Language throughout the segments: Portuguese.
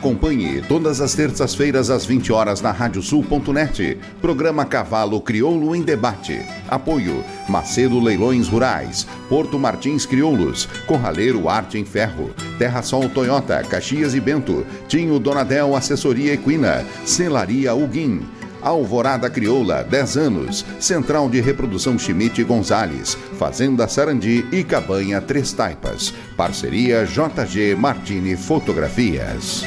Acompanhe todas as terças-feiras às 20 horas na radiosul.net. Programa Cavalo Crioulo em Debate. Apoio Macedo Leilões Rurais, Porto Martins Crioulos, Corraleiro Arte em Ferro, Terra Sol Toyota, Caxias e Bento, Tinho Donadel Assessoria Equina, Celaria Uguim. Alvorada Crioula, 10 anos. Central de Reprodução Schmidt Gonzales. Fazenda Sarandi e Cabanha Três Taipas. Parceria JG Martini Fotografias.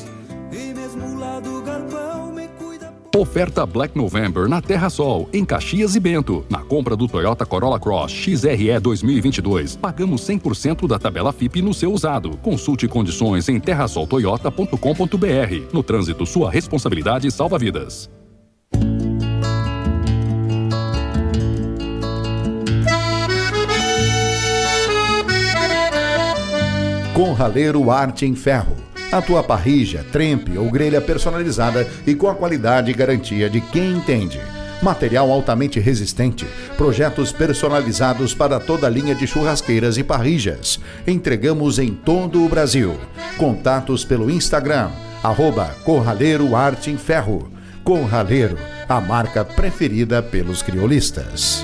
Oferta Black November na Terra Sol, em Caxias e Bento. Na compra do Toyota Corolla Cross XRE 2022, pagamos 100% da tabela FIP no seu usado. Consulte condições em terrasoltoyota.com.br. No trânsito, sua responsabilidade salva vidas. Com Raleiro Arte em Ferro a tua parrija, trempe ou grelha personalizada e com a qualidade e garantia de quem entende. Material altamente resistente, projetos personalizados para toda a linha de churrasqueiras e parrijas. Entregamos em todo o Brasil. Contatos pelo Instagram, arroba Corraleiro Arte em Ferro. Corraleiro, a marca preferida pelos criolistas.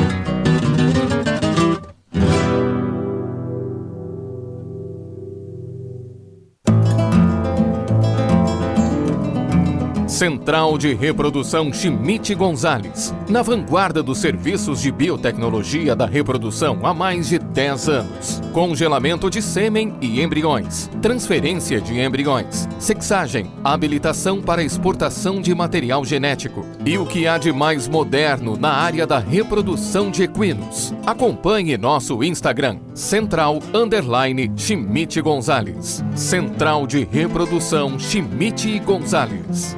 Central de Reprodução Schmidt Gonzales, na vanguarda dos serviços de biotecnologia da reprodução há mais de 10 anos. Congelamento de sêmen e embriões, transferência de embriões, sexagem, habilitação para exportação de material genético e o que há de mais moderno na área da reprodução de equinos. Acompanhe nosso Instagram, Central Underline Schmidt Gonzales. Central de Reprodução Schmidt Gonzales.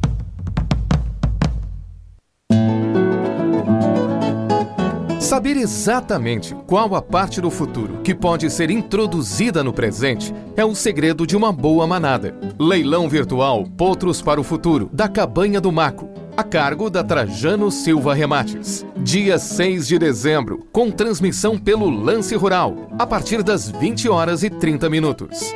Saber exatamente qual a parte do futuro que pode ser introduzida no presente é o segredo de uma boa manada. Leilão virtual Potros para o Futuro, da Cabanha do Maco, a cargo da Trajano Silva Remates. Dia 6 de dezembro, com transmissão pelo Lance Rural, a partir das 20 horas e 30 minutos.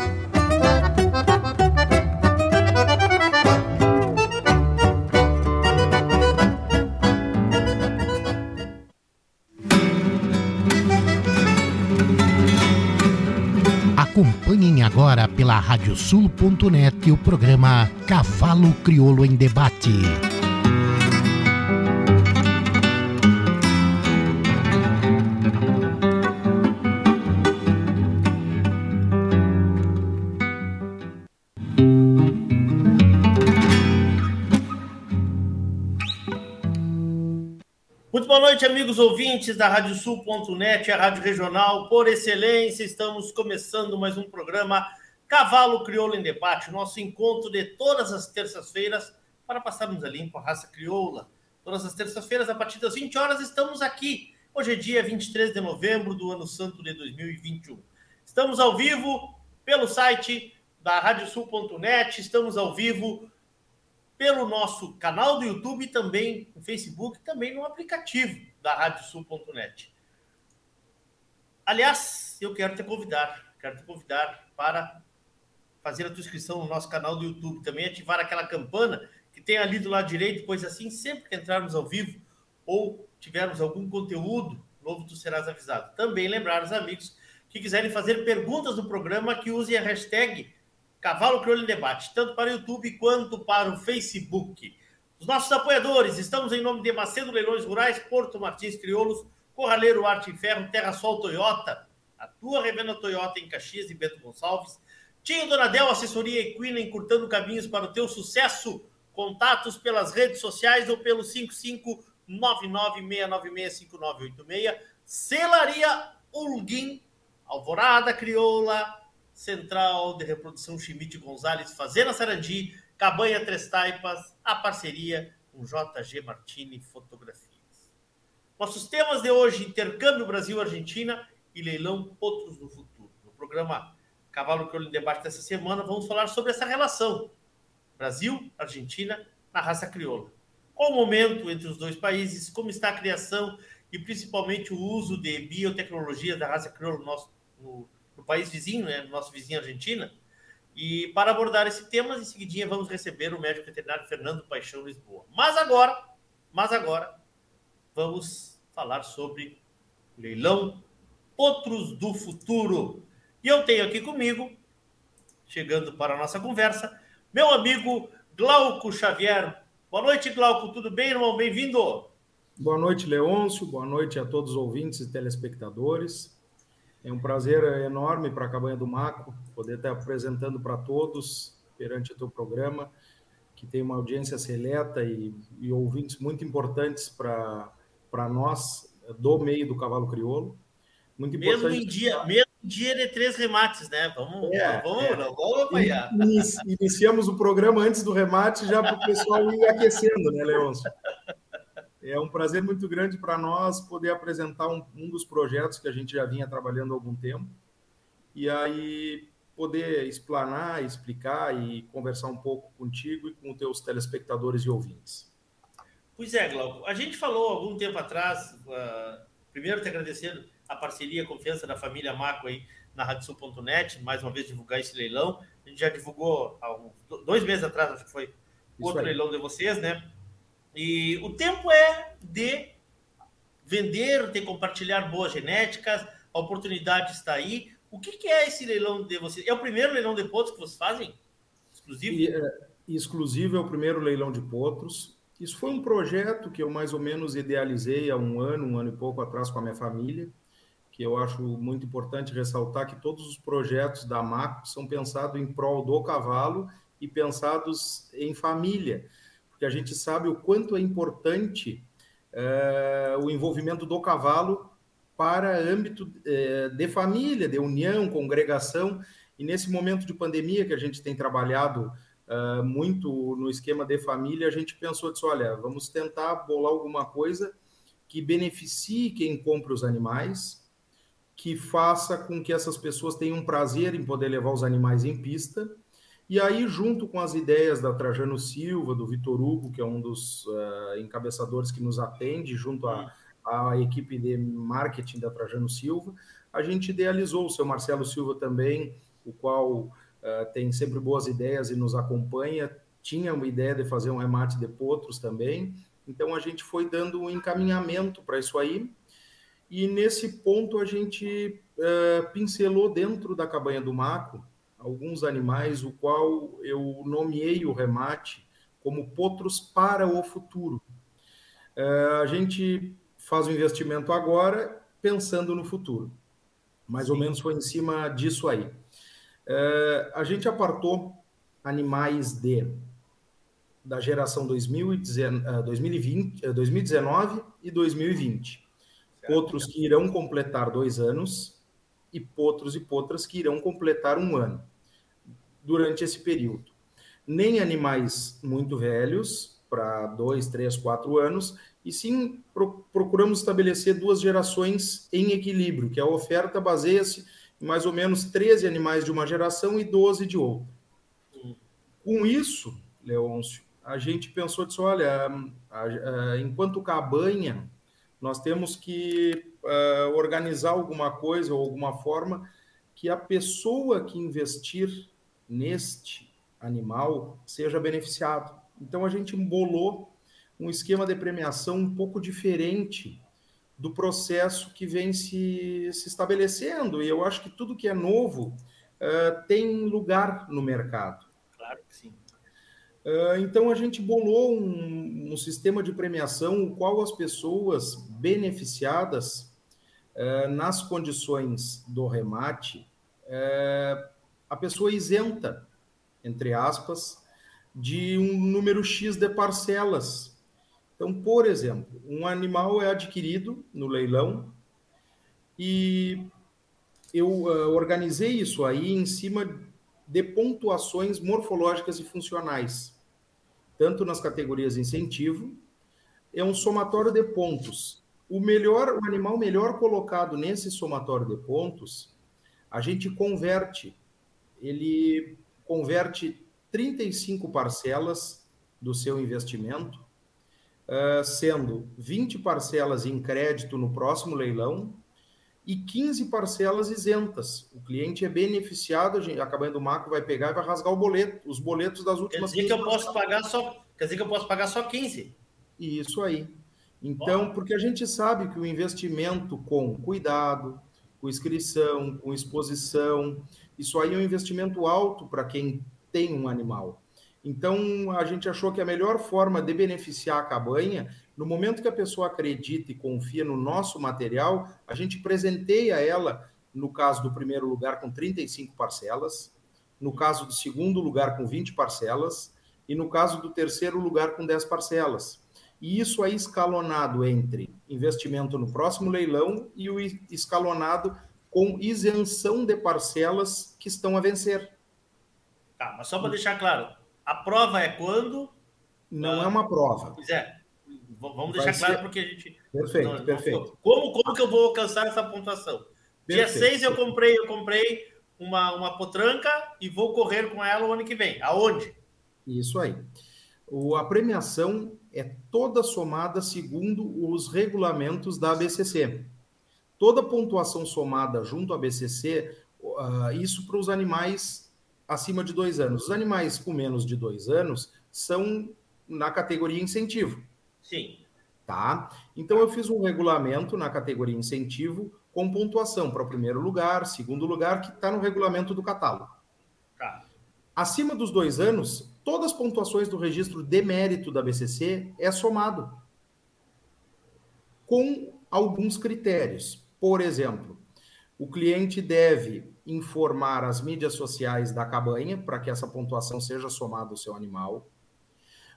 Agora pela radiosul.net o programa Cavalo Crioulo em Debate. Noite, amigos ouvintes da Radiosul.net, a rádio regional por excelência. Estamos começando mais um programa Cavalo Crioulo em Debate, nosso encontro de todas as terças-feiras para passarmos a limpo a raça crioula. Todas as terças-feiras, a partir das 20 horas, estamos aqui. Hoje é dia 23 de novembro do ano santo de 2021. Estamos ao vivo pelo site da Radiosul.net, estamos ao vivo pelo nosso canal do YouTube, também no Facebook, também no aplicativo da radiosul.net. Aliás, eu quero te convidar, quero te convidar para fazer a tua inscrição no nosso canal do YouTube, também ativar aquela campana que tem ali do lado direito, pois assim, sempre que entrarmos ao vivo ou tivermos algum conteúdo novo, tu serás avisado. Também lembrar os amigos que quiserem fazer perguntas no programa que usem a hashtag Cavalo Crioulo em Debate, tanto para o YouTube quanto para o Facebook. Os nossos apoiadores, estamos em nome de Macedo Leilões Rurais, Porto Martins Crioulos, Corraleiro Arte e Ferro, Terra Sol Toyota, a tua revenda Toyota em Caxias e Bento Gonçalves, Tinho Donadel, assessoria equina, encurtando caminhos para o teu sucesso. Contatos pelas redes sociais ou pelo 55996965986. Celaria Ulguim, Alvorada Crioula, Central de Reprodução Chimite Gonzalez, Fazenda Sarandi, Cabanha Três Taipas, a parceria com JG Martini Fotografias. Nossos temas de hoje: intercâmbio Brasil-Argentina e leilão Potros do Futuro. No programa Cavalo Crioulo em Debate dessa semana, vamos falar sobre essa relação Brasil-Argentina na raça crioula. Qual o momento entre os dois países? Como está a criação e principalmente o uso de biotecnologia da raça crioula no nosso, no, no país vizinho, né, nosso vizinho Argentina. E para abordar esse tema, em seguidinha vamos receber o médico veterinário Fernando Paixão Lisboa. Mas agora, mas agora, vamos falar sobre leilão Outros do Futuro. E eu tenho aqui comigo, chegando para a nossa conversa, meu amigo Glauco Xavier. Boa noite, Glauco. Tudo bem, irmão? Bem-vindo. Boa noite, Leôncio. Boa noite a todos os ouvintes e telespectadores. É um prazer enorme para a Cabanha do Maco poder estar apresentando para todos perante o teu programa, que tem uma audiência seleta e, e ouvintes muito importantes para nós do meio do cavalo crioulo. Muito mesmo em dia, mesmo dia de três remates, né? Vamos, é, vamos, é. Não, vamos apanhar. Iniciamos o programa antes do remate já para o pessoal ir aquecendo, né, Leôncio? É um prazer muito grande para nós poder apresentar um, um, dos projetos que a gente já vinha trabalhando há algum tempo e aí poder explanar, explicar e conversar um pouco contigo e com os teus telespectadores e ouvintes. Pois é, Glauco. A gente falou algum tempo atrás, uh, primeiro te agradecendo a parceria, a confiança da família Marco aí na RadioSul.net, mais uma vez divulgar esse leilão. A gente já divulgou há uns dois meses atrás, acho que foi outro leilão de vocês, né? E o tempo é de vender, de compartilhar boas genéticas, a oportunidade está aí. O que, que é esse leilão de vocês? É o primeiro leilão de potros que vocês fazem? Exclusivo? E, é, exclusivo é o primeiro leilão de potros. Isso foi um projeto que eu mais ou menos idealizei há um ano, um ano e pouco atrás com a minha família, que eu acho muito importante ressaltar que todos os projetos da MACO são pensados em prol do cavalo e pensados em família que a gente sabe o quanto é importante é, o envolvimento do cavalo para âmbito é, de família, de união, congregação. E nesse momento de pandemia que a gente tem trabalhado uh, muito no esquema de família, a gente pensou disso, olha, vamos tentar bolar alguma coisa que beneficie quem compra os animais, que faça com que essas pessoas tenham prazer em poder levar os animais em pista. E aí, junto com as ideias da Trajano Silva, do Vitor Hugo, que é um dos uh, encabeçadores que nos atende, junto à, equipe de marketing da Trajano Silva, a gente idealizou o seu Marcelo Silva também, o qual uh, tem sempre boas ideias e nos acompanha. Tinha uma ideia de fazer um remate de potros também, então a gente foi dando um encaminhamento para isso aí. E nesse ponto a gente uh, pincelou dentro da cabanha do Maco alguns animais, o qual eu nomeei o remate como potros para o futuro. Uh, a gente faz o investimento agora pensando no futuro. Mais Sim. ou menos foi em cima disso aí. Uh, a gente apartou animais de da geração 2020, 2019 e 2020. Certo. Potros que irão completar dois anos e potros e potras que irão completar um ano durante esse período. Nem animais muito velhos, para dois, três, quatro anos, e sim pro, procuramos estabelecer duas gerações em equilíbrio, que a oferta baseia-se em mais ou menos 13 animais de uma geração e 12 de outra. Com isso, Leôncio, a gente pensou disso, olha, a, a, enquanto cabanha, nós temos que uh, organizar alguma coisa ou alguma forma que a pessoa que investir neste animal seja beneficiado. Então a gente embolou um esquema de premiação um pouco diferente do processo que vem se, se estabelecendo. E eu acho que tudo que é novo uh, tem lugar no mercado. Claro que sim. Uh, então a gente bolou um, um, sistema de premiação o qual as pessoas beneficiadas uh, nas condições do remate, a pessoa isenta, entre aspas, de um número X de parcelas. Então, por exemplo, um animal é adquirido no leilão e eu organizei isso aí em cima de pontuações morfológicas e funcionais, tanto nas categorias incentivo, é um somatório de pontos. O melhor, o animal melhor colocado nesse somatório de pontos, a gente converte, ele converte 35 parcelas do seu investimento, uh, sendo 20 parcelas em crédito no próximo leilão e 15 parcelas isentas. O cliente é beneficiado, a, gente, a Cabanha do Macro vai pegar e vai rasgar o boleto, os boletos das últimas quer dizer que eu posso pagar só Quer dizer que eu posso pagar só 15? Isso aí. Então, porque a gente sabe que o investimento com cuidado, com inscrição, com exposição, isso aí é um investimento alto para quem tem um animal. Então, a gente achou que a melhor forma de beneficiar a cabanha, no momento que a pessoa acredita e confia no nosso material, a gente presenteia ela, no caso do primeiro lugar, com 35 parcelas, no caso do segundo lugar, com 20 parcelas, e no caso do terceiro lugar, com 10 parcelas. E isso aí escalonado entre investimento no próximo leilão e o escalonado com isenção de parcelas que estão a vencer. Tá, mas só para deixar claro, a prova é quando? Não ah, é uma prova. Pois é. Vamos deixar claro porque a gente. Perfeito, não, perfeito. Como, como que eu vou alcançar essa pontuação? Perfeito. Dia 6 eu comprei, eu comprei uma, uma potranca e vou correr com ela o ano que vem. Aonde? Isso aí. O, a premiação é toda somada segundo os regulamentos da ABCC. Toda pontuação somada junto à ABCC, uh, isso para os animais acima de dois anos. Os animais com menos de dois anos são na categoria incentivo. Sim. Tá? Então eu fiz um regulamento na categoria incentivo com pontuação para o primeiro lugar, segundo lugar, que está no regulamento do catálogo. Tá. Acima dos dois anos, todas as pontuações do registro de mérito da BCC é somado com alguns critérios. Por exemplo, o cliente deve informar as mídias sociais da cabanha para que essa pontuação seja somada ao seu animal.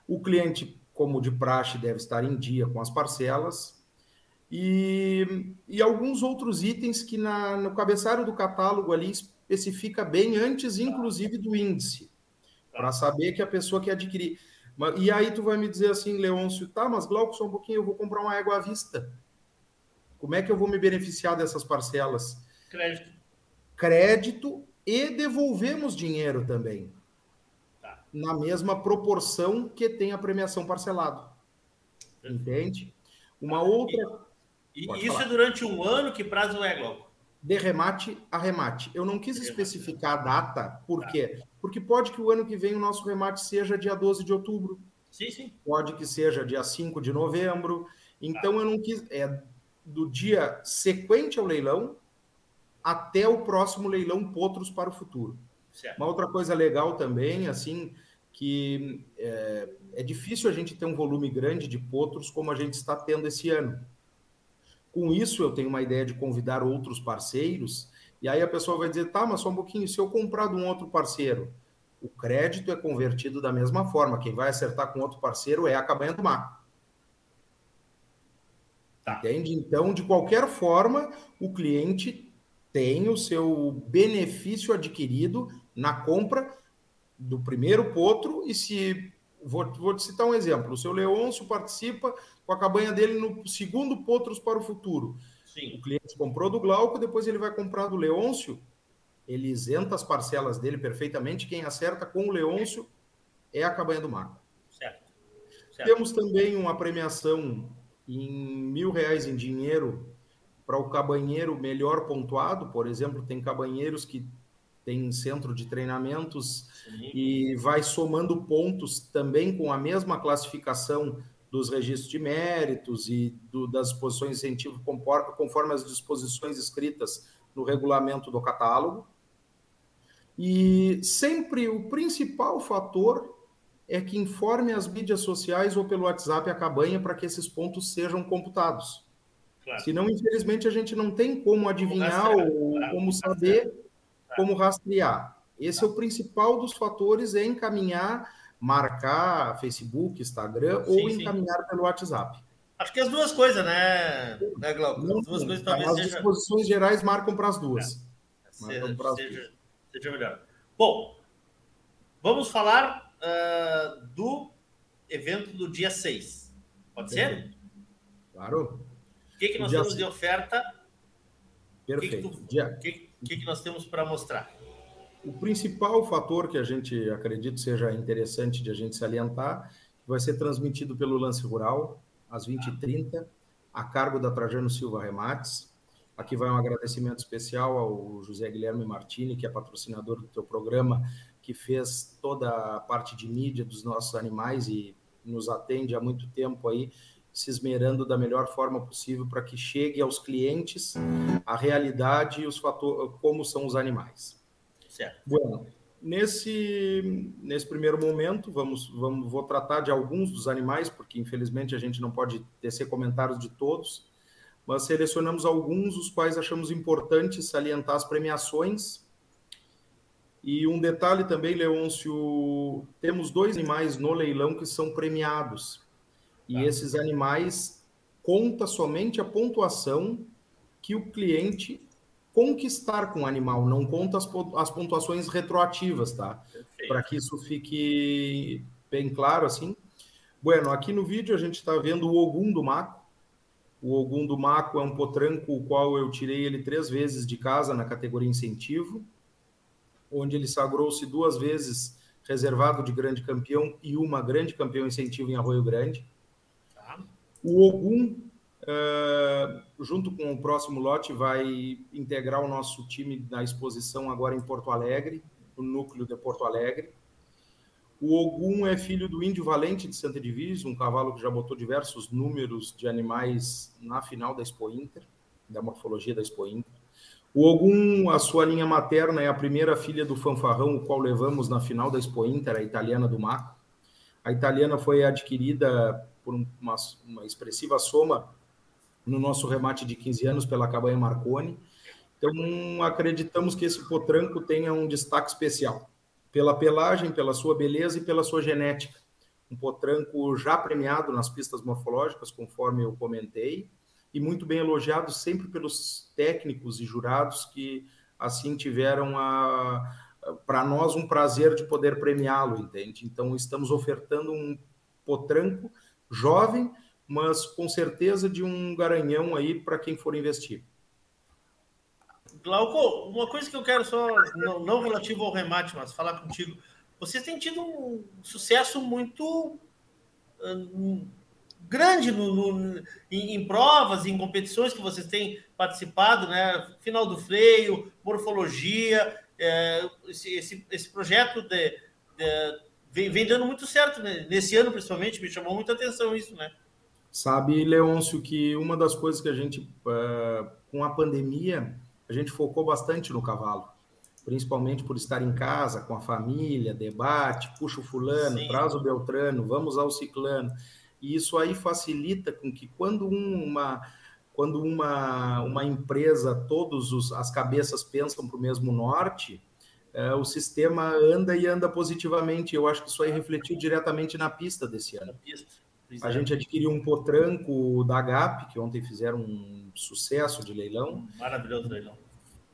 O cliente, como de praxe, deve estar em dia com as parcelas. E, e alguns outros itens que na, no cabeçalho do catálogo ali especifica bem antes, inclusive, do índice. para saber que a pessoa quer adquirir. E aí tu vai me dizer assim, Leôncio, tá, mas Glauco, só um pouquinho, eu vou comprar uma égua à vista. Como é que eu vou me beneficiar dessas parcelas? Crédito. Crédito e devolvemos dinheiro também. Tá. Na mesma proporção que tem a premiação parcelado. Entende? Uma outra. E, e isso falar. é durante um ano? Que prazo é, Glauco? De remate a remate. Eu não quis especificar a data, por tá. quê? Porque pode que o ano que vem o nosso remate seja dia 12 de outubro. Sim, sim. Pode que seja dia 5 de novembro. Então tá. eu não quis. É do dia sequente ao leilão até o próximo leilão Potros para o futuro. Certo. Uma outra coisa legal também, assim, que é, é, difícil a gente ter um volume grande de potros como a gente está tendo esse ano. Com isso, eu tenho uma ideia de convidar outros parceiros, e aí a pessoa vai dizer, tá, mas só um pouquinho, se eu comprar de um outro parceiro, o crédito é convertido da mesma forma, quem vai acertar com outro parceiro é a cabanha do mar. Tá. Entende? Então, de qualquer forma, o cliente tem o seu benefício adquirido na compra do primeiro potro e se vou, vou te citar um exemplo, o seu Leôncio participa com a cabanha dele no segundo potros para o futuro. Sim. O cliente comprou do Glauco, depois ele vai comprar do Leôncio, ele isenta as parcelas dele perfeitamente, quem acerta com o Leôncio é a cabanha do Marco. Certo. certo. Temos também uma premiação em mil reais em dinheiro para o cabanheiro melhor pontuado, por exemplo, tem cabanheiros que tem centro de treinamentos Sim. e vai somando pontos também com a mesma classificação dos registros de méritos e do, das posições de incentivo conforme as disposições escritas no regulamento do catálogo. E sempre o principal fator é que informe as mídias sociais ou pelo WhatsApp a cabanha para que esses pontos sejam computados. Claro. Senão, infelizmente, a gente não tem como adivinhar como ou claro. como saber como rastrear. Esse é o principal dos fatores, é encaminhar, marcar Facebook, Instagram sim, ou encaminhar sim. pelo WhatsApp. Acho que as duas coisas, né, né Glauco? As duas coisas talvez As seja... disposições gerais marcam para as duas. É. Seja, seja, seja melhor. Bom, vamos falar uh, do evento do dia 6. Pode ser? Claro. O que, que nós temos de oferta? Perfeito. O que, que, tu, dia... que, que, que nós temos para mostrar? O principal fator que a gente acredita seja interessante de a gente salientar vai ser transmitido pelo Lance Rural, às 20h30, a cargo da Trajano Silva Remates. Aqui vai um agradecimento especial ao José Guilherme Martini, que é patrocinador do teu programa, que fez toda a parte de mídia dos nossos animais e nos atende há muito tempo aí se esmerando da melhor forma possível para que chegue aos clientes a realidade e os fatores, como são os animais. Certo. Bueno, nesse, nesse primeiro momento, vamos, vamos, vou tratar de alguns dos animais, porque infelizmente a gente não pode tecer comentários de todos, mas selecionamos alguns os quais achamos importante salientar as premiações. E um detalhe também, Leôncio, temos dois animais no leilão que são premiados e tá. esses animais conta somente a pontuação que o cliente conquistar com o animal, não conta as, as pontuações retroativas, tá? Para que isso fique bem claro assim. Bueno, aqui no vídeo a gente está vendo o Ogum do Maco. O Ogum do Maco é um potranco o qual eu tirei ele três vezes de casa na categoria incentivo, onde ele sagrou-se duas vezes reservado de grande campeão e uma grande campeão incentivo em Arroio Grande. O Ogum, uh, junto com o próximo lote, vai integrar o nosso time na exposição agora em Porto Alegre, no núcleo de Porto Alegre. O Ogum é filho do Índio Valente de Santa Divisa, um cavalo que já botou diversos números de animais na final da Expo Inter, da morfologia da Expo Inter. O Ogum, a sua linha materna, é a primeira filha do fanfarrão, o qual levamos na final da Expo Inter, a italiana do Maco. A italiana foi adquirida por uma, uma expressiva soma no nosso remate de 15 anos pela Cabanha Marconi. Então, acreditamos que esse potranco tenha um destaque especial pela pelagem, pela sua beleza e pela sua genética. Um potranco já premiado nas pistas morfológicas, conforme eu comentei, e muito bem elogiado sempre pelos técnicos e jurados que assim tiveram a, para nós um prazer de poder premiá-lo, entende? Então estamos ofertando um potranco jovem, mas com certeza de um garanhão aí para quem for investir. Glauco, uma coisa que eu quero só, não, não relativo ao remate, mas falar contigo. Vocês têm tido um sucesso muito uh, grande no, no, em, em, provas, em competições que vocês têm participado, né? Final do freio, morfologia, é, esse, esse, esse, projeto de, de, vem, vem, dando muito certo, né? Nesse ano, principalmente, me chamou muita atenção isso, né? Sabe, Leôncio, que uma das coisas que a gente, uh, com a pandemia, a gente focou bastante no cavalo principalmente por estar em casa, com a família, debate, puxa o fulano, Sim. traz o Beltrano, vamos ao ciclano. E isso aí facilita com que quando uma quando uma, uma empresa, todas as cabeças pensam para o mesmo norte, é, o sistema anda e anda positivamente. Eu acho que isso aí refletiu diretamente na pista desse ano. A gente adquiriu um potranco da GAP, que ontem fizeram um sucesso de leilão. Maravilhoso leilão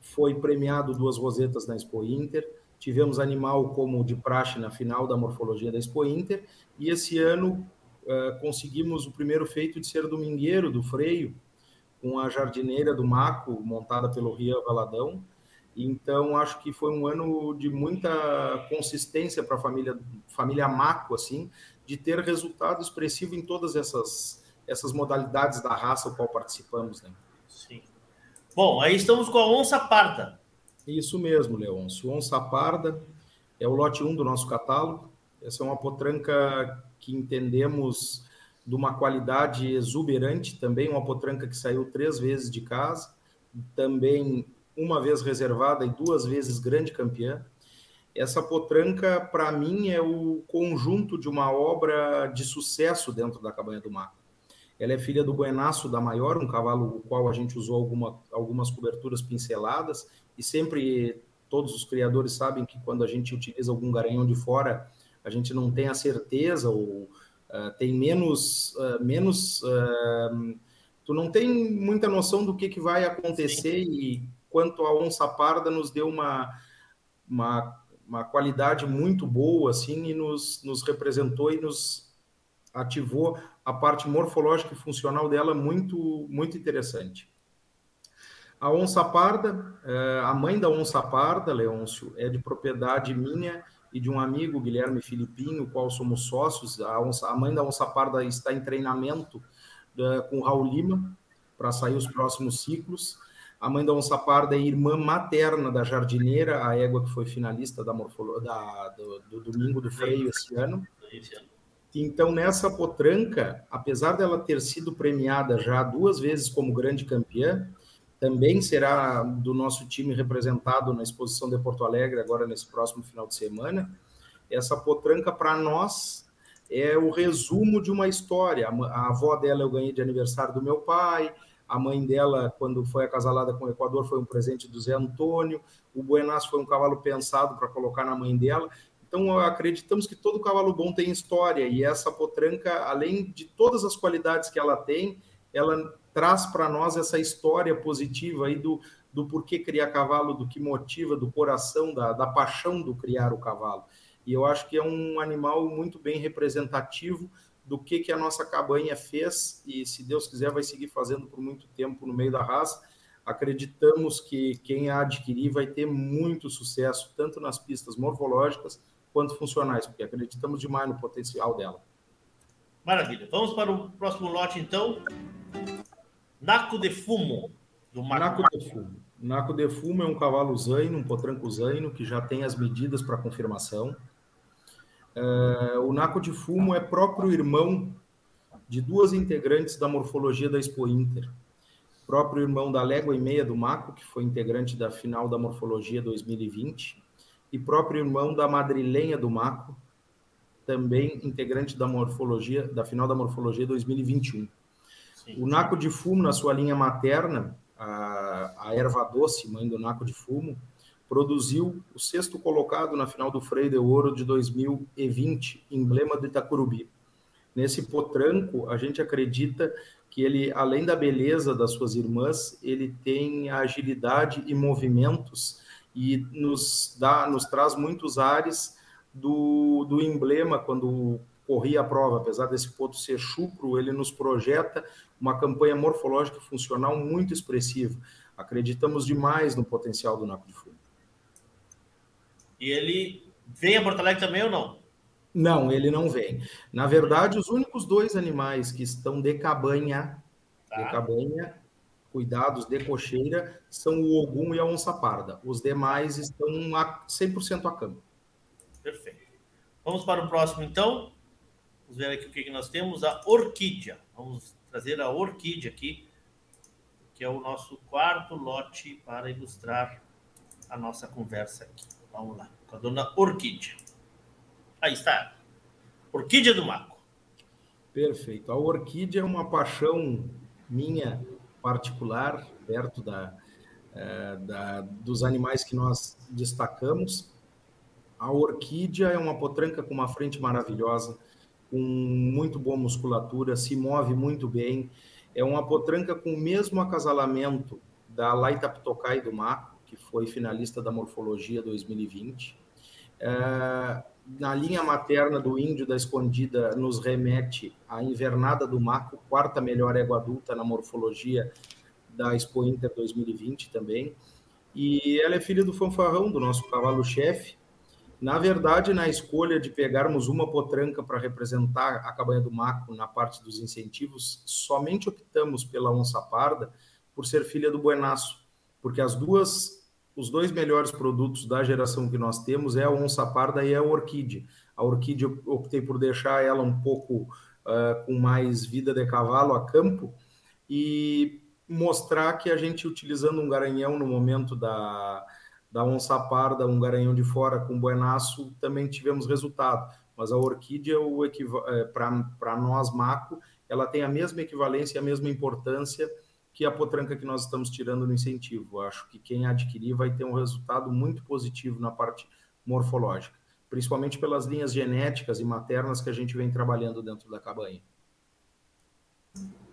foi premiado duas rosetas na Expo Inter. Tivemos animal como de praxe na final da morfologia da Expo Inter. E esse ano uh, conseguimos o primeiro feito de ser domingueiro do freio, com a jardineira do Maco, montada pelo Ria Valadão. Então, acho que foi um ano de muita consistência para a família, família Maco, assim, de ter resultado expressivo em todas essas, essas modalidades da raça ao qual participamos. Né? Sim. Bom, aí estamos com a onça parda. Isso mesmo, Leôncio. Onça parda é o lote 1 do nosso catálogo. Essa é uma potranca que entendemos de uma qualidade exuberante, também uma potranca que saiu três vezes de casa, também uma vez reservada e duas vezes grande campeã. Essa potranca, para mim, é o conjunto de uma obra de sucesso dentro da Cabanha do Maco. Ela é filha do Buenaço da Maior, um cavalo o qual a gente usou alguma, algumas coberturas pinceladas, e sempre todos os criadores sabem que quando a gente utiliza algum garanhão de fora, a gente não tem a certeza ou uh, tem menos. Uh, menos uh, tu não tem muita noção do que, que vai acontecer, Sim. e quanto a onça parda nos deu uma, uma, uma qualidade muito boa, assim, e nos, nos representou e nos ativou a parte morfológica e funcional dela muito, muito interessante. A onça parda, é, a mãe da onça parda, Leôncio, é de propriedade minha e de um amigo, Guilherme Filipinho, qual somos sócios. A, onça, a mãe da onça parda está em treinamento é, com o Raul Lima para sair os próximos ciclos. A mãe da onça parda é irmã materna da jardineira, a égua que foi finalista da, morfolo, da do, do Domingo do Freio. Esse ano. Então, nessa potranca, apesar dela ter sido premiada já duas vezes como grande campeã, também será do nosso time representado na exposição de Porto Alegre, agora nesse próximo final de semana. Essa potranca, para nós, é o resumo de uma história. A avó dela eu ganhei de aniversário do meu pai, a mãe dela, quando foi acasalada com o Equador, foi um presente do Zé Antônio, o Buenas foi um cavalo pensado para colocar na mãe dela. Então, acreditamos que todo cavalo bom tem história, e essa potranca, além de todas as qualidades que ela tem, ela traz para nós essa história positiva aí do, do porquê criar cavalo, do que motiva, do coração, da, da paixão do criar o cavalo. E eu acho que é um animal muito bem representativo do que, que a nossa cabanha fez, e se Deus quiser, vai seguir fazendo por muito tempo no meio da raça. Acreditamos que quem a adquirir vai ter muito sucesso, tanto nas pistas morfológicas quanto funcionais, porque acreditamos demais no potencial dela. Maravilha. Vamos para o próximo lote, então. Naco de Fumo, do Marco. Naco de Fumo. Naco de Fumo é um cavalo zaino, um potranco zaino, que já tem as medidas para confirmação. É, o Naco de Fumo é próprio irmão de duas integrantes da morfologia da Expo Inter. Próprio irmão da Légua e Meia do Maco, que foi integrante da final da morfologia 2020, e próprio irmão da madrilenha do Maco, também integrante da morfologia, da final da morfologia 2021. O Naco de Fumo, na sua linha materna, a, a erva doce, mãe do Naco de Fumo, produziu o sexto colocado na final do Freio de Ouro de 2020, emblema do Itacurubi. Nesse potranco, a gente acredita que ele, além da beleza das suas irmãs, ele tem agilidade e movimentos e nos dá, nos traz muitos ares do, do emblema quando corria a prova, apesar desse ponto ser chucro, ele nos projeta uma campanha morfológica e funcional muito expressiva. Acreditamos demais no potencial do naco de fumo. E ele vem a Porto Alegre também ou não? Não, ele não vem. Na verdade, os únicos dois animais que estão de cabanha, tá. de cabanha, cuidados de cocheira, são o ogum e a onça parda. Os demais estão a 100% a campo. Perfeito. Vamos para o próximo, então. Vamos ver aqui o que nós temos. A orquídea. Vamos trazer a orquídea aqui, que é o nosso quarto lote para ilustrar a nossa conversa aqui. Vamos lá, com a dona Orquídea. Aí está. Orquídea do Marco. Perfeito. A orquídea é uma paixão minha particular, perto da, é, da, dos animais que nós destacamos. A orquídea é uma potranca com uma frente maravilhosa, com muito boa musculatura, se move muito bem. É uma potranca com o mesmo acasalamento da Laita Ptocai do Maco, que foi finalista da Morfologia 2020. É, na linha materna do Índio da Escondida, nos remete à Invernada do Maco, quarta melhor égua adulta na Morfologia da Expo Inter 2020 também. E ela é filha do fanfarrão, do nosso cavalo-chefe. Na verdade, na escolha de pegarmos uma potranca para representar a cabanha do Maco na parte dos incentivos, somente optamos pela onça parda por ser filha do Buenaço, porque as duas os dois melhores produtos da geração que nós temos é a onça parda e a orquídea. A orquídea optei por deixar ela um pouco uh, com mais vida de cavalo a campo e mostrar que a gente utilizando um garanhão no momento da, da onça parda, um garanhão de fora com buenaço, também tivemos resultado. Mas a orquídea, é, para nós, maco, ela tem a mesma equivalência, a mesma importância que a potranca que nós estamos tirando no incentivo. Acho que quem adquirir vai ter um resultado muito positivo na parte morfológica, principalmente pelas linhas genéticas e maternas que a gente vem trabalhando dentro da cabanha.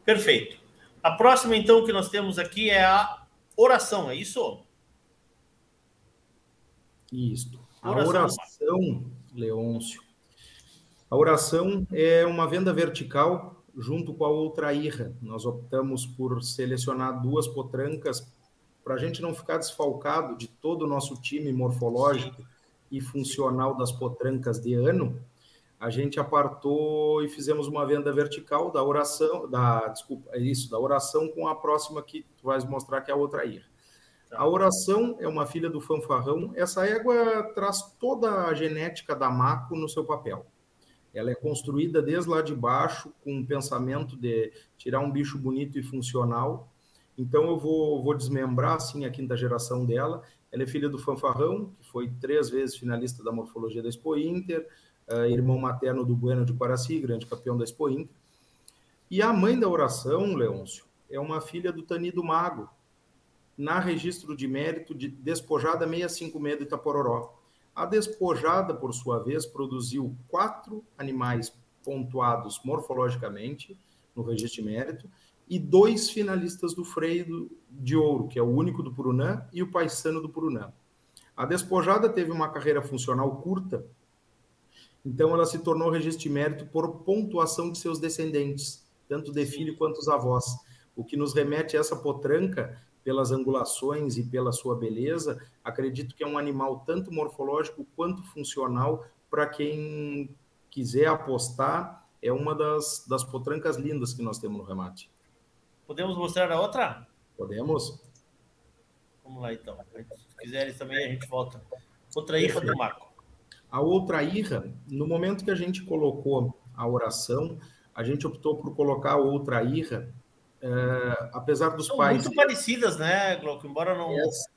Perfeito. A próxima, então, que nós temos aqui é a oração, é isso? Isso. A oração, oração Leôncio. A oração é uma venda vertical junto com a outra irra. Nós optamos por selecionar duas potrancas para a gente não ficar desfalcado de todo o nosso time morfológico e funcional das potrancas de ano. A gente apartou e fizemos uma venda vertical da oração, da desculpa, é isso, da oração com a próxima que tu vais mostrar que é a outra irra. A oração é uma filha do fanfarrão. Essa égua traz toda a genética da maco no seu papel. Ela é construída desde lá de baixo com um pensamento de tirar um bicho bonito e funcional. Então eu vou, vou desmembrar assim a quinta geração dela. Ela é filha do Fanfarrão, que foi três vezes finalista da morfologia da Expo Inter, uh, irmão materno do Bueno de Quaraci, grande campeão da Expo Inter. E a mãe da oração, Leôncio, é uma filha do Tanido Mago, na registro de mérito de despojada 656 de Itapororó. A despojada, por sua vez, produziu quatro animais pontuados morfologicamente no registro de mérito e dois finalistas do freio de ouro, que é o único do Purunã e o paisano do Purunã. A despojada teve uma carreira funcional curta, então ela se tornou registro de mérito por pontuação de seus descendentes, tanto de filho quanto os avós, o que nos remete a essa potranca pelas angulações e pela sua beleza, acredito que é um animal tanto morfológico quanto funcional para quem quiser apostar. É uma das, das potrancas lindas que nós temos no remate. Podemos mostrar a outra? Podemos. Vamos lá então. Se quiserem também, a gente volta. Outra irra do Marco. A outra irra, no momento que a gente colocou a oração, a gente optou por colocar outra irra é, apesar dos São pais. Muito parecidas, né, Glauco? Embora não. Esse,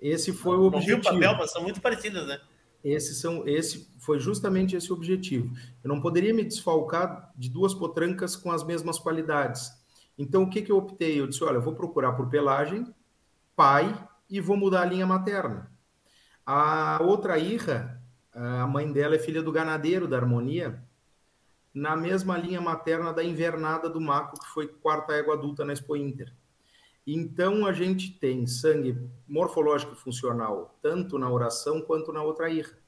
esse foi o objetivo. Não viu o papel, mas são muito parecidas, né? Esse, são, esse foi justamente esse o objetivo. Eu não poderia me desfalcar de duas potrancas com as mesmas qualidades. Então, o que, que eu optei? Eu disse: olha, eu vou procurar por pelagem, pai e vou mudar a linha materna. A outra irra, a mãe dela é filha do ganadeiro da Harmonia, na mesma linha materna da invernada do Maco, que foi quarta égua adulta na Expo Inter. Então, a gente tem sangue morfológico e funcional, tanto na oração quanto na outra irra.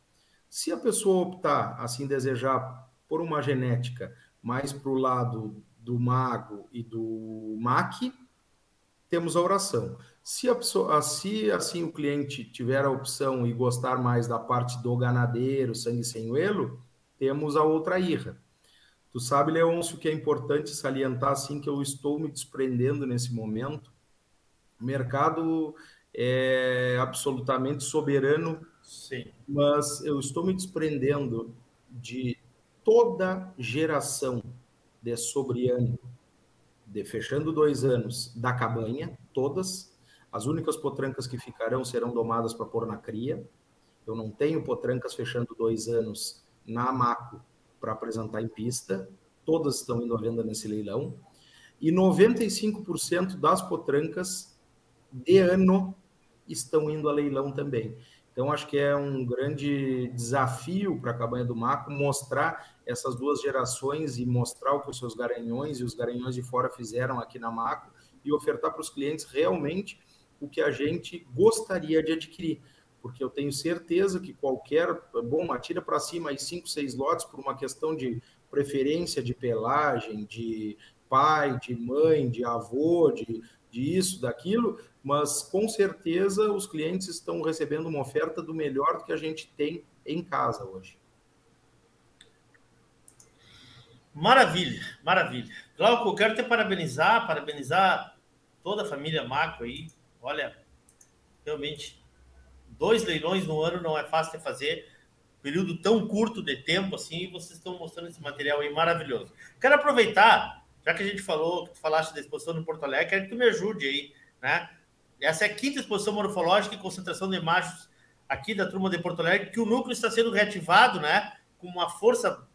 Se a pessoa optar, assim desejar, por uma genética mais para o lado do mago e do mac, temos a oração. Se, a pessoa, se assim o cliente tiver a opção e gostar mais da parte do ganadeiro, sangue sem elo, temos a outra irra. Tu sabe, Leôncio, que é importante salientar assim que eu estou me desprendendo nesse momento o mercado é absolutamente soberano, Sim. mas eu estou me desprendendo de toda geração de sobreano, de fechando dois anos da cabanha, todas. As únicas potrancas que ficarão serão domadas para pôr na cria. Eu não tenho potrancas fechando dois anos na Amaco para apresentar em pista. Todas estão indo à venda nesse leilão. E 95% das potrancas de ano estão indo a leilão também. Então, acho que é um grande desafio para a Cabanha do Maco mostrar essas duas gerações e mostrar o que os seus garanhões e os garanhões de fora fizeram aqui na Maco e ofertar para os clientes realmente o que a gente gostaria de adquirir. Porque eu tenho certeza que qualquer, bom, atira para cima aí cinco, seis lotes por uma questão de preferência de pelagem, de pai, de mãe, de avô, de, de isso, daquilo, mas com certeza os clientes estão recebendo uma oferta do melhor que a gente tem em casa hoje. Maravilha, maravilha. Glauco, eu quero te parabenizar, parabenizar toda a família Macro aí. Olha, realmente, dois leilões no ano não é fácil de fazer. Período tão curto de tempo assim, vocês estão mostrando esse material aí maravilhoso. Quero aproveitar, já que a gente falou, que tu falaste da exposição no Porto Alegre, quero que tu me ajude aí, né? Essa é a quinta exposição morfológica e concentração de machos aqui da turma de Porto Alegre, que o núcleo está sendo reativado, né? Com uma força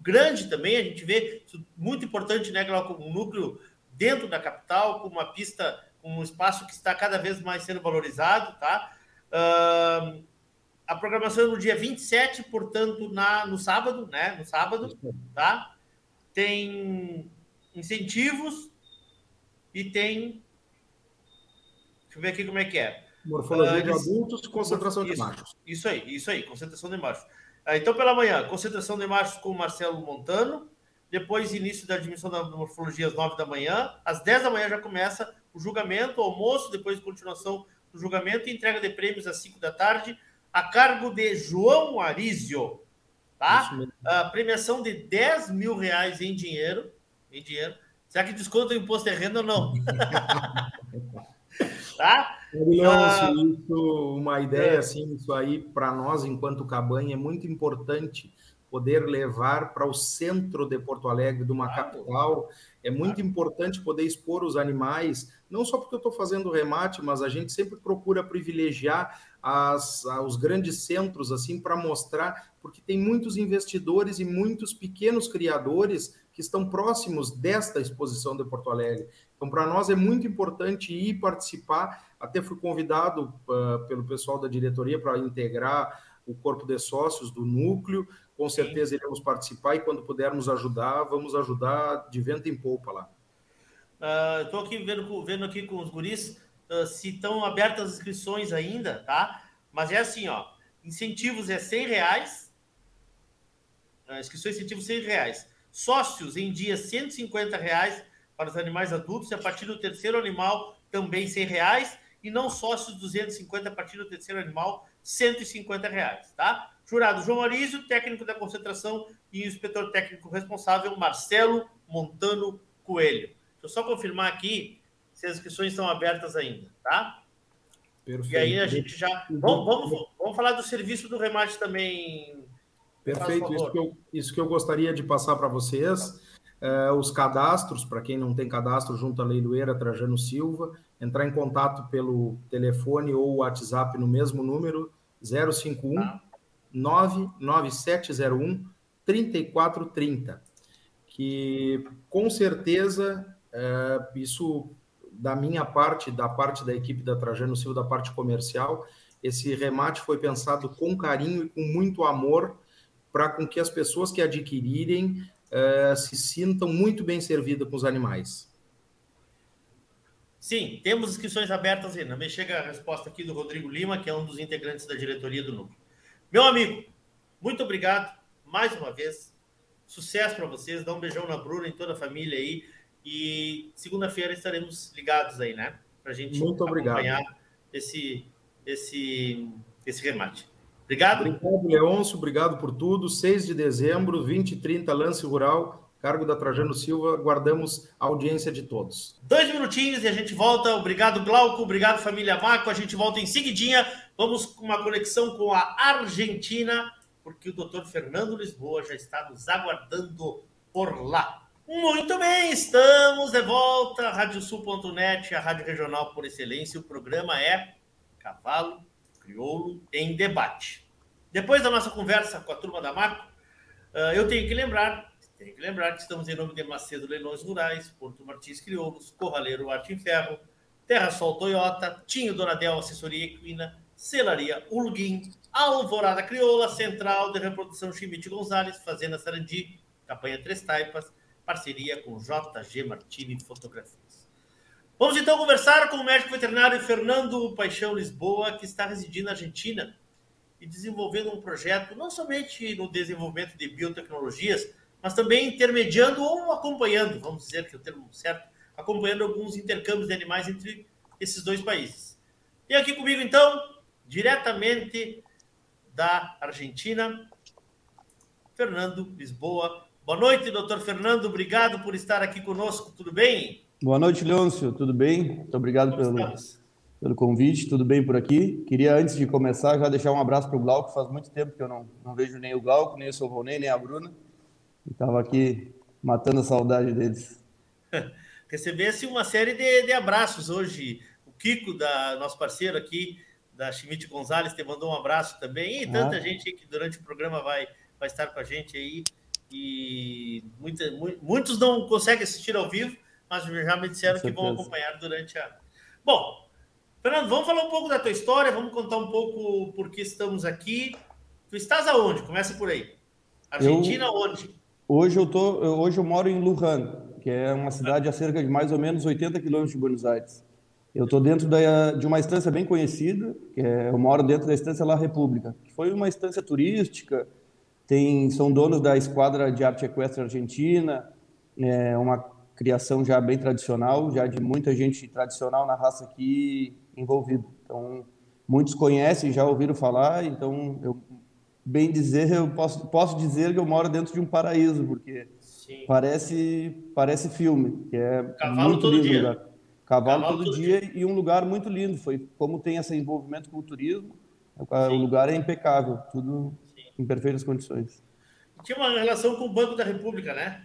grande também. A gente vê muito importante, né, Glauco? Um núcleo dentro da capital, com uma pista, um espaço que está cada vez mais sendo valorizado, tá? Uh, a programação é no dia 27, portanto, na, no sábado, né? No sábado, tá? Tem incentivos e tem Deixa eu ver aqui como é que é. Morfologia uh, de adultos, concentração isso, de machos. Isso aí, isso aí, concentração de machos. Uh, então, pela manhã, concentração de machos com o Marcelo Montano. Depois, início da admissão da morfologia às 9 da manhã. Às 10 da manhã já começa o julgamento, o almoço, depois continuação do julgamento e entrega de prêmios às 5 da tarde, a cargo de João Arísio. Tá? A premiação de 10 mil reais em dinheiro. Em dinheiro. Será que desconta o imposto de renda ou não? tá? Não, ah, isso, uma ideia assim, isso aí para nós enquanto cabanha é muito importante poder levar para o centro de Porto Alegre, de uma capital. É muito importante poder expor os animais, não só porque eu estou fazendo remate, mas a gente sempre procura privilegiar as, os grandes centros assim para mostrar, porque tem muitos investidores e muitos pequenos criadores que estão próximos desta exposição de Porto Alegre. Então, para nós é muito importante ir participar. Até fui convidado uh, pelo pessoal da diretoria para integrar o corpo de sócios do núcleo. Com certeza iremos participar e quando pudermos ajudar, vamos ajudar de vento em polpa lá. Estou uh, aqui vendo, vendo aqui com os guris uh, se estão abertas as inscrições ainda, tá? Mas é assim, ó, incentivos é 100 reais, uh, inscrições incentivos 100 reais. Sócios em dia 150 reais para os animais adultos e a partir do terceiro animal também 100 reais e não sócios 250 a partir do terceiro animal 150 reais, tá? Jurado João Arísio, técnico da concentração e inspetor técnico responsável Marcelo Montano Coelho. Deixa eu só confirmar aqui se as inscrições estão abertas ainda, tá? Perfeito. E aí a gente já. Vamos, vamos, vamos falar do serviço do remate também. Perfeito, isso que, eu, isso que eu gostaria de passar para vocês. É, os cadastros, para quem não tem cadastro junto à Leiloeira Trajano Silva, entrar em contato pelo telefone ou WhatsApp no mesmo número, 051 tá. 99701 3430. Que com certeza é, isso da minha parte, da parte da equipe da Trajano Silva, da parte comercial, esse remate foi pensado com carinho e com muito amor para com que as pessoas que adquirirem uh, se sintam muito bem servidas com os animais. Sim, temos inscrições abertas ainda. Me chega a resposta aqui do Rodrigo Lima, que é um dos integrantes da diretoria do núcleo. Meu amigo, muito obrigado mais uma vez. Sucesso para vocês. Dá um beijão na Bruna e toda a família aí. E segunda-feira estaremos ligados aí, né? Para a gente muito acompanhar obrigado. esse, esse, esse remate. Obrigado. Obrigado, Leôncio. Obrigado por tudo. 6 de dezembro, 20 e 30, Lance Rural, cargo da Trajano Silva. Guardamos a audiência de todos. Dois minutinhos e a gente volta. Obrigado, Glauco. Obrigado, família Maco. A gente volta em seguidinha. Vamos com uma conexão com a Argentina, porque o doutor Fernando Lisboa já está nos aguardando por lá. Muito bem, estamos de volta. Radiosul.net, a rádio regional por excelência. O programa é Cavalo Crioulo em Debate. Depois da nossa conversa com a turma da Maco, eu tenho que lembrar, tenho que lembrar que estamos em nome de Macedo Leilões Rurais, Porto Martins Crioulos, Corraleiro Arte em Ferro, Terra Sol Toyota, Tinho Donadel Assessoria Equina, Celaria Ulguin, Alvorada Crioula, Central de Reprodução Chimite Gonzalez, Fazenda Sarandi, Campanha Três Taipas, parceria com JG Martini Fotografias. Vamos então conversar com o médico veterinário Fernando Paixão Lisboa, que está residindo na Argentina e desenvolvendo um projeto não somente no desenvolvimento de biotecnologias, mas também intermediando ou acompanhando, vamos dizer que é o termo certo, acompanhando alguns intercâmbios de animais entre esses dois países. E aqui comigo então, diretamente da Argentina, Fernando Lisboa. Boa noite, doutor Fernando. Obrigado por estar aqui conosco. Tudo bem? Boa noite, Leôncio. Tudo bem? Muito obrigado pelo, pelo convite. Tudo bem por aqui? Queria, antes de começar, já deixar um abraço para o Glauco. Faz muito tempo que eu não, não vejo nem o Glauco, nem o seu Ronei, nem a Bruna. Estava aqui matando a saudade deles. Recebesse uma série de, de abraços hoje. O Kiko, da, nosso parceiro aqui, da Schmidt Gonzalez, te mandou um abraço também. E tanta ah. gente que durante o programa vai, vai estar com a gente aí. E muita, muitos não conseguem assistir ao vivo, mas já me disseram que vão acompanhar durante a. Bom, Fernando, vamos falar um pouco da tua história, vamos contar um pouco por que estamos aqui. Tu estás aonde? Começa por aí. Argentina, eu, onde? Hoje eu, tô, hoje eu moro em Luján, que é uma cidade a cerca de mais ou menos 80 quilômetros de Buenos Aires. Eu estou dentro da, de uma estância bem conhecida, que é, eu moro dentro da estância La República, que foi uma estância turística, tem, são donos da Esquadra de Arte Equestre Argentina, é uma criação já bem tradicional, já de muita gente tradicional na raça aqui envolvida. Então, muitos conhecem, já ouviram falar, então, eu, bem dizer, eu posso, posso dizer que eu moro dentro de um paraíso, porque Sim. parece parece filme, que é Cavalo muito lindo dia. lugar. Cavalo, Cavalo todo, dia, dia, e um lugar muito lindo. Foi como tem esse envolvimento com o turismo, Sim. o lugar é impecável, tudo Sim. em perfeitas condições. Tinha uma relação com o Banco da República, né?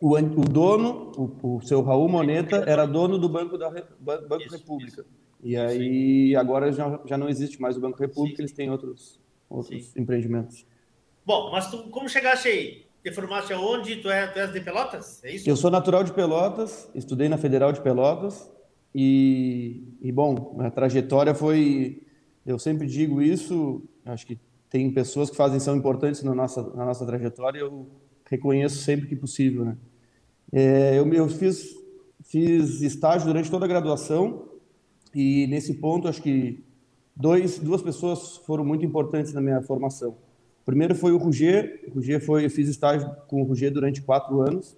O, o dono, o, o, seu Raul Moneta, era dono do Banco da Banco isso, República. Isso. E aí agora já, já não existe mais o Banco República, eles têm outros, outros empreendimentos. Bom, mas tu como chegaste aí? Te formaste aonde? Tu, é, tu és de Pelotas? É isso? Eu sou natural de Pelotas, estudei na Federal de Pelotas e, e bom, a trajetória foi, eu sempre digo isso, acho que tem pessoas que fazem são importantes na nossa na nossa trajetória, eu reconheço sempre que possível, né? É, eu, eu fiz fiz estágio durante toda a graduação e nesse ponto acho que dois duas pessoas foram muito importantes na minha formação primeiro foi o Ruger. O foi, eu fiz estágio com o Ruger durante quatro anos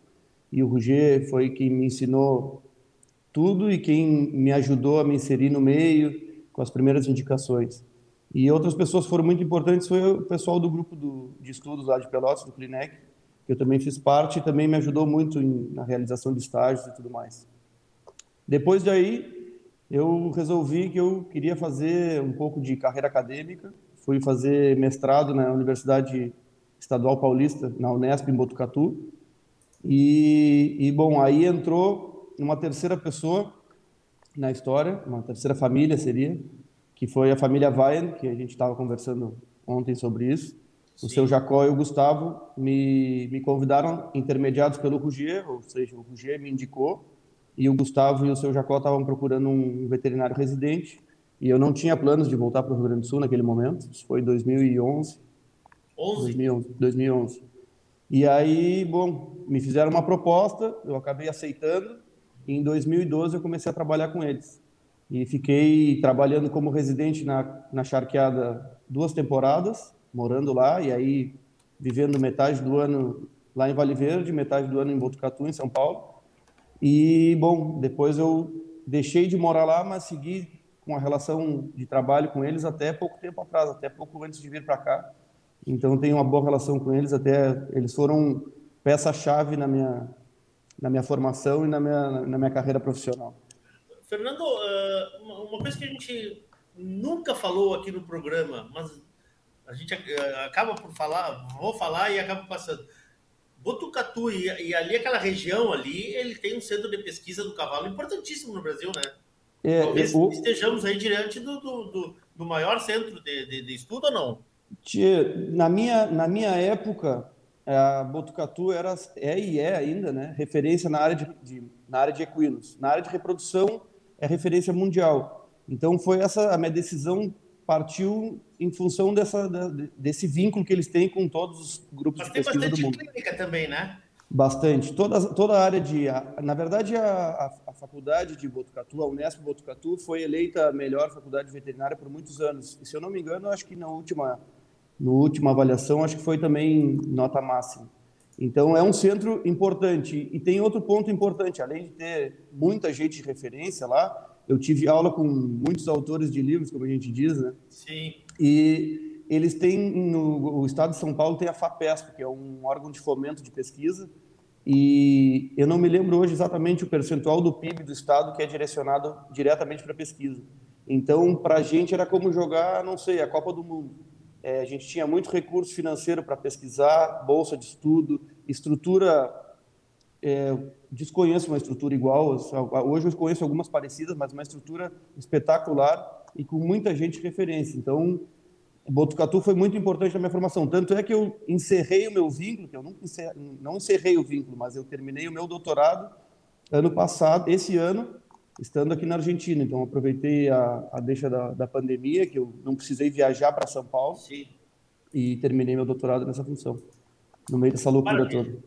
e o Ruger foi quem me ensinou tudo e quem me ajudou a me inserir no meio com as primeiras indicações. E outras pessoas foram muito importantes, foi o pessoal do grupo do, de estudos lá de Pelotas, do Clinec, que eu também fiz parte e também me ajudou muito em, na realização de estágios e tudo mais. Depois daí, eu resolvi que eu queria fazer um pouco de carreira acadêmica fui fazer mestrado na Universidade Estadual Paulista, na Unesp, em Botucatu. E, e bom, aí entrou uma terceira pessoa na história, uma terceira família seria, que foi a família Vayan, que a gente estava conversando ontem sobre isso. Sim. O seu Jacó e o Gustavo me, me convidaram, intermediados pelo Rugier, ou seja, o Rugier me indicou, e o Gustavo e o seu Jacó estavam procurando um veterinário residente, e eu não tinha planos de voltar para o Rio Grande do Sul naquele momento. Isso foi 2011. 11? 2011, 2011. E aí, bom, me fizeram uma proposta, eu acabei aceitando. e em 2012 eu comecei a trabalhar com eles. E fiquei trabalhando como residente na, na Charqueada duas temporadas, morando lá, e aí vivendo metade do ano lá em Vale Verde, metade do ano em Botucatu, em São Paulo. E, bom, depois eu deixei de morar lá, mas segui com a relação de trabalho com eles até pouco tempo atrás, até pouco antes de vir para cá. Então, tenho uma boa relação com eles, até eles foram peça-chave na minha, na minha formação e na minha, na minha carreira profissional. Fernando, uma coisa que a gente nunca falou aqui no programa, mas a gente acaba por falar, vou falar e acaba passando. Botucatu e, e, ali aquela região ali, ele tem um centro de pesquisa do cavalo importantíssimo no Brasil, né? É, Talvez estejamos aí diante do, do, do, do maior centro de, de, de, estudo ou não? Na minha, na minha época, a Botucatu era, é e é ainda, né, referência na área de, de, na área de equinos. Na área de reprodução, é referência mundial. Então, foi essa a minha decisão partiu em função dessa, desse vínculo que eles têm com todos os grupos Mas de pesquisa do mundo. tem bastante clínica também, né? Bastante. Toda, toda a área de... Na verdade, a, a, a faculdade de Botucatu, a Unesp Botucatu, foi eleita a melhor faculdade veterinária por muitos anos. E, se eu não me engano, acho que na última, no última avaliação, acho que foi também nota máxima. Então, é um centro importante. E tem outro ponto importante. Além de ter muita gente de referência lá, eu tive aula com muitos autores de livros, como a gente diz, né? Sim. E eles têm, no o estado de São Paulo tem a FAPESP, que é um órgão de fomento de pesquisa, e eu não me lembro hoje exatamente o percentual do PIB do estado que é direcionado diretamente para pesquisa. Então, para a gente era como jogar, não sei, a Copa do Mundo. É, a gente tinha muito recurso financeiro para pesquisar, bolsa de estudo, estrutura é, desconheço uma estrutura igual. Hoje eu conheço algumas parecidas, mas uma estrutura espetacular e com muita gente de referência. Então, Botucatu foi muito importante na minha formação. Tanto é que eu encerrei o meu vínculo, que eu nunca encerrei, não encerrei o vínculo, mas eu terminei o meu doutorado ano passado, esse ano, estando aqui na Argentina. Então, aproveitei a, a deixa da, da pandemia, que eu não precisei viajar para São Paulo, Sim. e terminei meu doutorado nessa função, no meio dessa loucura Maravilha. toda.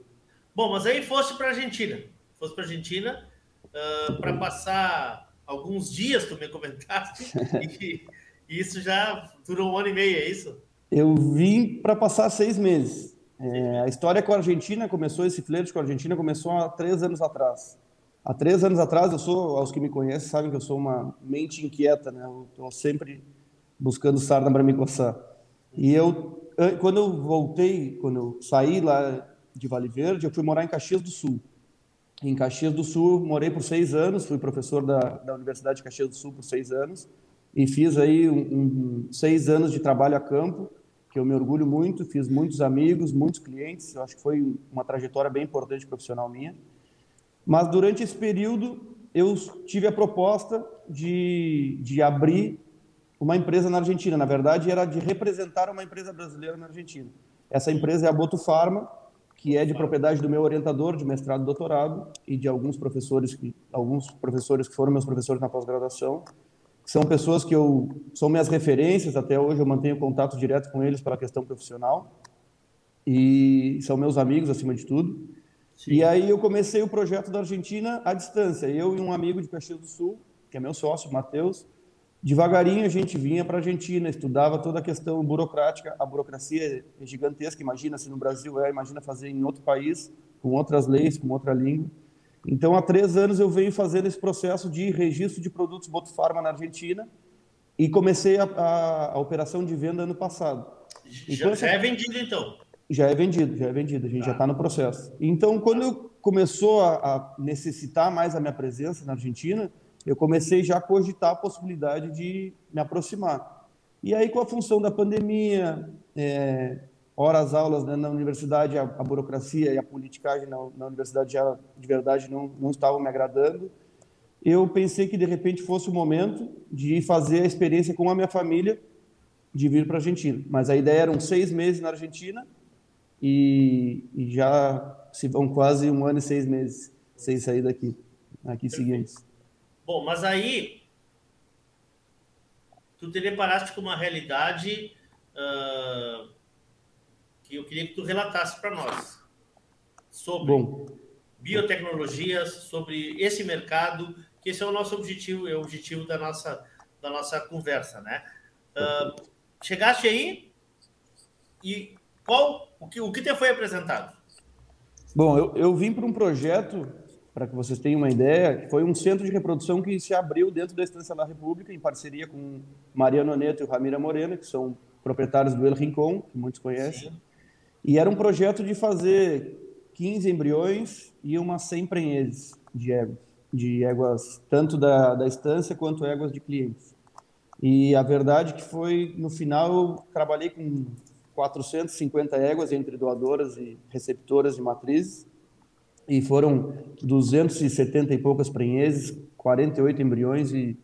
Bom, mas aí fosse para a Argentina. Fosse para a Argentina uh, ah, para passar alguns dias, tu me comentaste, e, e, isso já durou um ano e meio, é isso? Eu vim para passar seis meses. É, a história com a Argentina começou, esse flerte com a Argentina começou há três anos atrás. Há três anos atrás, eu sou, aos que me conhecem sabem que eu sou uma mente inquieta, né? Eu estou sempre buscando sarna para me coçar. E eu, quando eu voltei, quando eu saí lá de Vale Verde, eu fui morar em Caxias do Sul. Em Caxias do Sul, morei por seis anos, fui professor da, da Universidade de Caxias do Sul por seis anos e fiz aí um, um, seis anos de trabalho a campo, que eu me orgulho muito, fiz muitos amigos, muitos clientes, acho que foi uma trajetória bem importante profissional minha. Mas durante esse período, eu tive a proposta de, de abrir uma empresa na Argentina. Na verdade, era de representar uma empresa brasileira na Argentina. Essa empresa é a Boto Pharma, que é de propriedade do meu orientador de mestrado e doutorado e de alguns professores que alguns professores que foram meus professores na pós-graduação, são pessoas que eu são minhas referências até hoje, eu mantenho contato direto com eles pela questão profissional e são meus amigos acima de tudo. Sim. E aí eu comecei o projeto da Argentina à distância, eu e um amigo de Caxias do Sul, que é meu sócio, Matheus, Devagarinho a gente vinha para a Argentina, estudava toda a questão burocrática, a burocracia é gigantesca, imagina se no Brasil é, imagina fazer em outro país, com outras leis, com outra língua. Então, há três anos eu venho fazendo esse processo de registro de produtos Botufarma na Argentina e comecei a, a, a operação de venda ano passado. Já, então, já é vendido, então? Já é vendido, já é vendido, a gente tá. já está no processo. Então, quando começou a, a necessitar mais a minha presença na Argentina, eu comecei já a cogitar a possibilidade de me aproximar. E aí, com a função da pandemia, é, horas aulas né, na universidade, a, a, burocracia e a politicagem na, na, universidade já de verdade não, não estavam me agradando, eu pensei que de repente fosse o momento de fazer a experiência com a minha família de vir para a Argentina. Mas a ideia eram seis meses na Argentina e, e já se vão quase um ano e seis meses sem sair daqui, aqui seguintes. Bom, mas aí tu te deparaste com uma realidade uh, que eu queria que tu relatasse para nós sobre. Bom, biotecnologias, sobre esse mercado, que esse é o nosso objetivo, é o objetivo da nossa, da nossa conversa, né? Uh, chegaste aí e qual o que, o que te foi apresentado? Bom, eu, eu vim para um projeto, para que vocês tenham uma ideia, foi um centro de reprodução que se abriu dentro da Estância da República, em parceria com Mariano Neto e Ramira Morena, que são proprietários do El Rincon, que muitos conhecem. Sim. E era um projeto de fazer 15 embriões e umas 100 prenheses de éguas, de éguas tanto da, da estância quanto éguas de clientes. E a verdade é que foi, no final, eu trabalhei com 450 éguas entre doadoras e receptoras de matrizes, e foram 270 e poucas prenheses, 48 embriões e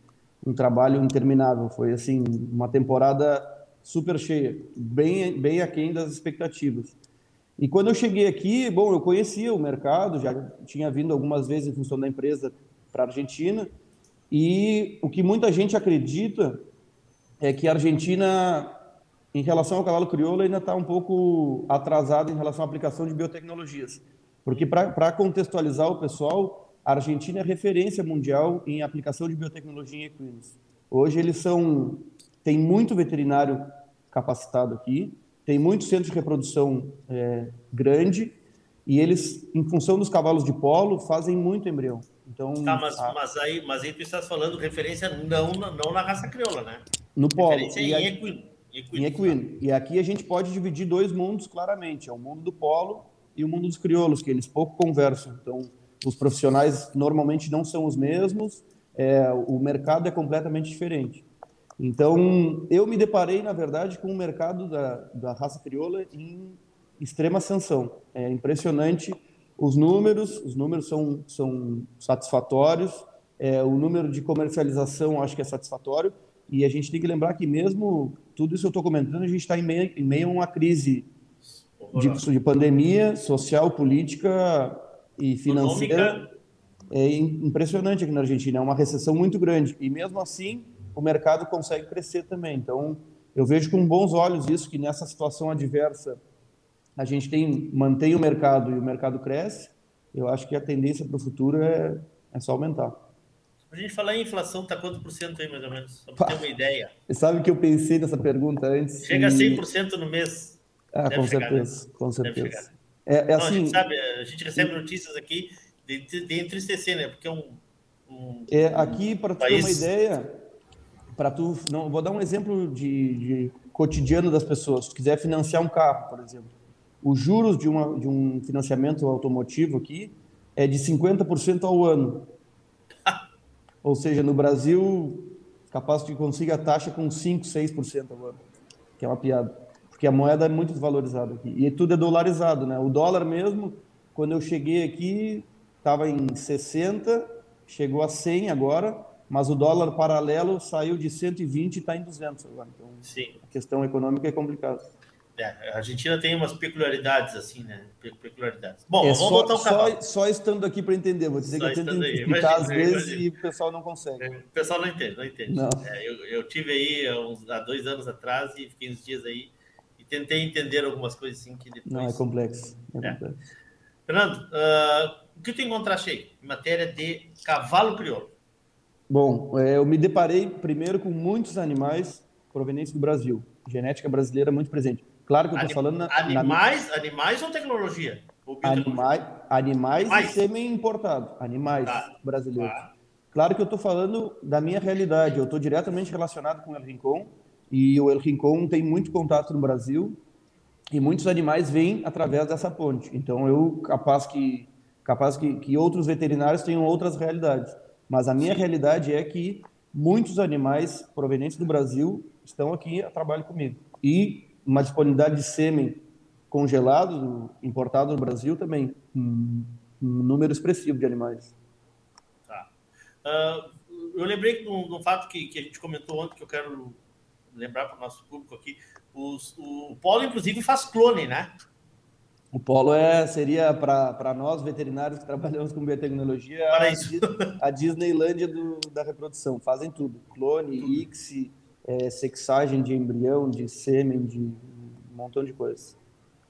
um trabalho interminável. Foi, assim, uma temporada super cheia, bem, bem aquém das expectativas. E quando eu cheguei aqui, bom, eu conhecia o mercado, já tinha vindo algumas vezes em função da empresa para a Argentina, e o que muita gente acredita é que a Argentina em relação ao cavalo crioulo, ainda está um pouco atrasado em relação à aplicação de biotecnologias. Porque, para contextualizar o pessoal, a Argentina é referência mundial em aplicação de biotecnologia em equinos. Hoje, eles são. Tem muito veterinário capacitado aqui, tem muito centro de reprodução é, grande, e eles, em função dos cavalos de polo, fazem muito embrião. Então, tá, mas, a... mas, aí, mas aí tu estás falando referência não, não na raça crioula, né? No polo. Referência em equino. Equino. Em equino. E aqui a gente pode dividir dois mundos claramente: é o mundo do polo e o mundo dos crioulos, que eles pouco conversam. Então, os profissionais normalmente não são os mesmos, é, o mercado é completamente diferente. Então, eu me deparei, na verdade, com o mercado da, da raça crioula em extrema ascensão. É impressionante os números, os números são, são satisfatórios, é, o número de comercialização acho que é satisfatório, e a gente tem que lembrar que mesmo tudo isso eu estou comentando, a gente está em meio, em meio a uma crise de, de, pandemia social, política e financeira. É impressionante aqui na Argentina, é uma recessão muito grande. E mesmo assim, o mercado consegue crescer também. Então, eu vejo com bons olhos isso, que nessa situação adversa, a gente tem mantém o mercado e o mercado cresce. Eu acho que a tendência para o futuro é, é só aumentar. A gente falar em inflação, tá quanto por cento aí, mais ou menos? Só para ter uma ideia. Sabe que eu pensei nessa pergunta antes? Chega a 100% no mês. Ah, Deve com chegar, certeza, né? com certeza. É, é Não, assim... a gente sabe, a gente recebe notícias aqui de, de entristecer, né? Porque é um... um é, aqui, para tu país... ter uma ideia, para tu... Não, vou dar um exemplo de, de cotidiano das pessoas. Se tu quiser financiar um carro, por exemplo, os juros de, uma, de um financiamento automotivo aqui é de 50% ao ano. Ou seja, no Brasil, capaz de conseguir a taxa com 5, 6% agora, que é uma piada. Porque a moeda é muito desvalorizada aqui. E tudo é dolarizado, né? O dólar mesmo, quando eu cheguei aqui, estava em 60, chegou a 100 agora, mas o dólar paralelo saiu de 120 e está em 200 agora. Então, Sim. a questão econômica é complicada. É, a Argentina tem umas peculiaridades, assim, né? Peculiaridades. Bom, é vamos só, voltar ao cavalo. Só, só estando aqui para entender, vou dizer só que eu tento explicar às vezes imagine. e o pessoal não consegue. É, o pessoal não entende, não entende. Não. É, eu, eu tive aí uns, há dois anos atrás e fiquei uns dias aí e tentei entender algumas coisas assim que depois... Não, é complexo. É, é. complexo. Fernando, uh, o que tu encontraste aí em matéria de cavalo crioulo? Bom, é, eu me deparei primeiro com muitos animais provenientes do Brasil. Genética brasileira muito presente Claro que eu estou falando... Na, animais, na... animais ou tecnologia? Ou animais, animais, animais, e sêmen importado. Animais tá. brasileiros. Tá. Claro que eu estou falando da minha realidade. Eu estou diretamente relacionado com o El Rincon e o El Rincon tem muito contato no Brasil e muitos animais vêm através dessa ponte. Então, eu capaz que capaz que, que outros veterinários tenham outras realidades. Mas a minha Sim. realidade é que muitos animais provenientes do Brasil estão aqui a trabalho comigo. E uma disponibilidade de sêmen congelado, importado no Brasil também, um, um número expressivo de animais. Tá. Uh, eu lembrei de um, fato que, que, a gente comentou ontem, que eu quero lembrar para o nosso público aqui. Os, o, o Polo, inclusive, faz clone, né? O Polo é, seria, para nós veterinários que trabalhamos com biotecnologia, a, a Disneylândia do, da reprodução. Fazem tudo: clone, ICSI, é, sexagem de embrião, de sêmen, de um montão de coisas.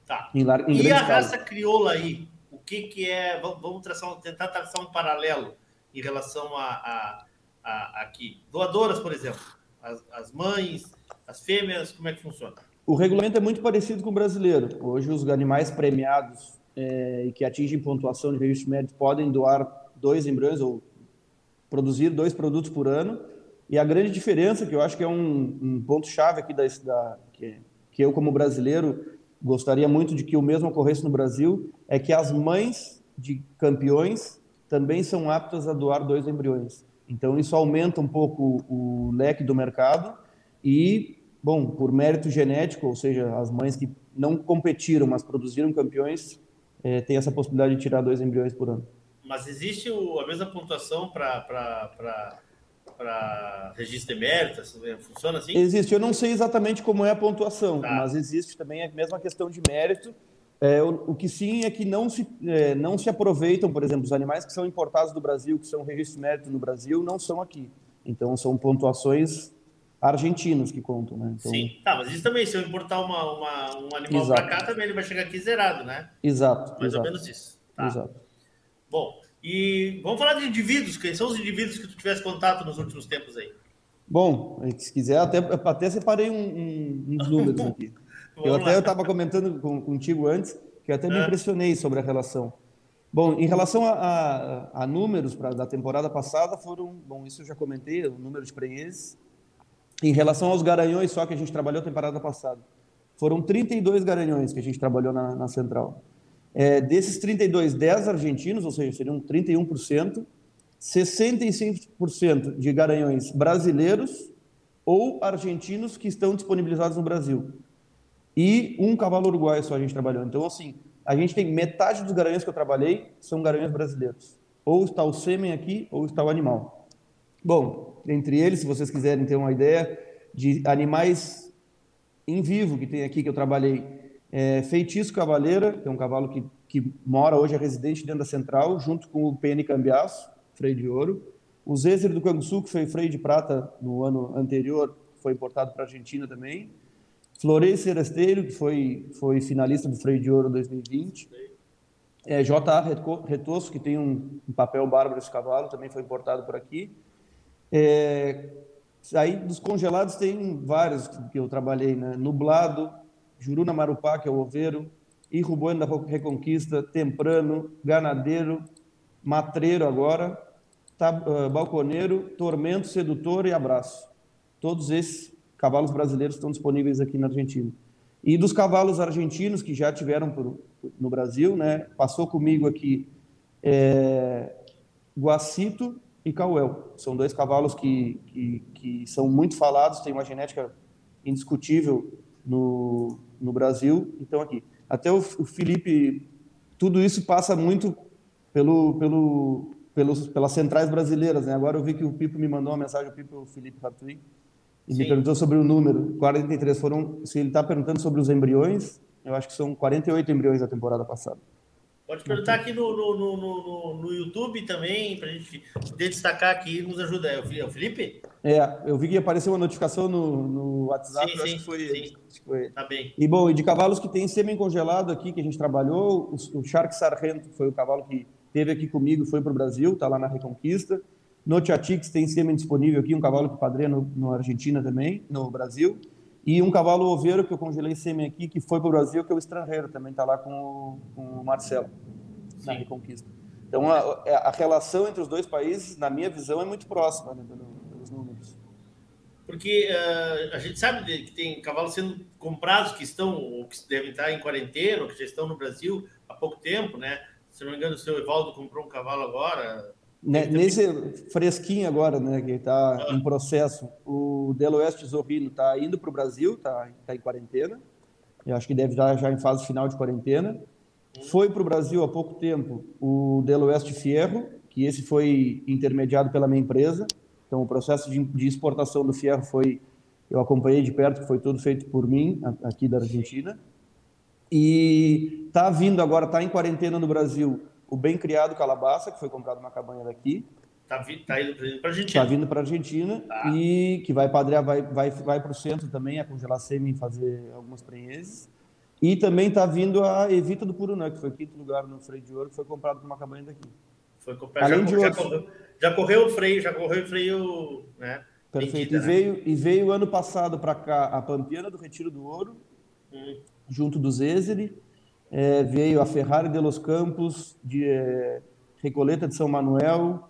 Tá. Em, em e a raça crioula aí? O que, que é. Vamos traçar, tentar traçar um paralelo em relação a, a, a aqui. Doadoras, por exemplo, as, as mães, as fêmeas, como é que funciona? O regulamento é muito parecido com o brasileiro. Hoje, os animais premiados é, e que atingem pontuação de registro médico podem doar dois embriões ou produzir dois produtos por ano. E a grande diferença, que eu acho que é um, um ponto-chave aqui da, da que, que eu, como brasileiro, gostaria muito de que o mesmo ocorresse no Brasil, é que as mães de campeões também são aptas a doar dois embriões. Então, isso aumenta um pouco o leque do mercado e, bom, por mérito genético, ou seja, as mães que não competiram, mas produziram campeões, é, tem essa possibilidade de tirar dois embriões por ano. Mas existe o, a mesma pontuação para registro de mérito? Funciona assim? Existe. Eu não sei exatamente como é a pontuação, tá. mas existe também a mesma questão de mérito. É, o, o, que sim é que não se, é, não se aproveitam, por exemplo, os animais que são importados do Brasil, que são registro de mérito no Brasil, não são aqui. Então, são pontuações argentinos que contam, né? Então... Sim, tá, mas isso também, se eu importar uma, uma um animal para cá, também ele vai chegar aqui zerado, né? Exato. Mais exato. ou menos isso. Tá. Exato. Bom, e vamos falar de indivíduos, quem são os indivíduos que tu tivesse contato nos últimos tempos aí? Bom, se quiser, até, até separei um, um, uns números aqui. eu até estava comentando com, contigo antes, que eu até me é. impressionei sobre a relação. Bom, em relação a, a, a números pra, da temporada passada, foram, bom, isso eu já comentei, o número de prenhes, em relação aos garanhões só que a gente trabalhou temporada passada. Foram 32 garanhões que a gente trabalhou na, na central. É, desses 32, 10 argentinos, ou seja, seriam 31%, 65% de garanhões brasileiros ou argentinos que estão disponibilizados no Brasil. E um cavalo uruguaio só a gente trabalhou. Então, assim, a gente tem metade dos garanhões que eu trabalhei são garanhões brasileiros. Ou está o sêmen aqui, ou está o animal. Bom, entre eles, se vocês quiserem ter uma ideia de animais em vivo que tem aqui que eu trabalhei, é, Feitiço Cavaleira, que é um cavalo que, que mora hoje, é residente dentro da central, junto com o PN Cambiaço, freio de ouro. O Zézer do Canguçu, que foi freio de prata no ano anterior, foi importado para a Argentina também. Florei Seresteiro, que foi, foi finalista do freio de ouro 2020. É, J.A. Retosso, que tem um, um papel bárbaro esse cavalo, também foi importado por aqui. É, aí dos congelados tem vários que eu trabalhei, né? Nublado, Juruna Marupá, que é o Oveiro, Irrubuano da Reconquista, Temprano, Ganadeiro, Matreiro agora, tab, uh, Balconeiro, Tormento, Sedutor e Abraço. Todos esses cavalos brasileiros estão disponíveis aqui na Argentina. E dos cavalos argentinos que já tiveram por, no Brasil, né? Passou comigo aqui é, Guacito, e Cauel. São dois cavalos que, que, que, são muito falados, têm uma genética indiscutível no, no Brasil. Então, aqui. Até o, o Felipe, tudo isso passa muito pelo, pelo, pelos, pelas centrais brasileiras. Né? Agora eu vi que o Pipo me mandou uma mensagem, o Pipo, o Felipe Ratui, e Sim. me perguntou sobre o número. 43 foram. Se ele está perguntando sobre os embriões, eu acho que são 48 embriões da temporada passada. Pode perguntar aqui no, no, no, no, YouTube também, para a gente poder destacar aqui, nos ajuda. É o é Felipe? É, eu vi que apareceu uma notificação no, no WhatsApp, sim, sim, acho que foi que foi. Tá bem. E bom, e de cavalos que tem semi-congelado aqui, que a gente trabalhou, o, o Shark Sargento foi o cavalo que teve aqui comigo, foi para o Brasil, está lá na Reconquista. No Tiatix tem semi disponível aqui, um cavalo que padreia no, no Argentina também, no Brasil. E um cavalo oveiro que eu congelei sêmen aqui, que foi para o Brasil, que é o estrangeiro, também está lá com o, com o Marcelo, Sim. na Reconquista. Então, a, é, a, relação entre os dois países, na minha visão, é muito próxima, né, pelos números. Porque uh, a gente sabe que tem cavalos sendo comprados que estão, ou que devem estar em quarentena, ou que já estão no Brasil há pouco tempo, né? Se não me engano, o seu Evaldo comprou um cavalo agora, né, nesse fresquinho agora, né, que está ah. em processo, o Deloeste Zorrino está indo para o Brasil, está tá em quarentena. Eu acho que deve estar já em fase final de quarentena. Foi para o Brasil há pouco tempo o Deloeste Fierro, que esse foi intermediado pela minha empresa. Então, o processo de, de exportação do Fierro foi, eu acompanhei de perto, que foi tudo feito por mim, aqui da Argentina. E está vindo agora, está em quarentena no Brasil, o bem criado Calabaça, que foi comprado numa cabanha daqui. Está tá indo para a Argentina. Está vindo para a Argentina tá. e que vai padrear, vai, vai, vai para o centro também a congelar sêmen e fazer algumas prenheses. E também está vindo a Evita do Purunã, que foi quinto lugar no freio de ouro, que foi comprado por uma cabanha daqui. Foi comprado, Além já, de já, outros... correu, já correu o freio, já correu o freio, né? Perfeito. E, né? veio, e veio ano passado para cá a Pampiana do Retiro do Ouro, hum. junto do Zezeri. É, veio a Ferrari de Los Campos, de é, Recoleta de São Manuel.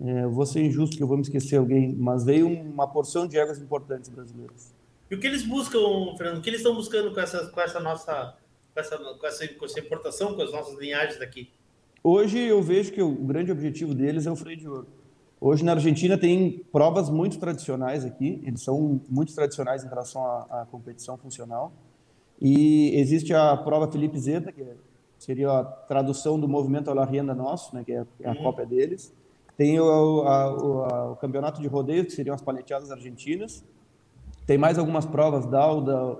É, vou ser injusto que eu vou me esquecer alguém, mas veio uma porção de éguas importantes brasileiras. E o que eles buscam, Fernando? O que eles estão buscando com essa, com essa nossa com essa, com essa, com essa importação, com as nossas linhagens daqui? Hoje eu vejo que o grande objetivo deles é o freio de ouro. Hoje na Argentina tem provas muito tradicionais aqui, eles são muito tradicionais em relação à, à competição funcional. E existe a prova Felipe Zeta, que seria a tradução do movimento La Rienda Nosso, né, que é a uhum. cópia deles. Tem o, a, o, o, campeonato de rodeio, que seriam as paleteadas argentinas. Tem mais algumas provas, Dauda,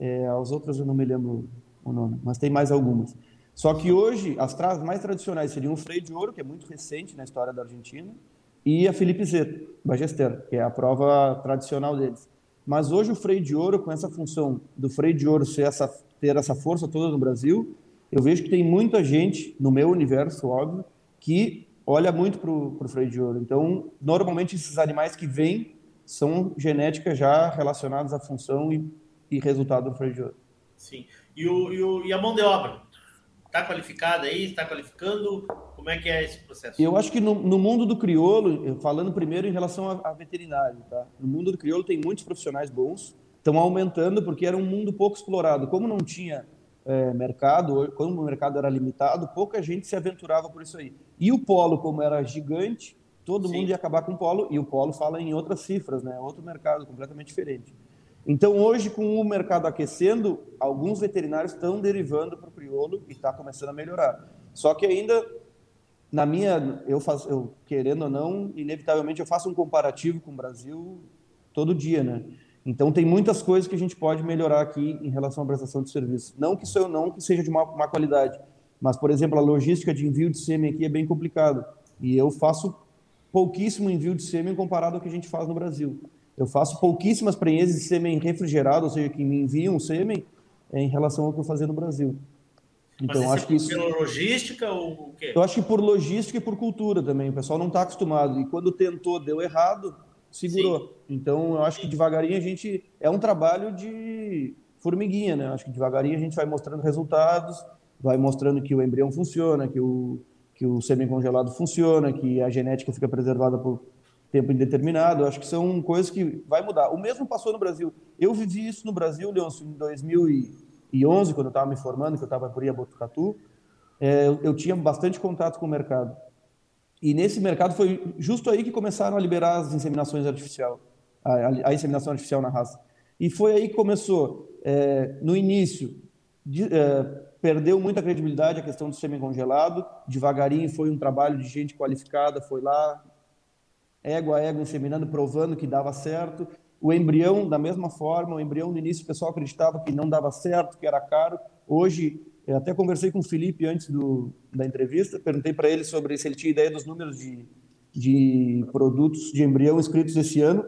é, as outras eu não me lembro o nome, mas tem mais algumas. Só que hoje, as travas mais tradicionais seriam o freio de ouro, que é muito recente na história da Argentina, e a Felipe Zeta, Bagester, que é a prova tradicional deles. Mas hoje o freio de ouro, com essa função do freio de ouro ser essa, ter essa força toda no Brasil, eu vejo que tem muita gente, no meu universo, óbvio, que olha muito para o freio de ouro. Então, normalmente esses animais que vêm são genéticas já relacionadas à função e, e resultado do freio de ouro. Sim. E, o, e, o, e a mão de obra? Está qualificada aí? Está qualificando? Como é que é esse processo? Eu acho que no, no mundo do crioulo, falando primeiro em relação a, a, veterinário, tá? No mundo do crioulo tem muitos profissionais bons, estão aumentando porque era um mundo pouco explorado. Como não tinha é, mercado, como o mercado era limitado, pouca gente se aventurava por isso aí. E o polo, como era gigante, todo Sim. mundo ia acabar com o polo, e o polo fala em outras cifras, né? Outro mercado completamente diferente. Então, hoje, com o mercado aquecendo, alguns veterinários estão derivando para o crioulo e está começando a melhorar. Só que ainda, na minha, eu faço, eu, querendo ou não, inevitavelmente eu faço um comparativo com o Brasil todo dia, né? Então, tem muitas coisas que a gente pode melhorar aqui em relação à prestação de serviço. Não que isso não que seja de má, má qualidade, mas, por exemplo, a logística de envio de sêmen aqui é bem complicado. E eu faço pouquíssimo envio de sêmen comparado ao que a gente faz no Brasil. Eu faço pouquíssimas prenhes de sêmen refrigerado, ou seja, que me enviam sêmen é, em relação ao que eu fazia no Brasil. Então, Mas acho é que isso. Pela logística ou o quê? Eu acho que por logística e por cultura também. O pessoal não está acostumado. E quando tentou, deu errado, segurou. Sim. Então, eu acho que devagarinho a gente. É um trabalho de formiguinha, né? Eu acho que devagarinho a gente vai mostrando resultados, vai mostrando que o embrião funciona, que o, que o sêmen congelado funciona, que a genética fica preservada por tempo indeterminado. Acho que são coisas que vai mudar. O mesmo passou no Brasil. Eu vivi isso no Brasil, Leôncio, em 2011, quando eu estava me formando, que eu estava por Botucatu. É, eu, tinha bastante contato com o mercado. E nesse mercado foi justo aí que começaram a liberar as inseminações artificial, a, a inseminação artificial na raça. E foi aí que começou. É, no início, de, é, perdeu muita credibilidade a questão do sêmen congelado. Devagarinho foi um trabalho de gente qualificada, foi lá, égua a égua inseminando, provando que dava certo. O embrião, da mesma forma, o embrião no início o pessoal acreditava que não dava certo, que era caro. Hoje, até conversei com o Felipe antes do, da entrevista, perguntei para ele sobre se ele tinha ideia dos números de, de produtos de embrião inscritos esse ano,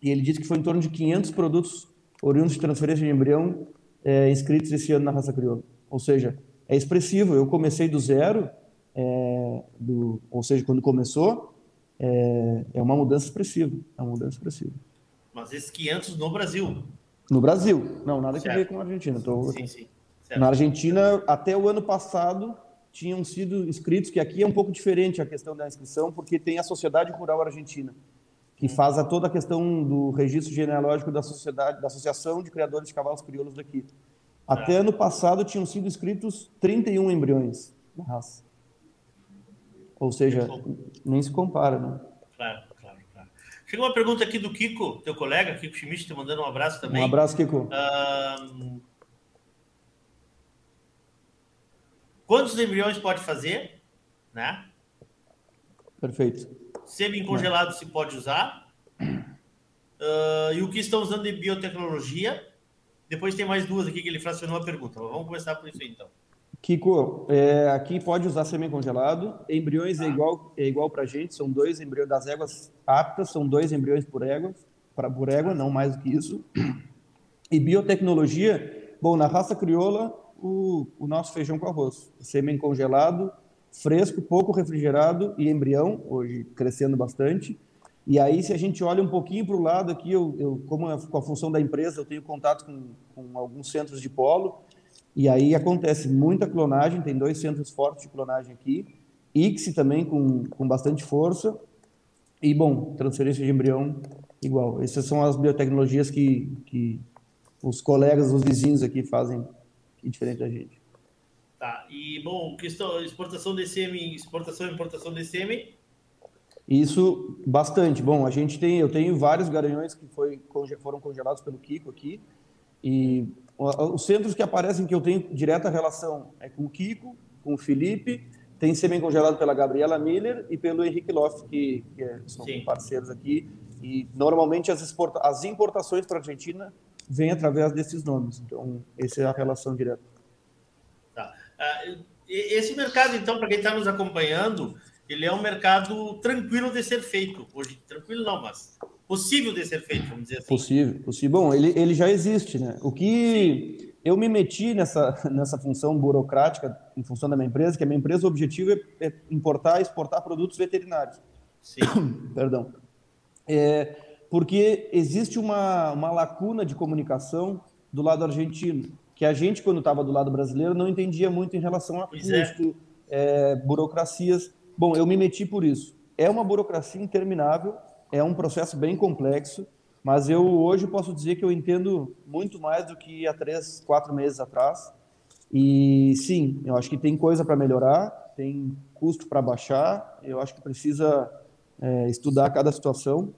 e ele disse que foi em torno de 500 produtos oriundos de transferência de embrião é, inscritos esse ano na raça crioula. Ou seja, é expressivo. Eu comecei do zero, é, do, ou seja, quando começou, é, é uma mudança expressiva. É uma mudança expressiva. Mas esses 500 no Brasil? No Brasil. Não, nada certo. que ver com a Argentina. Tô... Sim, sim. Certo. Na Argentina, até o ano passado, tinham sido inscritos, que aqui é um pouco diferente a questão da inscrição, porque tem a Sociedade Rural Argentina, que hum. faz a toda a questão do registro genealógico da sociedade, da Associação de Criadores de Cavalos Crioulos daqui. Até ano passado tinham sido inscritos 31 embriões na raça. Ou seja, nem se compara, né? Claro, claro, claro. Chegou uma pergunta aqui do Kiko, teu colega, Kiko Schmidt, te mandando um abraço também. Um abraço, Kiko. Quantos embriões pode fazer? Né? Perfeito. Semi congelado se pode usar. Uh, e o que estão usando de biotecnologia? Depois tem mais duas aqui que ele fracionou a pergunta. Vamos começar por isso aí, então. Kiko, é, aqui pode usar semi-congelado. Embriões é igual, é igual para a gente, são dois embriões das éguas aptas, são dois embriões por égua, pra, por égua, não mais do que isso. E biotecnologia, bom, na raça crioula, o, o nosso feijão com arroz, sêmen congelado, fresco, pouco refrigerado e embrião, hoje crescendo bastante. E aí, se a gente olha um pouquinho para o lado aqui, eu, eu como a, com a função da empresa, eu tenho contato com, com alguns centros de polo, e aí acontece muita clonagem, tem dois centros fortes de clonagem aqui, ICSI também com, com bastante força, e, bom, transferência de embrião igual. Essas são as biotecnologias que, que os colegas, os vizinhos aqui fazem diferente da gente. Tá, e, bom, questão, exportação de sêmen, exportação e importação de sêmen, isso bastante. Bom, a gente tem, eu tenho vários garanhões que foi, foram congelados pelo Kiko aqui e os centros que aparecem que eu tenho direta relação é com o Kiko, com o Felipe, tem sêmen congelado pela Gabriela Miller e pelo Henrique Loft, que, que é, são Sim. parceiros aqui. E normalmente as, exporta as importações para a Argentina vêm através desses nomes. Então, essa é a relação direta. Tá. Uh, esse mercado, então, para quem está nos acompanhando, ele é um mercado tranquilo de ser feito. Hoje, tranquilo não, mas possível de ser feito, vamos dizer assim. Possível, possível. Bom, ele, ele já existe, né? O que Sim. eu me meti nessa, nessa função burocrática, em função da minha empresa, que a minha empresa, o objetivo é, é importar e exportar produtos veterinários. Sim. Perdão. É, porque existe uma, uma lacuna de comunicação do lado argentino, que a gente, quando estava do lado brasileiro, não entendia muito em relação a pois é. custo, é. burocracias. Bom, eu me meti por isso. É uma burocracia interminável, é um processo bem complexo, mas eu hoje posso dizer que eu entendo muito mais do que há três, quatro meses atrás. E sim, eu acho que tem coisa para melhorar, tem custo para baixar, eu acho que precisa é, estudar cada situação,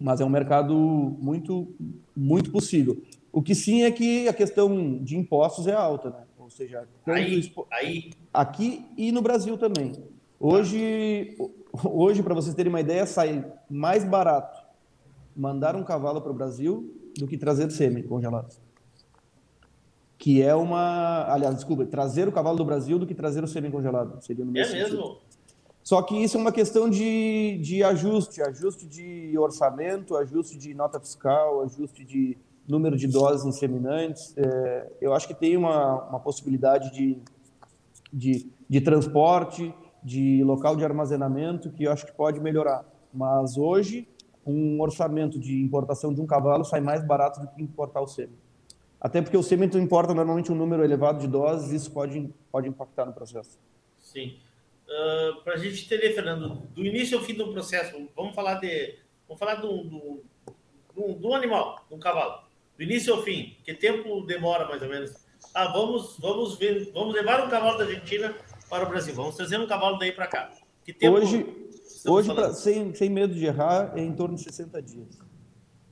mas é um mercado muito, muito possível. O que sim é que a questão de impostos é alta, né? Ou seja, aí, aí. aqui e no Brasil também. Hoje, hoje para vocês terem uma ideia, sai mais barato mandar um cavalo para o Brasil do que trazer sêmen congelado. Que é uma. Aliás, desculpa, trazer o cavalo do Brasil do que trazer o sêmen congelado. Seria no mesmo é mesmo? Sentido. Só que isso é uma questão de, de ajuste, ajuste de orçamento, ajuste de nota fiscal, ajuste de número de doses inseminantes. É, eu acho que tem uma, uma possibilidade de, de, de transporte, de local de armazenamento que eu acho que pode melhorar. Mas hoje, um orçamento de importação de um cavalo sai mais barato do que importar o sêmen. Até porque o sêmen importa normalmente um número elevado de doses isso pode, pode impactar no processo. Sim. Uh, Para a gente entender, Fernando, do início ao fim do processo, vamos falar de vamos falar do, do, do, do animal, do cavalo. Do início ao fim, que tempo demora mais ou menos? Ah, vamos, vamos ver, vamos levar um cavalo da Argentina para o Brasil. Vamos trazer um cavalo daí para cá. Que tempo hoje, hoje pra, sem, sem medo de errar, é em torno de 60 dias.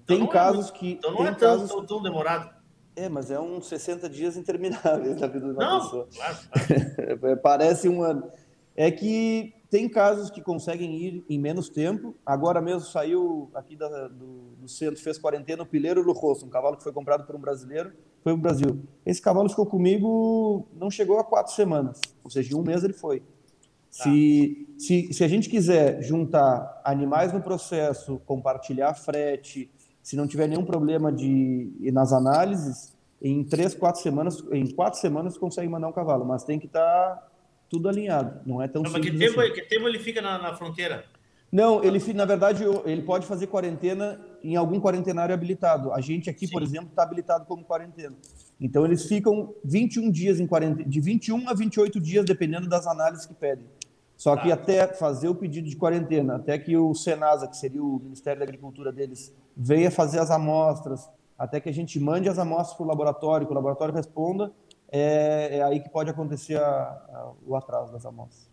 Então tem casos é, que. Então não é tão, tão, tão, demorado. É, mas é uns 60 dias intermináveis na vida de uma não, pessoa. Claro, claro. Parece um ano. É que tem casos que conseguem ir em menos tempo. Agora mesmo saiu aqui da, do, do, centro, fez quarentena o Pileiro Rosto, um cavalo que foi comprado por um brasileiro, foi para o Brasil. Esse cavalo ficou comigo, não chegou a quatro semanas, ou seja, em um mês ele foi. Tá. Se, se, se a gente quiser juntar animais no processo, compartilhar frete, se não tiver nenhum problema de nas análises, em três, quatro semanas, em quatro semanas consegue mandar um cavalo, mas tem que estar tá tudo alinhado. Não é tão não, simples. Mas que tempo, assim. que tempo ele fica na, na fronteira? Não, ele na verdade ele pode fazer quarentena em algum quarentenário habilitado. A gente aqui, Sim. por exemplo, está habilitado como quarentena. Então eles ficam 21 dias em quarentena, de 21 a 28 dias, dependendo das análises que pedem. Só que ah. até fazer o pedido de quarentena, até que o Senasa, que seria o Ministério da Agricultura deles, venha fazer as amostras, até que a gente mande as amostras para o laboratório, que o laboratório responda, é, é aí que pode acontecer a, a, o atraso das amostras,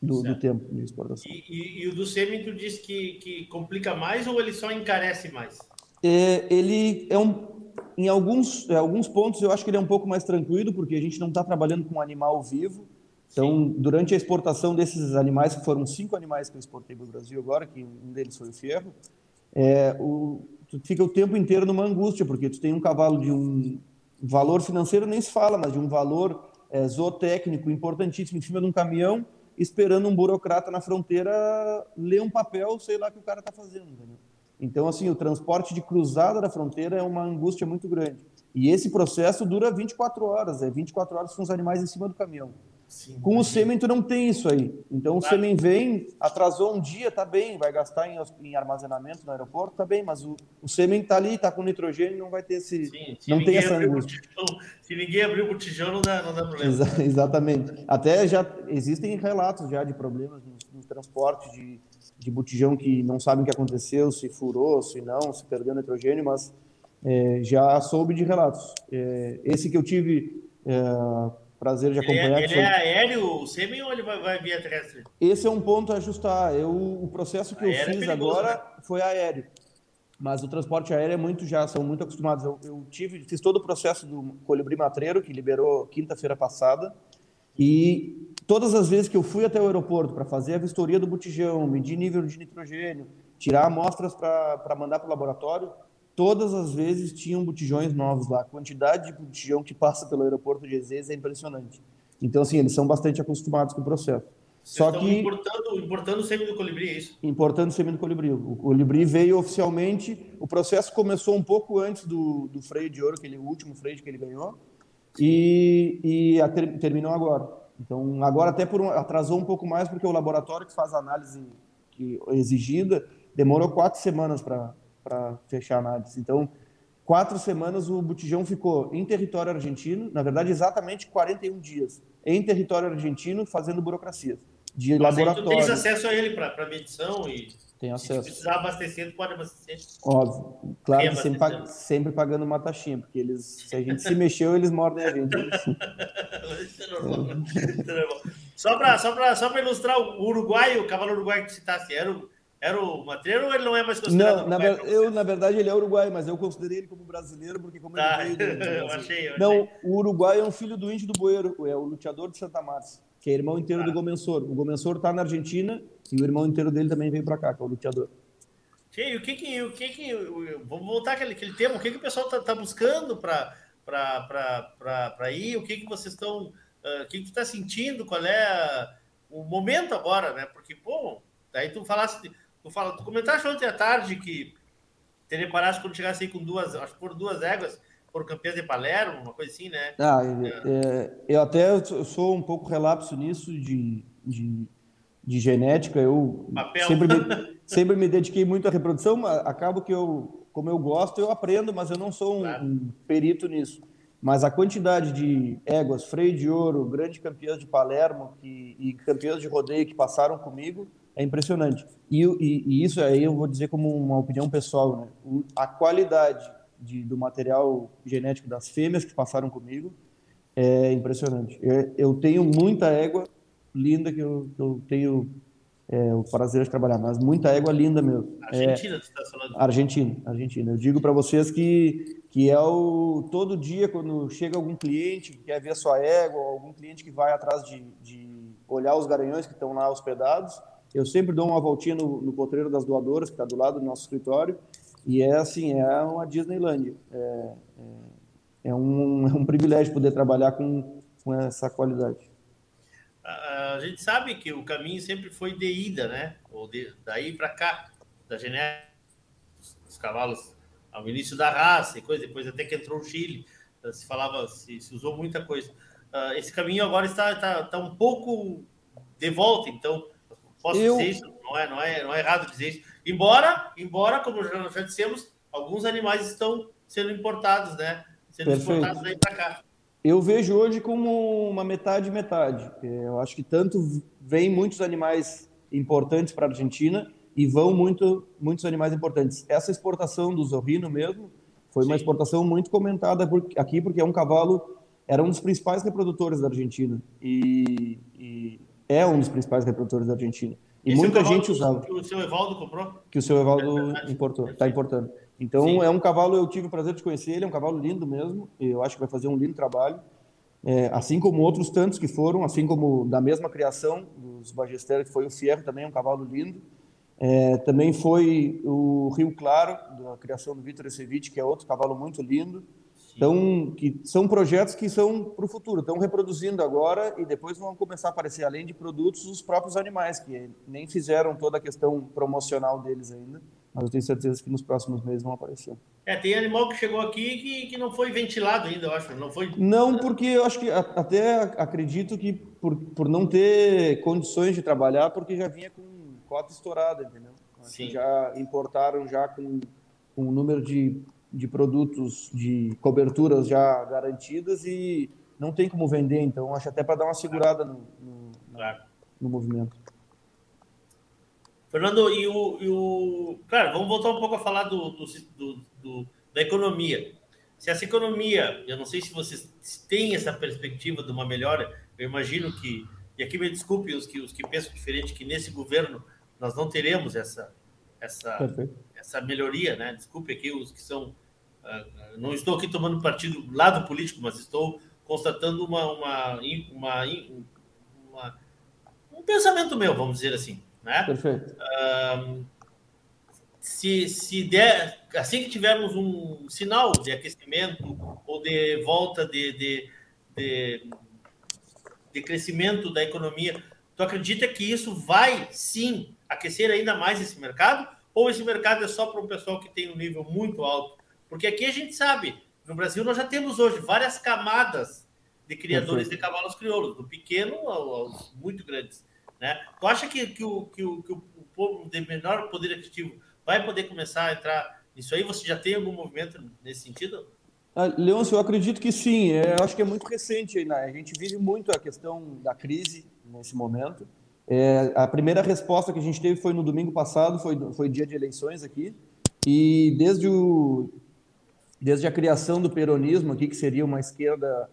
do, do tempo de exportação. E, e, e, o do sêmen, tu diz que, que complica mais ou ele só encarece mais? É, ele é um. Em alguns, é, alguns pontos eu acho que ele é um pouco mais tranquilo, porque a gente não está trabalhando com um animal vivo. Então, durante a exportação desses animais, que foram cinco animais que eu exportei para o Brasil agora, que um deles foi o ferro, é, o, tu fica o tempo inteiro numa angústia, porque tu tem um cavalo de um, valor financeiro nem se fala, mas de um valor é, zootécnico importantíssimo em cima de um caminhão, esperando um burocrata na fronteira ler um papel, sei lá que o cara está fazendo. Entendeu? Então, assim, o transporte de cruzada da fronteira é uma angústia muito grande. E esse processo dura 24 horas, é 24 horas com os animais em cima do caminhão. Sim, com o sêmen tu não tem isso aí. Então claro. o sêmen vem, atrasou um dia, tá bem, vai gastar em, em armazenamento no aeroporto, tá bem, mas o, o sêmen tá ali, tá com nitrogênio, não vai ter esse, Sim, não tem essa angústia. Se ninguém abrir o botijão, não dá, não dá problema. Exa exatamente. Até já existem relatos já de problemas no, no transporte de, de botijão que não sabem o que aconteceu, se furou, se não, se perdeu nitrogênio, mas é, já soube de relatos. É, esse que eu tive é, prazer de acompanhar. Ele, é, ele é aéreo, o sêmen, ou ele vai, vai via terrestre? Esse é um ponto a ajustar. Eu, o processo que eu é fiz é agora né? foi aéreo. Mas o transporte aéreo é muito já, são muito acostumados. Eu, eu tive, fiz todo o processo do colibri matreiro, que liberou quinta-feira passada, e todas as vezes que eu fui até o aeroporto para fazer a vistoria do botijão, medir nível de nitrogênio, tirar amostras para mandar para o laboratório, todas as vezes tinham botijões novos lá. A quantidade de botijão que passa pelo aeroporto de Ezeiza é impressionante. Então, assim, eles são bastante acostumados com o processo. Vocês Só que importando, importando o sêmen do colibri, é isso? Importando o sêmen do colibri. O colibri veio oficialmente. O processo começou um pouco antes do, do freio de ouro, aquele último freio que ele ganhou, e, e a, ter, terminou agora. Então, agora até por um, atrasou um pouco mais, porque o laboratório que faz a análise que, exigida demorou quatro semanas para para fechar a análise. Então, quatro semanas o botijão ficou em território argentino, na verdade, exatamente 41 dias, em território argentino, fazendo burocracias de Mas laboratório. Tu tens acesso a ele para medição e tem acesso. Se precisar abastecer, tu pode abastecer. Óbvio. Claro que sempre, sempre, pagando uma taxinha, porque eles, se a gente se mexeu, eles mordem a gente. Isso é normal. É. Só para só só ilustrar o Uruguai, o cavalo uruguai que citasse, era o era o Matreiro ou ele não é mais considerado Não, na ver, eu, na verdade, ele é uruguai, mas eu considerei ele como brasileiro, porque como tá. ele veio... eu achei, eu Não, achei. o Uruguai é um filho do índio do Boeiro, é o luteador de Santa Márcia, que é irmão inteiro ah. do Gomensor. O Gomensor está na Argentina e o irmão inteiro dele também veio para cá, que é o luteador. Sim, o que que... O que, que vamos voltar àquele, aquele tema. O que, que o pessoal está tá buscando para ir? O que, que vocês estão... Uh, o que, que tu está sentindo? Qual é a, o momento agora, né? Porque, pô, daí tu falasse... De, Tu, fala, tu comentaste ontem à tarde que te reparaste quando chegasse aí com duas, acho que por duas éguas, por campeões de Palermo, uma coisa assim, né? Ah, é. É, eu até sou um pouco relapso nisso de, de, de genética. Eu sempre me, sempre me dediquei muito à reprodução, mas acabo que eu, como eu gosto, eu aprendo, mas eu não sou um, claro. um perito nisso. Mas a quantidade de éguas, freio de ouro, grande campeãs de Palermo que, e campeãs de rodeio que passaram comigo, é impressionante. E, e, e, isso aí eu vou dizer como uma opinião pessoal, né? O, a qualidade de, do material genético das fêmeas que passaram comigo é impressionante. Eu, eu tenho muita égua linda que eu, eu tenho é, o prazer de trabalhar, mas muita égua linda mesmo. Argentina, é, você está falando? Argentina, Argentina. Eu digo para vocês que, que é o todo dia quando chega algum cliente que quer ver a sua égua, algum cliente que vai atrás de, de olhar os garanhões que estão lá hospedados, eu sempre dou uma voltinha no, no potreiro das doadoras, que está do lado do nosso escritório, e é assim, é uma Disneylandia. É, é, é, um, é um privilégio poder trabalhar com, com essa qualidade. A, gente sabe que o caminho sempre foi de ida, né? Ou de, daí para cá, da genética, os cavalos ao início da raça e coisa, depois até que entrou o Chile, se falava, se, se usou muita coisa. Uh, esse caminho agora está, está, está um pouco de volta, então Posso eu... dizer isso? Não é, não, é, não é errado dizer isso. Embora, embora como já, já dissemos, alguns animais estão sendo importados, né? Sendo Perfeito. exportados daí para cá. Eu vejo hoje como uma metade metade. É, eu acho que tanto vem muitos animais importantes para a Argentina e vão muito, muitos animais importantes. Essa exportação do Zorrino mesmo foi Sim. uma exportação muito comentada por, aqui porque é um cavalo era um dos principais reprodutores da Argentina e, e é um dos principais reprodutores da Argentina. E Esse muita gente usava. Que o seu Evaldo comprou? Que o seu Evaldo é importou, está importando. Então Sim. é um cavalo, eu tive o prazer de conhecer ele, é um cavalo lindo mesmo, eu acho que vai fazer um lindo trabalho. É, assim como outros tantos que foram, assim como da mesma criação dos Bagesteros, que foi o Fierro também, é um cavalo lindo. É, também foi o Rio Claro, da criação do Vitor Ecevic, que é outro cavalo muito lindo. Então, que são projetos que são para o futuro, estão reproduzindo agora e depois vão começar a aparecer, além de produtos, os próprios animais, que nem fizeram toda a questão promocional deles ainda, mas eu tenho certeza que nos próximos meses vão aparecer. É, tem animal que chegou aqui que, que não foi ventilado ainda, eu acho. Não, foi... não, porque eu acho que até acredito que por, por não ter condições de trabalhar, porque já vinha com cota estourada, entendeu? Sim. Já importaram já com, com um número de, de produtos, de coberturas já garantidas e não tem como vender, então acho até para dar uma segurada no, no, claro. no movimento. Fernando, e o, e o. Claro, vamos voltar um pouco a falar do, do, do, do, da economia. Se essa economia, eu não sei se vocês têm essa perspectiva de uma melhora, eu imagino que, e aqui me desculpe os que, os que pensam diferente, que nesse governo nós não teremos essa, essa, essa melhoria, né? Desculpe aqui os que são. Uh, não estou aqui tomando partido lado político, mas estou constatando uma, uma, uma, uma, um pensamento meu, vamos dizer assim. Né? Perfeito. se, se der, assim que tivermos um sinal de aquecimento ou de volta de, de, de, de crescimento da economia, tu acredita que isso vai sim aquecer ainda mais esse mercado? Ou esse mercado é só para um pessoal que tem um nível muito alto? Porque aqui a gente sabe, no Brasil nós já temos hoje várias camadas de criadores de cavalos crioulos, do pequeno aos muito grandes. Né? Tu acha que, que, o, que, o, que o povo de menor poder aquisitivo vai poder começar a entrar nisso aí? Você já tem algum movimento nesse sentido? Ah, Leôncio, eu acredito que sim. É, eu acho que é muito recente. Né? A gente vive muito a questão da crise nesse momento. É, a primeira resposta que a gente teve foi no domingo passado, foi, foi dia de eleições aqui. E desde, o, desde a criação do peronismo aqui, que seria uma esquerda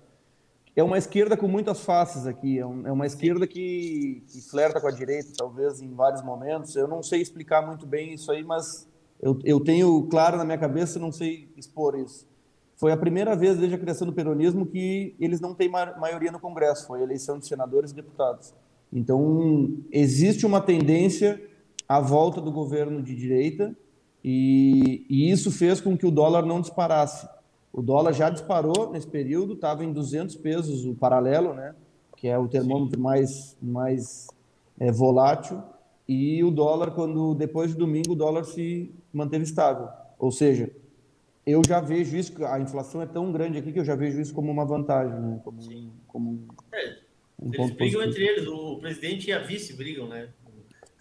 é uma esquerda com muitas faces aqui. É, é uma esquerda que, que, flerta com a direita, talvez em vários momentos. Eu não sei explicar muito bem isso aí, mas eu, eu tenho claro na minha cabeça, não sei expor isso. Foi a primeira vez desde a criação do peronismo que eles não têm ma maioria no Congresso. Foi a eleição de senadores e deputados. Então existe uma tendência à volta do governo de direita e, e isso fez com que o dólar não disparasse. O dólar já disparou nesse período, estava em 200 pesos o paralelo, né? que é o termômetro Sim. mais, mais é, volátil, e o dólar, quando depois de domingo, o dólar se manteve estável. Ou seja, eu já vejo isso, a inflação é tão grande aqui que eu já vejo isso como uma vantagem, né? como, Sim. como é, um eles brigam positivo. entre eles, o presidente e a vice brigam, né?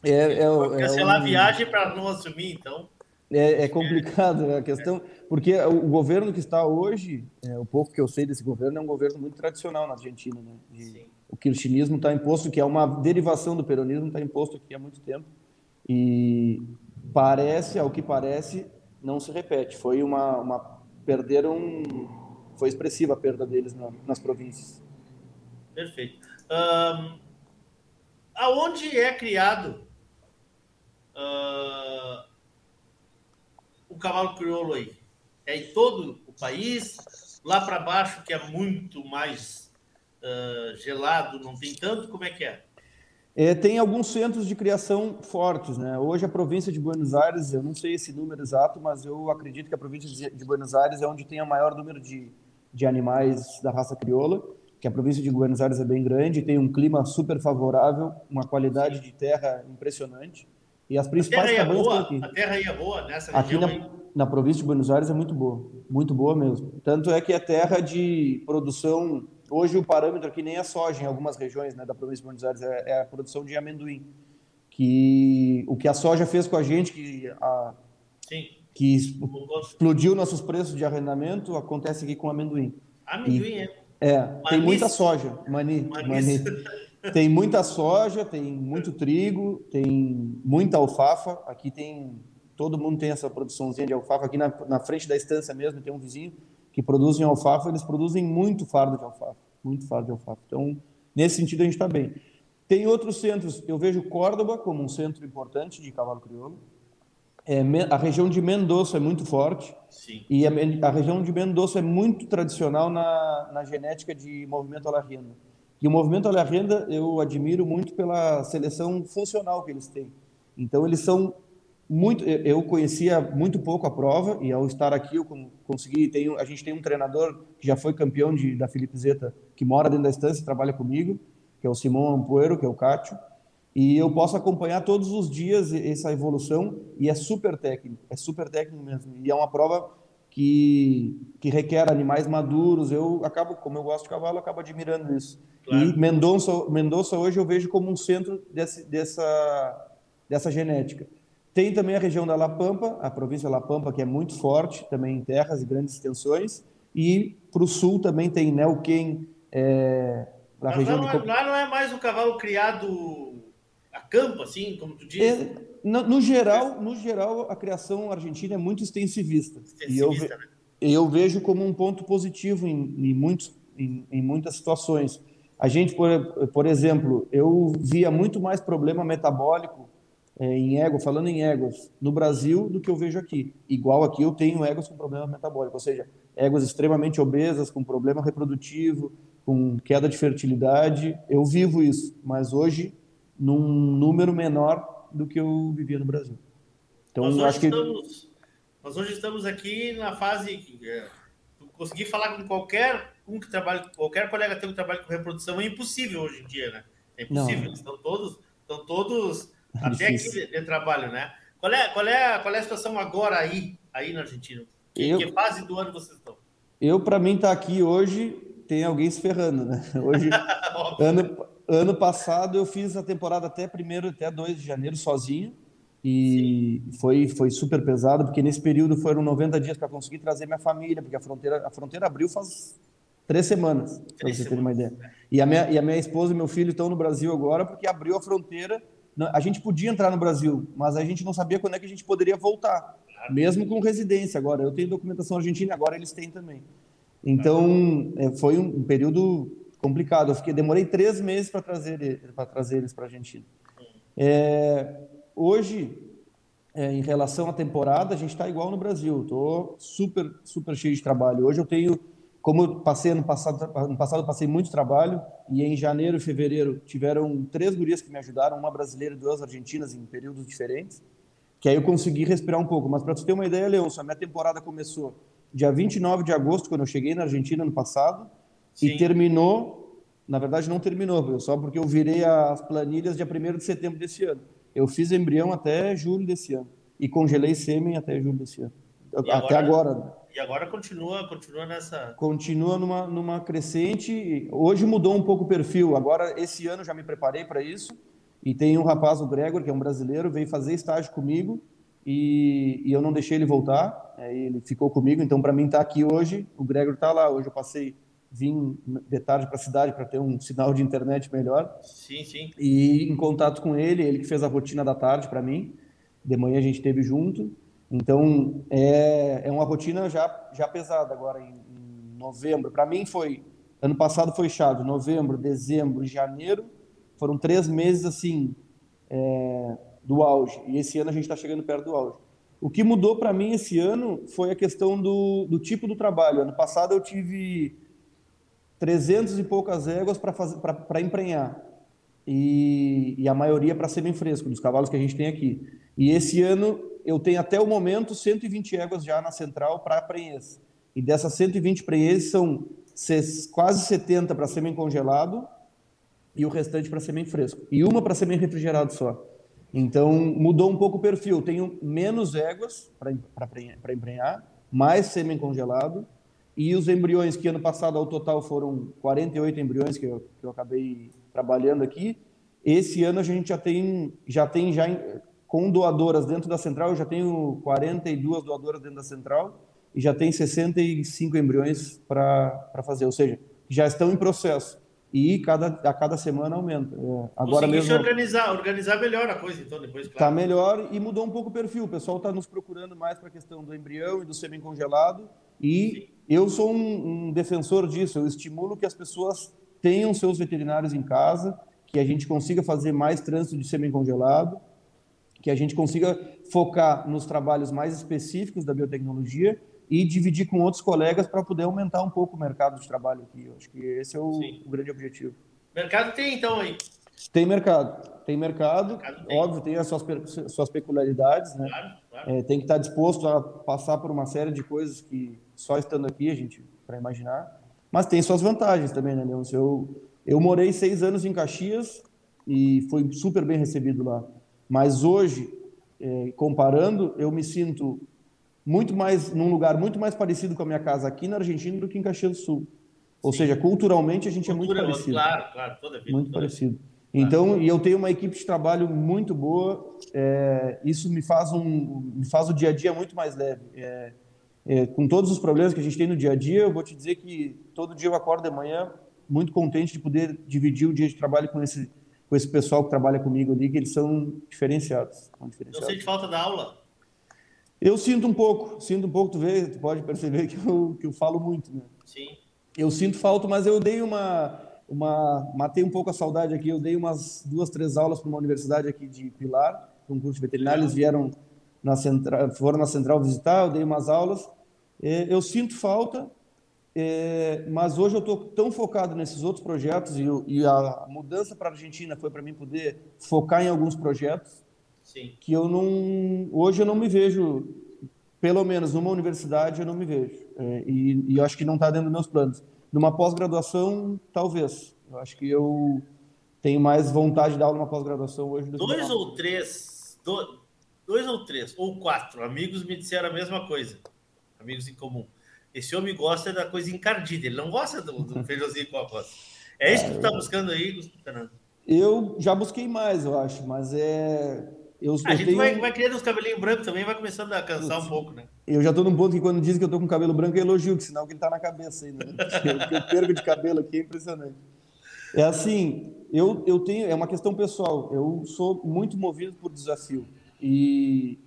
É, é, é, cancelar um... a viagem para não assumir, então. É, é complicado né, a questão, porque o governo que está hoje, é, o pouco que eu sei desse governo, é um governo muito tradicional na Argentina. Né? De, o kirchnerismo está imposto, que é uma derivação do peronismo, está imposto aqui há muito tempo. E parece, ao que parece, não se repete. Foi uma, uma perderam, foi expressiva a perda deles na, nas províncias. Perfeito. Um, aonde é criado uh, cavalo crioulo aí? É em todo o país? Lá para baixo, que é muito mais uh, gelado, não tem tanto? Como é que é? é? Tem alguns centros de criação fortes. Né? Hoje, a província de Buenos Aires, eu não sei esse número exato, mas eu acredito que a província de Buenos Aires é onde tem o maior número de, de animais da raça crioula, que a província de Buenos Aires é bem grande, tem um clima super favorável, uma qualidade de terra impressionante. E as principais a terra, boa, aqui. a terra aí é boa nessa aqui região. Na, na província de Buenos Aires é muito boa, muito boa mesmo. Tanto é que é terra de produção. Hoje o parâmetro aqui nem é soja em algumas regiões né, da província de Buenos Aires, é, é, a produção de amendoim. Que o que a soja fez com a gente, que, a, Sim. que explodiu nossos preços de arrendamento, acontece aqui com amendoim. Amendoim, e, é. É, tem muita soja, mani, mani. Tem muita soja, tem muito trigo, tem muita alfafa. Aqui tem todo mundo tem essa produçãozinha de alfafa. Aqui na, na frente da estância mesmo tem um vizinho que produz alfafa. Eles produzem muito fardo de alfafa, muito fardo de alfafa. Então, nesse sentido, a gente está bem. Tem outros centros. Eu vejo Córdoba como um centro importante de cavalo crioulo. É, a região de Mendoza é muito forte. Sim. E a, a, região de Mendoza é muito tradicional na, na genética de movimento renda. E o movimento à la renda eu admiro muito pela seleção funcional que eles têm. Então, eles são muito. Eu conhecia muito pouco a prova, e ao estar aqui eu consegui. Tenho, a gente tem um treinador que já foi campeão de, da Felipe Zeta, que mora dentro da estância, trabalha comigo, que é o Simão Ampuero, que é o Cátio. E eu posso acompanhar todos os dias essa evolução e é super técnico, é super técnico mesmo. E é uma prova que, que requer animais maduros. Eu acabo, como eu gosto de cavalo, acabo admirando isso. Claro. E Mendonça, Mendonça hoje eu vejo como um centro desse, dessa, dessa genética. Tem também a região da La Pampa, a província La Pampa, que é muito forte, também em terras e grandes extensões. E para o sul também tem Neuquén, é, na região não, de... lá não é mais um cavalo criado a campo, assim, como tu diz? É, no, no, geral, no geral, a criação argentina é muito extensivista. extensivista e eu, ve, né? eu vejo como um ponto positivo em, em, muitos, em, em muitas situações. A gente, por, por exemplo, eu via muito mais problema metabólico é, em ego, falando em egos, no Brasil do que eu vejo aqui. Igual aqui eu tenho egos com problema metabólico, ou seja, egos extremamente obesas, com problema reprodutivo, com queda de fertilidade. Eu vivo isso, mas hoje num número menor do que eu vivia no Brasil. Então, nós acho que nós hoje estamos aqui na fase que é, conseguir falar com qualquer um que trabalha, qualquer colega teu que trabalha com reprodução é impossível hoje em dia, né? É impossível. Não. Estão todos, estão todos é até aqui de, de, trabalho, né? Qual é, qual é, qual é a situação agora aí, aí na Argentina? Que, eu, que fase do ano vocês estão? Eu, para mim, estar tá aqui hoje tem alguém se ferrando, né? Hoje, ano, ano passado, eu fiz a temporada até primeiro, até 2 de janeiro sozinho. E foi, foi super pesado, porque nesse período foram 90 dias para conseguir trazer minha família, porque a fronteira, a fronteira abriu faz três semanas, para você ter uma ideia. E a, minha, e a minha esposa e meu filho estão no Brasil agora, porque abriu a fronteira. A gente podia entrar no Brasil, mas a gente não sabia quando é que a gente poderia voltar, mesmo com residência. Agora, eu tenho documentação argentina, agora eles têm também. Então, é, foi um período complicado. Eu fiquei, demorei três meses para trazer, para trazer eles para a Argentina. É, hoje, é, em relação à temporada, a gente está igual no Brasil. Estou super, super cheio de trabalho. Hoje eu tenho, como eu passei ano passado, ano passado passei muito trabalho, e em janeiro e fevereiro tiveram três gurias que me ajudaram, uma brasileira e duas argentinas em períodos diferentes, que aí eu consegui respirar um pouco. Mas para você ter uma ideia, Leon, a minha temporada começou dia 29 de agosto, quando eu cheguei na Argentina no passado, Sim. e terminou, na verdade não terminou, só porque eu virei as planilhas dia 1 de setembro desse ano. Eu fiz embrião até julho desse ano e congelei sêmen até julho desse ano. E até agora, agora. E agora continua, continua nessa. Continua numa, numa crescente. Hoje mudou um pouco o perfil. Agora, esse ano já me preparei para isso. E tem um rapaz, o Gregor, que é um brasileiro, veio fazer estágio comigo e, e eu não deixei ele voltar, é, ele ficou comigo, então para mim estar tá aqui hoje, o Gregor está lá, hoje eu passei, vim de tarde para a cidade para ter um sinal de internet melhor. Sim, sim. E em contato com ele, ele que fez a rotina da tarde para mim, de manhã a gente teve junto, então é, é uma rotina já, já pesada agora em, em novembro. Para mim foi, ano passado foi chato, novembro, dezembro, janeiro, foram três meses assim, é, do auge. E esse ano a gente está chegando perto do auge. O que mudou para mim esse ano foi a questão do, do tipo do trabalho. Ano passado eu tive 300 e poucas éguas para emprenhar. E, e, a maioria para semi-fresco, dos cavalos que a gente tem aqui. E esse ano eu tenho até o momento 120 éguas já na central para prenhez. E dessas 120 prenhez são quase 70 para semi-congelado e o restante para semi-fresco. E uma para semi-refrigerado só. Então, mudou um pouco o perfil. Tenho menos éguas para emprenhar, mais sêmen congelado, e os embriões, que ano passado ao total foram 48 embriões que eu, que eu acabei trabalhando aqui, esse ano a gente já tem, já tem já com doadoras dentro da central, eu já tenho 42 doadoras dentro da central e já tem 65 embriões para fazer, ou seja, já estão em processo e cada, a cada semana aumenta. É, agora mesmo organizar, organizar melhor a coisa, então depois. Está claro. melhor e mudou um pouco o perfil. O pessoal está nos procurando mais para a questão do embrião e do sêmen congelado. E Sim. Eu sou um, um, defensor disso. Eu estimulo que as pessoas tenham seus veterinários em casa, que a gente consiga fazer mais trânsito de sêmen congelado, que a gente consiga focar nos trabalhos mais específicos da biotecnologia e dividir com outros colegas para poder aumentar um pouco o mercado de trabalho aqui. Eu acho que esse é o, o, grande objetivo. Mercado tem então aí? Tem mercado, tem mercado, mercado tem. óbvio, tem as suas, suas peculiaridades, né? Claro. É, tem que estar disposto a passar por uma série de coisas que só estando aqui a gente para imaginar, mas tem suas vantagens também, né, Leon? Eu, eu morei seis anos em Caxias e foi super bem recebido lá. Mas hoje, é, comparando, eu me sinto muito mais num lugar muito mais parecido com a minha casa aqui na Argentina do que em Caxias do Sul. Ou Sim. seja, culturalmente a gente Cultura, é muito parecido. Claro, claro, toda vida. Muito toda parecido. Vida. Então, e eu tenho uma equipe de trabalho muito boa. É, isso me faz um, me faz o dia a dia muito mais leve. É, é, com todos os problemas que a gente tem no dia a dia, eu vou te dizer que todo dia eu acordo de manhã muito contente de poder dividir o dia de trabalho com esse com esse pessoal que trabalha comigo ali, que eles são diferenciados. São diferenciados. Não sente falta da aula? Eu sinto um pouco, sinto um pouco, tu vê, tu pode perceber que eu, que eu falo muito, né? Sim. Eu sinto falta, mas eu dei uma uma matei um pouco a saudade aqui. Eu dei umas duas, três aulas para uma universidade aqui de Pilar, um curso de veterinário. Eles vieram na central, foram na central visitar. Eu dei umas aulas. É, eu sinto falta, é, mas hoje eu estou tão focado nesses outros projetos e, a mudança para a Argentina foi para mim poder focar em alguns projetos Sim. que eu não hoje eu não me vejo pelo menos numa universidade eu não me vejo é, e, e acho que não está dentro dos meus planos numa pós-graduação, talvez. Eu acho que eu tenho mais vontade de dar aula numa pós-graduação hoje. Do dois ou três, do, dois ou três, ou quatro amigos me disseram a mesma coisa. Amigos em comum. Esse homem gosta da coisa encardida, ele não gosta do, do feijãozinho com arroz. É isso que tu está buscando aí, Fernando? Eu já busquei mais, eu acho, mas é eu, a eu gente tenho... vai, vai criando uns cabelinhos brancos também, vai começando a cansar um pouco, né? Eu já estou num ponto que quando dizem que eu estou com cabelo branco, eu elogio, que sinal que ele está na cabeça ainda. Né? eu, eu perco de cabelo aqui é impressionante. É assim, eu, eu tenho, é uma questão pessoal, eu sou muito movido por desafio. E,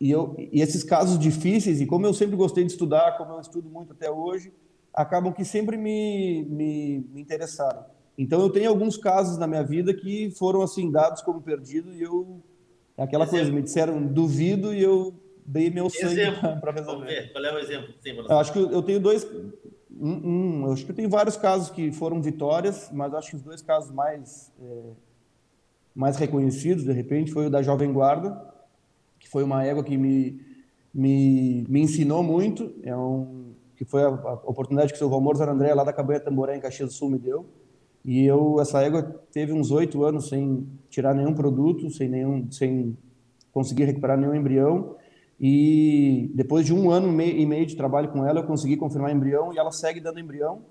e, eu, e esses casos difíceis, e como eu sempre gostei de estudar, como eu estudo muito até hoje, acabam que sempre me, me, me interessaram. Então eu tenho alguns casos na minha vida que foram assim dados como perdido e eu é aquela exemplo. coisa, me disseram duvido e eu dei meu sangue para resolver. Vamos ver, qual é o exemplo que tem Eu acho que eu tenho dois. Um, um, eu acho que eu tenho vários casos que foram vitórias, mas acho que os dois casos mais, é, mais reconhecidos, de repente, foi o da Jovem Guarda, que foi uma égua que me, me, me ensinou muito. É um, que foi a, a oportunidade que o seu Valmor Zarandré, lá da Cabanha Tamboré, em Caxias do Sul, me deu. E eu, essa égua teve uns oito anos sem tirar nenhum produto, sem, nenhum, sem conseguir recuperar nenhum embrião. E depois de um ano e meio de trabalho com ela, eu consegui confirmar embrião e ela segue dando embrião,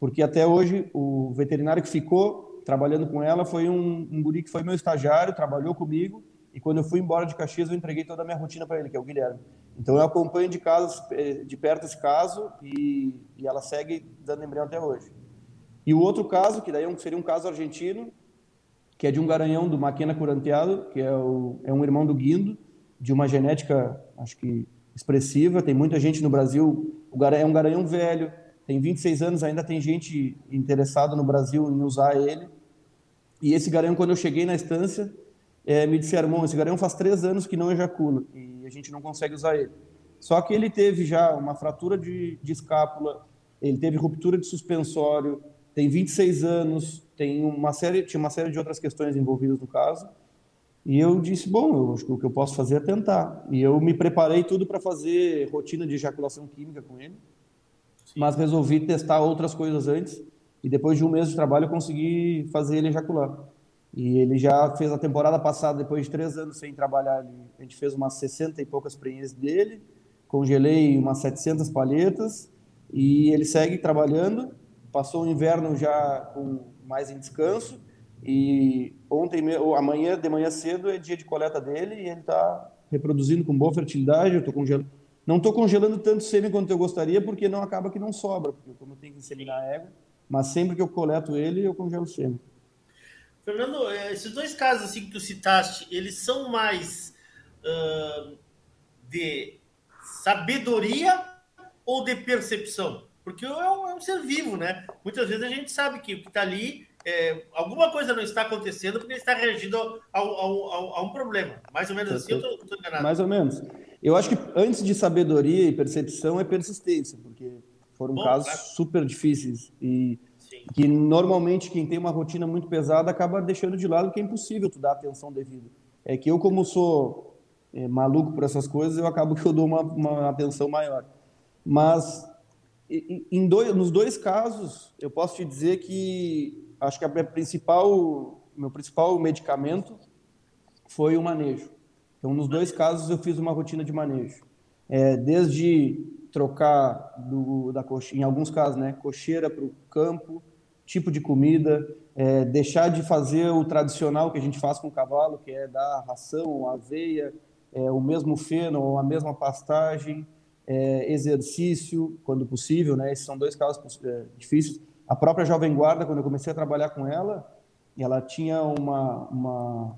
porque até hoje o veterinário que ficou trabalhando com ela foi um, um guri que foi meu estagiário, trabalhou comigo, e quando eu fui embora de Caxias, eu entreguei toda a minha rotina para ele, que é o Guilherme. Então eu acompanho de, caso, eh, de perto esse caso e, e ela segue dando embrião até hoje. E o outro caso, que daí é seria um caso argentino, que é de um garanhão do Maquena Curanteado, que é, o, é um irmão do Guindo, de uma genética, acho que expressiva. Tem muita gente no Brasil, o é um garanhão velho, tem 26 anos, ainda tem gente interessada no Brasil em usar ele. E esse garanhão, quando eu cheguei na estância, é, me disseram, irmão, esse garanhão faz três anos que não ejacula e a gente não consegue usar ele. Só que ele teve já uma fratura de, de escápula, ele teve ruptura de suspensório, tem 26 anos, tem uma série, tinha uma série de outras questões envolvidas no caso. E eu disse, bom, eu acho que o que eu posso fazer é tentar. E eu me preparei tudo para fazer rotina de ejaculação química com ele, Sim. mas resolvi testar outras coisas antes. E depois de um mês de trabalho eu consegui fazer ele ejacular. E ele já fez a temporada passada, depois de três anos sem trabalhar, a gente fez umas 60 e poucas prenhes dele, congelei umas 700 palhetas e ele segue trabalhando passou o inverno já com mais em descanso e ontem, amanhã de manhã cedo é dia de coleta dele e ele está reproduzindo com boa fertilidade. Eu tô congelando, não estou congelando tanto sêmen quanto eu gostaria porque não acaba que não sobra, porque como eu tenho que inseminar a égua, mas sempre que eu coleto ele eu congelo sêmen. Fernando, é, esses dois casos assim que tu citaste, eles são mais uh, de sabedoria ou de percepção? Porque é um, é um, ser vivo, né? Muitas vezes a gente sabe que o que está ali, é, alguma coisa não está acontecendo porque ele está reagindo ao, ao, ao, a um problema. Mais ou menos assim, eu estou enganado. Mais ou menos. Eu acho que antes de sabedoria e percepção é persistência, porque foram Bom, casos claro. super difíceis e Sim. que normalmente quem tem uma rotina muito pesada acaba deixando de lado que é impossível tu dar atenção devida. É que eu, como sou é, maluco por essas coisas, eu acabo que eu dou uma, uma atenção maior. Mas em dois, nos dois casos, eu posso te dizer que acho que a principal meu principal medicamento foi o manejo. Então, nos dois casos, eu fiz uma rotina de manejo. É, desde trocar do, da cocheira, em alguns casos, né, cocheira para o campo, tipo de comida, é, deixar de fazer o tradicional que a gente faz com o cavalo, que é dar ração, aveia, é, o mesmo feno a mesma pastagem, é, exercício, quando possível, né? Esses são dois casos é, difíceis. A própria Jovem Guarda, quando eu comecei a trabalhar com ela, ela tinha uma, uma,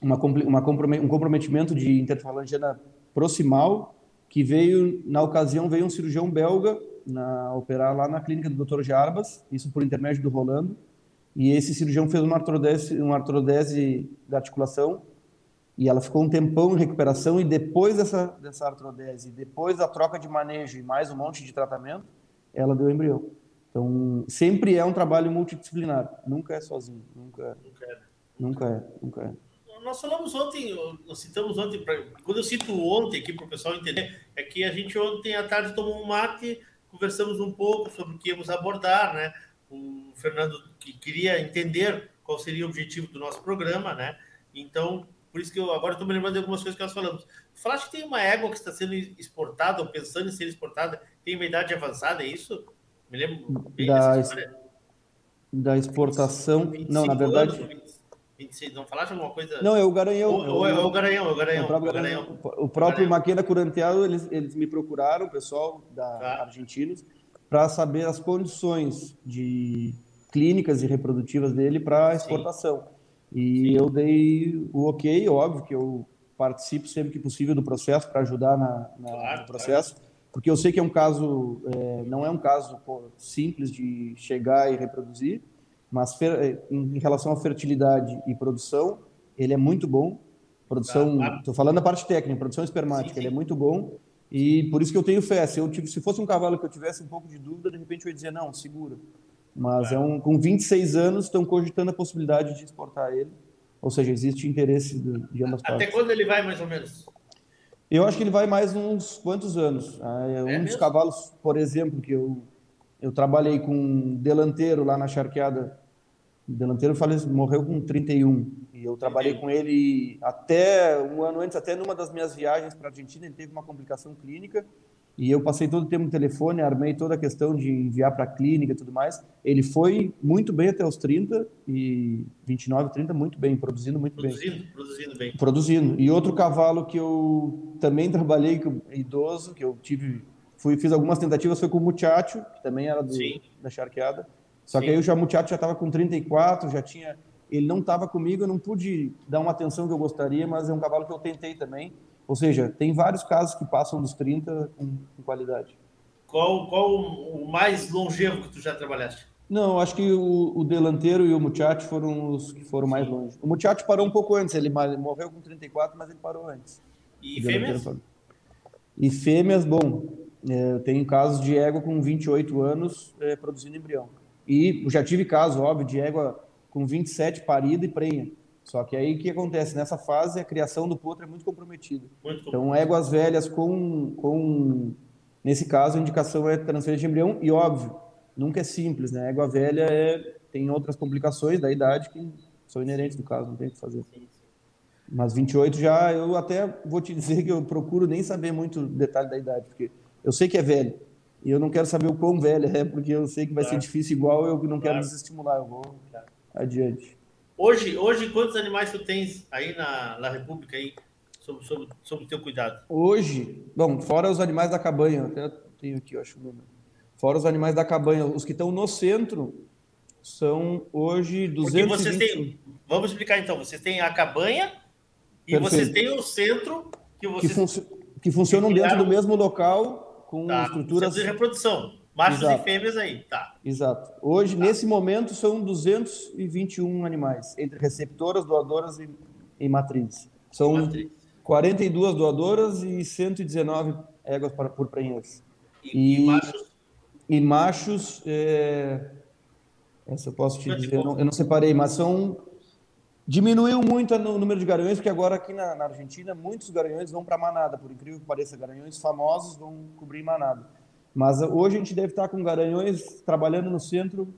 uma, uma um comprometimento de interfalangiana proximal, que veio, na ocasião, veio um cirurgião belga na, operar lá na clínica do Dr. Jarbas, isso por intermédio do Rolando, e esse cirurgião fez uma artrodese, uma artrodese da articulação, e ela ficou um tempão em recuperação, e depois dessa, dessa artrodese, depois da troca de manejo e mais um monte de tratamento, ela deu embrião. Então, sempre é um trabalho multidisciplinar, nunca é sozinho, nunca, nunca é. Nunca é, nunca é nós falamos ontem, nós citamos ontem, quando eu cito ontem aqui para o pessoal entender, é que a gente ontem à tarde tomou um mate, conversamos um pouco sobre o que íamos abordar, né? O Fernando que queria entender qual seria o objetivo do nosso programa, né? Então, por isso que eu agora estou me lembrando de algumas coisas que nós falamos. Falaste que tem uma égua que está sendo exportada, ou pensando em ser exportada, tem uma idade avançada, é isso? Me lembro bem da, da exportação. Não, na verdade. Anos, 26, não falaste alguma coisa? Não, é o Garanhão. O, é o Garanhão, é o Garanhão. É o próprio, Garanhão. O próprio Maquena Curanteado, eles, eles me procuraram, o pessoal da tá. Argentinos, para saber as condições de clínicas e reprodutivas dele para exportação. Sim. E Sim. eu dei o ok, óbvio que eu participo sempre que possível do processo para ajudar na, na claro, no processo, claro. porque eu sei que é um caso, é, não é um caso pô, simples de chegar e reproduzir, mas eh, em relação à fertilidade e produção, ele é muito bom. Produção, estou ah. falando da parte técnica, produção espermática, sim, sim. ele é muito bom. E por isso que eu tenho fé. Se, eu tive, se fosse um cavalo que eu tivesse um pouco de dúvida, de repente eu ia dizer, não, segura. Mas é, é um, com 26 anos, estão cogitando a possibilidade de exportar ele. Ou seja, existe interesse de, de ambas Até partes. Até quando ele vai, mais ou menos? Eu acho que ele vai mais uns quantos anos. Ah, é um é dos cavalos, por exemplo, que eu eu trabalhei com um delanteiro lá na charqueada. O delanteiro morreu com 31. E eu trabalhei com ele até um ano antes, até numa das minhas viagens para a Argentina, ele teve uma complicação clínica. E eu passei todo o tempo no telefone, armei toda a questão de enviar para a clínica e tudo mais. Ele foi muito bem até os 30 e 29, 30, muito bem, produzindo muito produzindo, bem. Produzindo bem. Produzindo. E outro cavalo que eu também trabalhei com idoso, que eu tive Fui, fiz algumas tentativas, foi com o Muchacho, que também era do, da charqueada. Só Sim. que aí o Muchacho já estava com 34, já tinha. Ele não estava comigo, eu não pude dar uma atenção que eu gostaria, mas é um cavalo que eu tentei também. Ou seja, tem vários casos que passam dos 30 com, com qualidade. Qual, qual o mais longevo que tu já trabalhaste? Não, acho que o, o Delanteiro e o Muchacho foram os que foram mais longe. O Muchacho parou um pouco antes, ele morreu com 34, mas ele parou antes. E fêmeas? E fêmeas, bom, é, eu tenho casos de égua com 28 anos é, produzindo embrião. E já tive caso, óbvio, de égua com 27 parida e prenha. Só que aí o que acontece? Nessa fase, a criação do potro é muito comprometida. Muito então, éguas velhas com, com. Nesse caso, a indicação é transferência de embrião, e óbvio, nunca é simples, né? A égua velha é, tem outras complicações da idade que são inerentes do caso, não tem o que fazer. Mas 28 já, eu até vou te dizer que eu procuro nem saber muito detalhe da idade, porque eu sei que é velho. E eu não quero saber o quão velho é, porque eu sei que vai claro. ser difícil igual, eu não quero desestimular, eu vou claro. adiante. Hoje, hoje, quantos animais tu tens aí na, na República aí, sob, sob, sob o teu cuidado? Hoje, bom, fora os animais da cabanha, até tenho aqui, eu acho o número. Fora os animais da cabanha, os que estão no centro são hoje 200 vocês têm, vamos explicar então, vocês têm a cabanha e Perfeito. vocês têm o centro que vocês... Que, fun que funcionam dentro do mesmo local com tá. estruturas. de reprodução. Machos Exato. e fêmeas aí, tá. Exato. Hoje, tá. nesse momento, são 221 animais, entre receptoras, doadoras e, e matrizes. São Matriz. 42 doadoras e 119 éguas para, por prenhez. E, e, e, machos? E machos, é... essa eu posso te dizer, eu não, eu não separei, mas são Diminuiu muito o número de garanhões, porque agora aqui na, na Argentina muitos garanhões vão para manada, por incrível que pareça, garanhões famosos vão cobrir manada. Mas hoje a gente deve estar com garanhões trabalhando no centro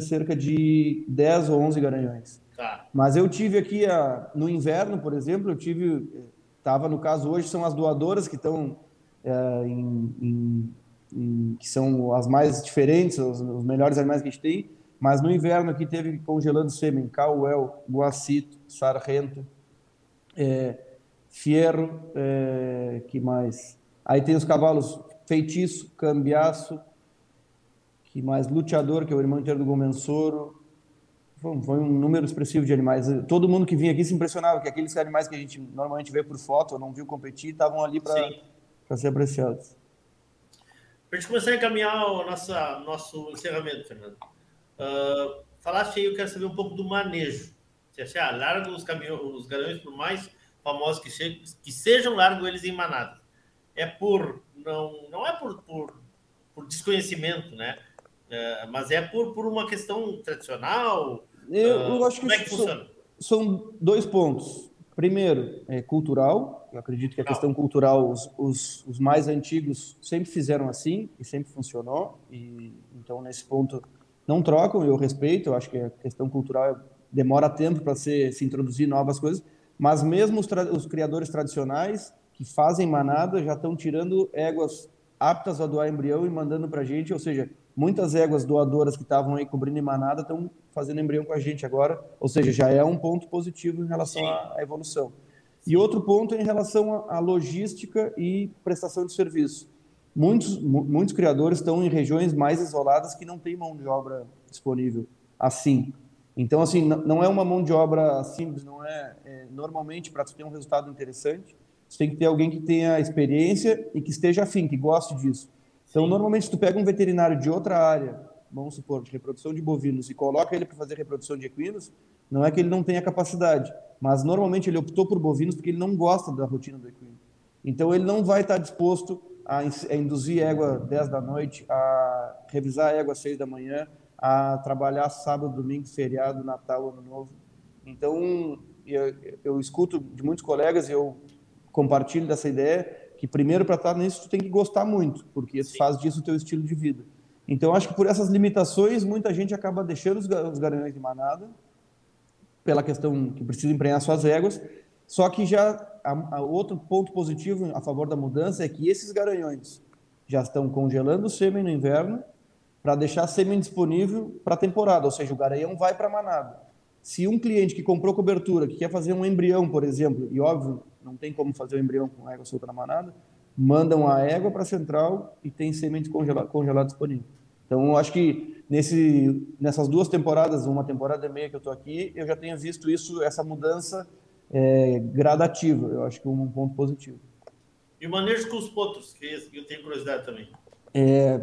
cerca de 10 ou 11 garanhões. Tá. Mas eu tive aqui, a, no inverno, por exemplo, eu tive, estava no caso hoje, são as doadoras que estão é, em, em, em, que são as mais diferentes, os, os, melhores animais que a gente tem, mas no inverno aqui teve congelando sêmen, Cauel, Guacito, Sargento, é, Fierro, é, que mais? Aí tem os cavalos Feitiço, Cambiaço, que mais? Luteador, que é o irmão inteiro do Gomensoro, foi um número expressivo de animais. Todo mundo que vinha aqui se impressionava, que aqueles animais que a gente normalmente vê por foto, ou não viu competir, estavam ali para ser apreciados. Para a gente começar a encaminhar o nossa, nosso encerramento, Fernando, uh, falaste aí, eu quero saber um pouco do manejo. Você acha, ah, larga os, caminhões, os garanhões, por mais famosos que, che que sejam, largo eles em manada. É por, não, não é por, por, por desconhecimento, né? É, mas é por, por uma questão tradicional, eu, eu ah, acho que, é que são, são, dois pontos. Primeiro, é cultural. Eu acredito que a questão cultural, os, os, os, mais antigos sempre fizeram assim e sempre funcionou. E então nesse ponto não trocam. Eu respeito. Eu acho que a questão cultural demora tempo para se, se introduzir novas coisas. Mas mesmo os, os criadores tradicionais que fazem manada já estão tirando éguas aptas a doar embrião e mandando para a gente. Ou seja, muitas éguas doadoras que estavam aí cobrindo em manada estão fazendo embrião com a gente agora, ou seja, já é um ponto positivo em relação à evolução. E outro ponto é em relação à logística e prestação de serviço. Muitos, muitos criadores estão em regiões mais isoladas que não tem mão de obra disponível assim. Então, assim, não é uma mão de obra simples, não é, é normalmente para ter um resultado interessante, você tem que ter alguém que tenha experiência e que esteja afim, que goste disso. Então, Sim. normalmente, se tu pega um veterinário de outra área vamos supor, de reprodução de bovinos e coloca ele para fazer reprodução de equinos, não é que ele não tenha capacidade, mas normalmente ele optou por bovinos porque ele não gosta da rotina do equino. Então ele não vai estar disposto a, induzir égua 10 da noite, a revisar égua às 6 da manhã, a trabalhar sábado, domingo, feriado, Natal, Ano Novo. Então eu, eu escuto de muitos colegas e eu compartilho dessa ideia que primeiro para estar nisso tu tem que gostar muito, porque Sim. faz disso o teu estilo de vida. Então, acho que por essas limitações, muita gente acaba deixando os, os garanhões de manada, pela questão que precisa emprenhar suas éguas. Só que já a, a outro ponto positivo a favor da mudança é que esses garanhões já estão congelando o sêmen no inverno para deixar sêmen disponível para a temporada, ou seja, o garanhão vai para a manada. Se um cliente que comprou cobertura, que quer fazer um embrião, por exemplo, e óbvio, não tem como fazer o embrião com égua solta na manada, mandam a égua para a central e tem semente congelado, congelado disponível. Então, eu acho que nesse, nessas duas temporadas, uma temporada e meia que eu estou aqui, eu já tenho visto isso, essa mudança é, gradativa. Eu acho que é um ponto positivo. E o manejo com os potros, que eu tenho curiosidade também. É,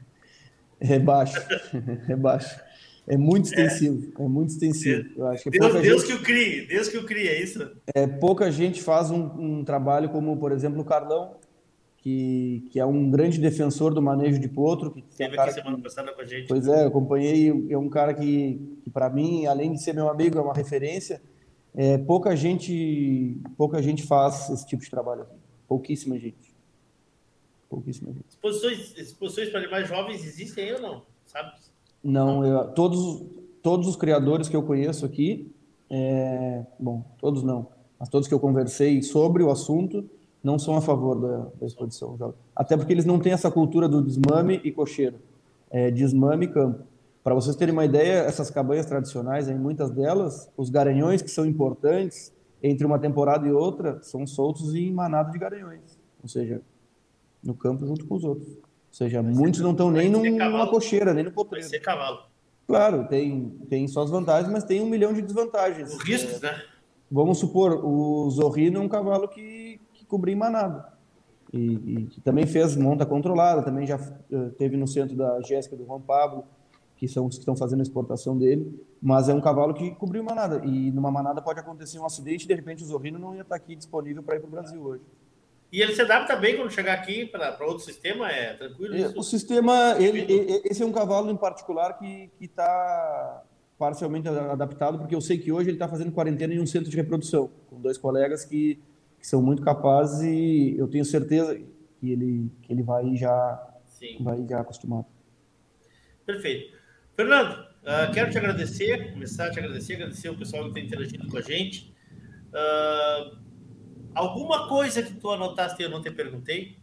é baixo, é baixo. É muito extensivo, é, é muito extensivo. Eu acho que Deus, Deus gente, que o crie, Deus que o crie, é isso? É, pouca gente faz um, um, trabalho como, por exemplo, o Carlão, que, que é um grande defensor do manejo de potro. Que Teve aqui semana que, passada com a gente. Pois é, eu acompanhei, é um cara que, que para mim, além de ser meu amigo, é uma referência. É, pouca gente pouca gente faz esse tipo de trabalho aqui. Pouquíssima gente. Pouquíssima gente. Exposições, exposições para animais jovens existem aí ou não? Sabe? Não, eu, todos, todos os criadores que eu conheço aqui, é, bom, todos não, mas todos que eu conversei sobre o assunto não são a favor da, da exposição. Até porque eles não têm essa cultura do desmame e cocheiro, é, desmame e campo. Para vocês terem uma ideia, essas cabanhas tradicionais, em muitas delas, os garanhões que são importantes entre uma temporada e outra são soltos em manada de garanhões, ou seja, no campo junto com os outros. Seja, vai muitos ser, não estão nem numa cocheira, nem no potreiro. Vai ser cavalo. Claro, tem, tem só as vantagens, mas tem um milhão de desvantagens. Os riscos, né? Vamos supor, o Zorrino é um cavalo que, que cobria em manada. E, e também fez monta controlada, também já uh, teve no centro da Jéssica do Juan Pablo, que são os que estão fazendo a exportação dele, mas é um cavalo que cobriu manada. E numa manada pode acontecer um acidente e de repente o Zorrino não ia estar aqui disponível para ir para o Brasil hoje. E ele se adapta bem quando chegar aqui para outro sistema? É tranquilo? É, o sistema, ele, esse é um cavalo em particular que está parcialmente adaptado, porque eu sei que hoje ele está fazendo quarentena em um centro de reprodução, com dois colegas que, que são muito capazes e eu tenho certeza que ele, que ele vai já, Sim. vai já acostumado. Perfeito. Fernando, uh, quero te agradecer, começar a te agradecer, agradecer o pessoal que está interagindo com a gente. Uh, alguma coisa que tu anotaste e eu não te perguntei?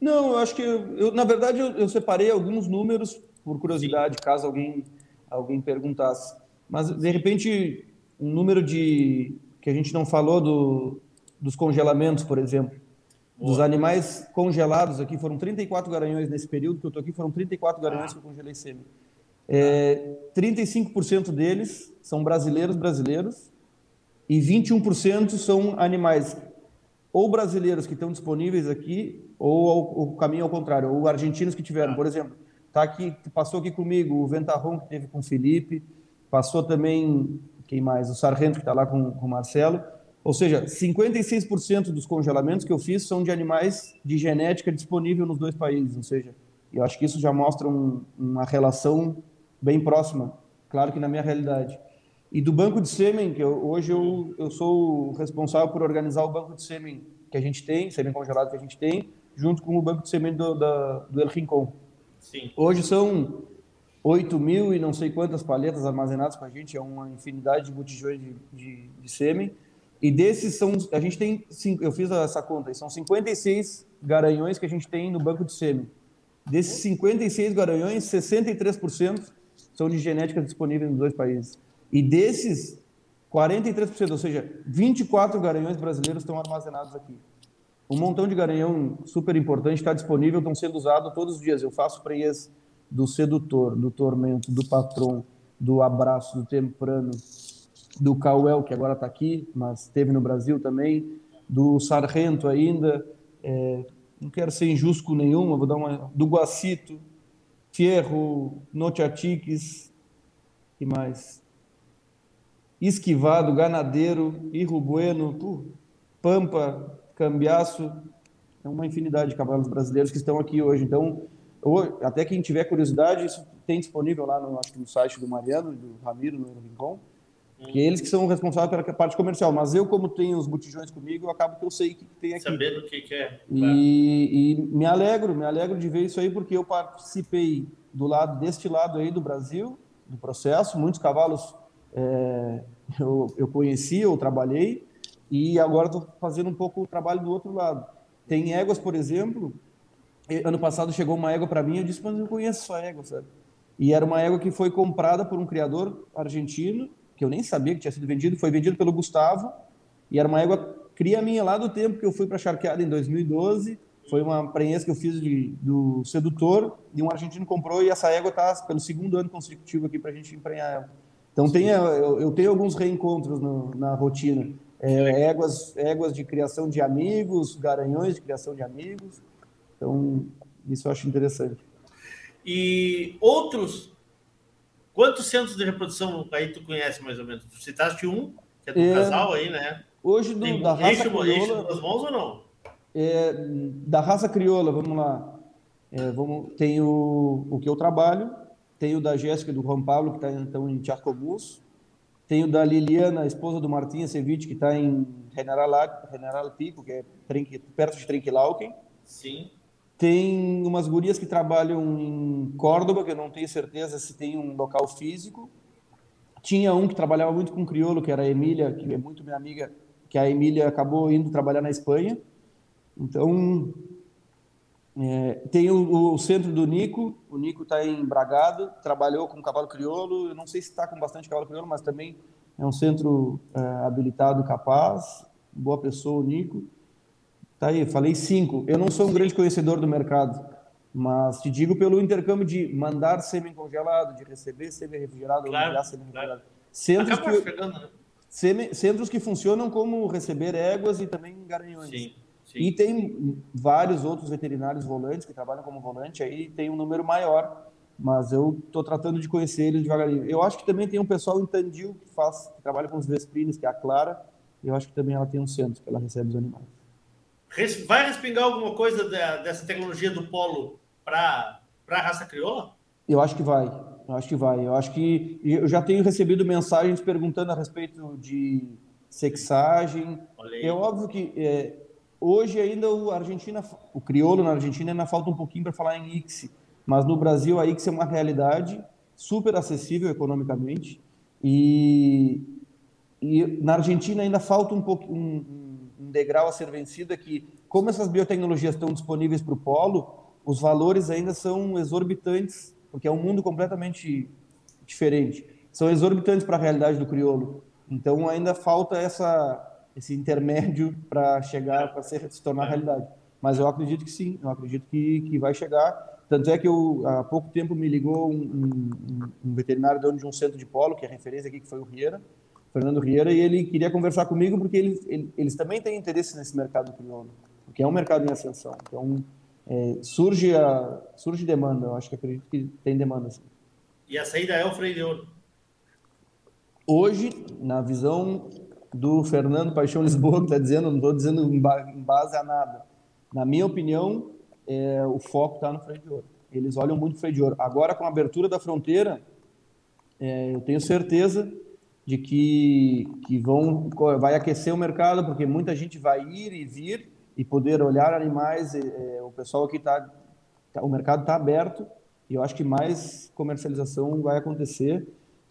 Não, eu acho que, eu, eu na verdade, eu, eu, separei alguns números por curiosidade, Sim. caso alguém, alguém perguntasse. Mas, de repente, um número de que a gente não falou do, dos congelamentos, por exemplo. Boa. Dos animais congelados aqui, foram 34 garanhões nesse período que eu estou aqui, foram 34 garanhões ah. que eu congelei sêmen. É, 35% deles são brasileiros brasileiros e 21% são animais ou brasileiros que estão disponíveis aqui ou o caminho ao contrário, ou argentinos que tiveram. Por exemplo, tá aqui, passou aqui comigo o Ventarrão que teve com o Felipe, passou também quem mais? O Sargento que está lá com, com o Marcelo. Ou seja, 56% dos congelamentos que eu fiz são de animais de genética disponível nos dois países. Ou seja, eu acho que isso já mostra um, uma relação bem próxima, claro que na minha realidade. E do banco de sêmen, que eu, hoje eu, eu sou responsável por organizar o banco de sêmen que a gente tem, sêmen congelado que a gente tem, junto com o banco de sêmen do, da, do El Rincon. Sim. Hoje são 8 mil e não sei quantas palhetas armazenadas com a gente, é uma infinidade de botijões de, de, de sêmen. E desses são, a gente tem, eu fiz essa conta, são 56 garanhões que a gente tem no banco de sêmen. Desses 56 garanhões, 63% são de genética disponível nos dois países. E desses, 43%, ou seja, 24 garanhões brasileiros estão armazenados aqui. Um montão de garanhão super importante está disponível, estão sendo usados todos os dias. Eu faço preias do sedutor, do tormento, do patrão, do abraço, do temprano, do Cauel, que agora está aqui, mas esteve no Brasil também, do Sargento ainda, é, não quero ser injusto com nenhuma, vou dar uma. do Guacito, Fierro, Notiatiques, que mais? Esquivado, Ganadeiro, Irro Bueno, uh, Pampa, Cambiaço, é uma infinidade de cavalos brasileiros que estão aqui hoje. Então, até quem tiver curiosidade, isso tem disponível lá no, acho que no site do Mariano e do Ramiro, no Rincon, que eles que são responsáveis pela parte comercial. Mas eu, como tenho os botijões comigo, eu acabo que eu sei o que tem aqui. Sabendo o que, que é. E, e, me alegro, me alegro de ver isso aí, porque eu participei do lado deste lado aí do Brasil, do processo. Muitos cavalos é, eu, eu conheci, eu trabalhei, e agora estou fazendo um pouco o trabalho do outro lado. Tem éguas, por exemplo. Ano passado chegou uma égua para mim, eu disse, mas eu conheço sua égua, sabe? E era uma égua que foi comprada por um criador argentino, que eu nem sabia que tinha sido vendido, foi vendido pelo Gustavo, e era uma égua cria minha lá do tempo que eu fui para a Charqueada em 2012, foi uma prenhez que eu fiz de, do sedutor, e um argentino comprou, e essa égua está pelo segundo ano consecutivo aqui para a gente emprenhar ela. Então tem, eu, eu tenho alguns reencontros no, na rotina, é, éguas, éguas de criação de amigos, garanhões de criação de amigos, então isso eu acho interessante. E outros Quantos centros de reprodução aí tu conhece mais ou menos? Tu citaste um, que é do é, casal aí, né? Hoje do, Tem, da raça eixo, crioula. Eixo das mãos ou não? É, da raça crioula, vamos lá. É, vamos, tem o, o que eu trabalho, tem o da Jéssica do Juan Paulo, que está então em Charcobus, tem o da Liliana, esposa do Martinha Ceviche, que está em General, General Pico, que é perto de Trenquilauquen. Sim. Tem umas gurias que trabalham em Córdoba, que eu não tenho certeza se tem um local físico. Tinha um que trabalhava muito com crioulo, que era a Emília, que é muito minha amiga, que a Emília acabou indo trabalhar na Espanha. Então, é, tem o, o, centro do Nico, o Nico está em Bragado, trabalhou com cavalo crioulo, eu não sei se está com bastante cavalo crioulo, mas também é um centro é, habilitado capaz, boa pessoa o Nico. Tá aí, falei cinco. Eu não sou um grande conhecedor do mercado, mas te digo pelo intercâmbio de mandar sêmen congelado, de receber sêmen refrigerado claro, mandar sêmen refrigerado. Centros que, chegando, né? centros que funcionam como receber éguas e também garanhões. Sim, sim. E tem vários outros veterinários volantes que trabalham como volante, aí tem um número maior, mas eu estou tratando de conhecer eles devagarinho. Eu acho que também tem um pessoal em Tandil que, faz, que trabalha com os Vesprines, que é a Clara, eu acho que também ela tem um centro que ela recebe os animais. Vai respingar alguma coisa dessa tecnologia do polo para a raça crioula? Eu acho que vai. Eu acho que vai. Eu acho que eu já tenho recebido mensagens perguntando a respeito de sexagem. É óbvio que é, hoje ainda o Argentina, o crioulo na Argentina ainda falta um pouquinho para falar em ICSI, mas no Brasil a ICSI é uma realidade super acessível economicamente e, e na Argentina ainda falta um pouco um, um degrau a ser vencido é que como essas biotecnologias estão disponíveis para o polo, os valores ainda são exorbitantes, porque é um mundo completamente diferente. São exorbitantes para a realidade do crioulo. Então ainda falta essa esse intermédio para chegar para se tornar realidade. Mas eu acredito que sim, eu acredito que, que vai chegar tanto é que eu, há pouco tempo me ligou um, um, um veterinário dono de um centro de polo, que é referência aqui, que foi o Rieira, Fernando Rieira, e ele queria conversar comigo porque eles, eles também têm interesse nesse mercado crioulo, porque é um mercado em ascensão. Então, é, surge, a, surge demanda, eu acho que acredito que tem demanda. Sim. E a saída é o freio de ouro? Hoje, na visão do Fernando Paixão Lisboa, que está dizendo, não estou dizendo em base a nada, na minha opinião, é, o foco está no freio de ouro. Eles olham muito o freio de ouro. Agora, com a abertura da fronteira, é, eu tenho certeza de que, que vão, vai aquecer o mercado, porque muita gente vai ir e vir e poder olhar animais. É, o pessoal aqui está, tá, o mercado está aberto e eu acho que mais comercialização vai acontecer.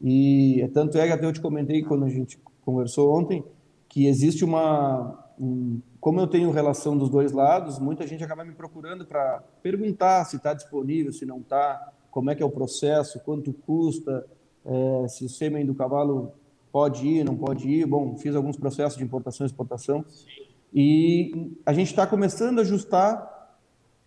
E tanto é que até eu te comentei quando a gente conversou ontem que existe uma um, como eu tenho relação dos dois lados, muita gente acaba me procurando para perguntar se está disponível, se não está, como é que é o processo, quanto custa, é, se o sêmen do cavalo pode ir, não pode ir. Bom, fiz alguns processos de importação e exportação. E a gente está começando a ajustar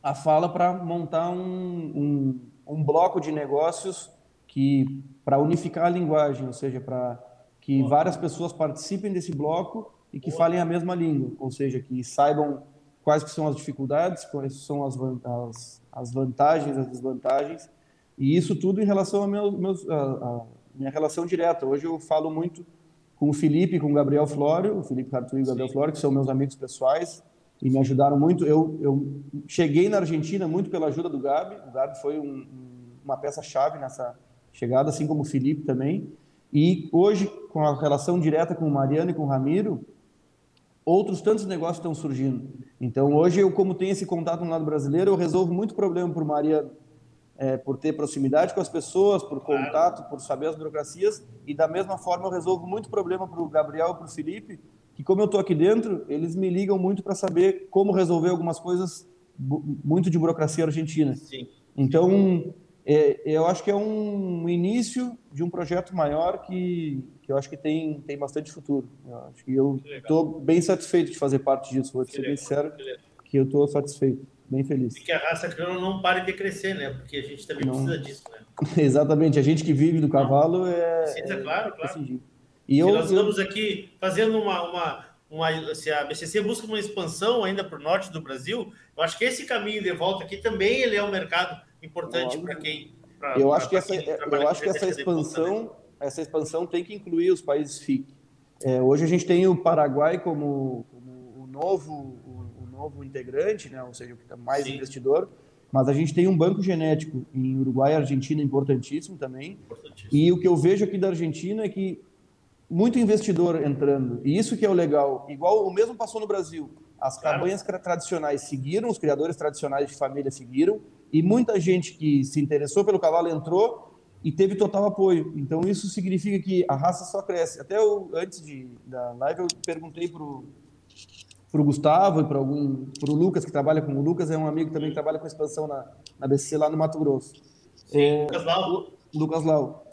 a fala para montar um, um, um, bloco de negócios que para unificar a linguagem, ou seja, para que várias pessoas participem desse bloco e que falem a mesma língua, ou seja, que saibam quais que são as dificuldades, quais são as, as, as vantagens, as desvantagens, e isso tudo em relação a, meus, a, a minha relação direta. Hoje eu falo muito com o Felipe, com o Gabriel Flório, o Felipe Cartuí e o Gabriel Flório, que são meus amigos pessoais e me ajudaram muito. Eu, eu cheguei na Argentina muito pela ajuda do Gabi, o Gabi foi um, uma peça-chave nessa chegada, assim como o Felipe também. E hoje, com a relação direta com o Mariano e com o Ramiro, outros tantos negócios estão surgindo. Então, hoje, eu, como tenho esse contato no lado brasileiro, eu resolvo muito problema para o Mariano, é, por ter proximidade com as pessoas, por contato, por saber as burocracias, e da mesma forma eu resolvo muito problema para o Gabriel e para o Felipe, que como eu estou aqui dentro, eles me ligam muito para saber como resolver algumas coisas muito de burocracia argentina. Sim. Então, eu acho que é um início de um projeto maior que, que eu acho que tem, tem bastante futuro. Eu acho que eu estou bem satisfeito de fazer parte disso, vou ser bem sincero, que eu estou satisfeito, bem feliz. E que a raça crioula não pare de crescer, né? Porque a gente também não. precisa disso, né? Exatamente, a gente que vive do cavalo é... Precisa, é, claro, claro. É e eu, nós estamos eu... aqui fazendo uma, uma, uma, se a BCC busca uma expansão ainda para o norte do Brasil, eu acho que esse caminho de volta aqui também ele é um mercado importante para quem. Pra, eu acho que essa, eu acho que essa expansão, essa expansão tem que incluir os países FIC. É, hoje a gente tem o Paraguai como, como o novo o, o, novo integrante, né? ou seja, o mais Sim. investidor. Mas a gente tem um banco genético em Uruguai e Argentina importantíssimo também. Importantíssimo. E o que eu vejo aqui da Argentina é que muito investidor entrando. E isso que é o legal. Igual o mesmo passou no Brasil. As claro. cabanhas tradicionais seguiram, os criadores tradicionais de família seguiram, e muita gente que se interessou pelo cavalo entrou e teve total apoio. Então isso significa que a raça só cresce. Até eu, antes de, da live eu perguntei para o Gustavo e para algum para o Lucas que trabalha com o Lucas é um amigo também que trabalha com expansão na, na BC lá no Mato Grosso. Sim, é, Lucas Lau. Lucas Lau.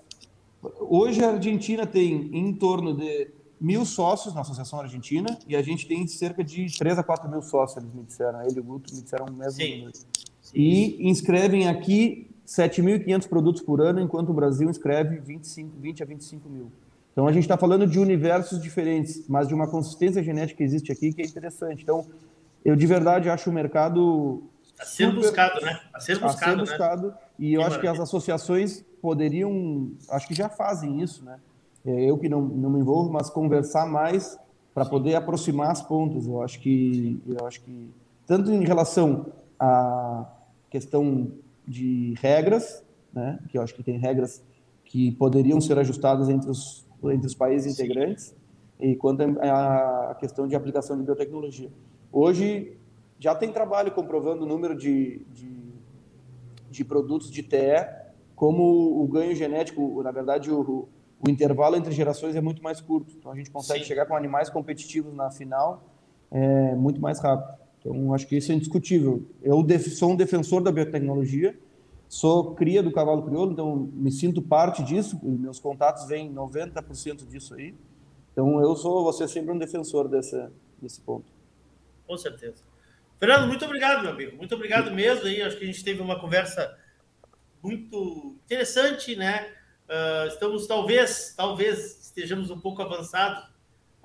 Hoje a Argentina tem em torno de mil sócios na Associação Argentina e a gente tem cerca de 3 a 4 mil sócios, eles me disseram. Ele e o Guto me disseram o mesmo Sim. número. E inscrevem aqui 7.500 produtos por ano, enquanto o Brasil inscreve 25, 20 a 25 mil. Então a gente está falando de universos diferentes, mas de uma consistência genética que existe aqui que é interessante. Então eu de verdade acho o mercado a ser super, buscado, né? A ser buscado, a ser buscado né? e eu que acho maravilha. que as associações poderiam, acho que já fazem isso, né? É, eu que não, não me envolvo, mas conversar mais para poder aproximar as pontas. Eu acho que eu acho que tanto em relação à questão de regras, né, que eu acho que tem regras que poderiam ser ajustadas entre os entre os países integrantes, e quanto à questão de aplicação de biotecnologia. Hoje já tem trabalho comprovando o número de, de, de produtos de TE como o ganho genético, na verdade, o, o intervalo entre gerações é muito mais curto. Então a gente consegue Sim. chegar com animais competitivos na final é, muito mais rápido. Então acho que isso é indiscutível. Eu sou um defensor da biotecnologia, sou cria do cavalo crioulo, então me sinto parte disso. Meus contatos vêm 90% disso aí. Então eu sou, você sempre um defensor desse, desse ponto. Com certeza. Fernando, muito obrigado, meu amigo. Muito obrigado mesmo aí. Acho que a gente teve uma conversa muito interessante, né? Uh, estamos talvez, talvez estejamos um pouco avançados.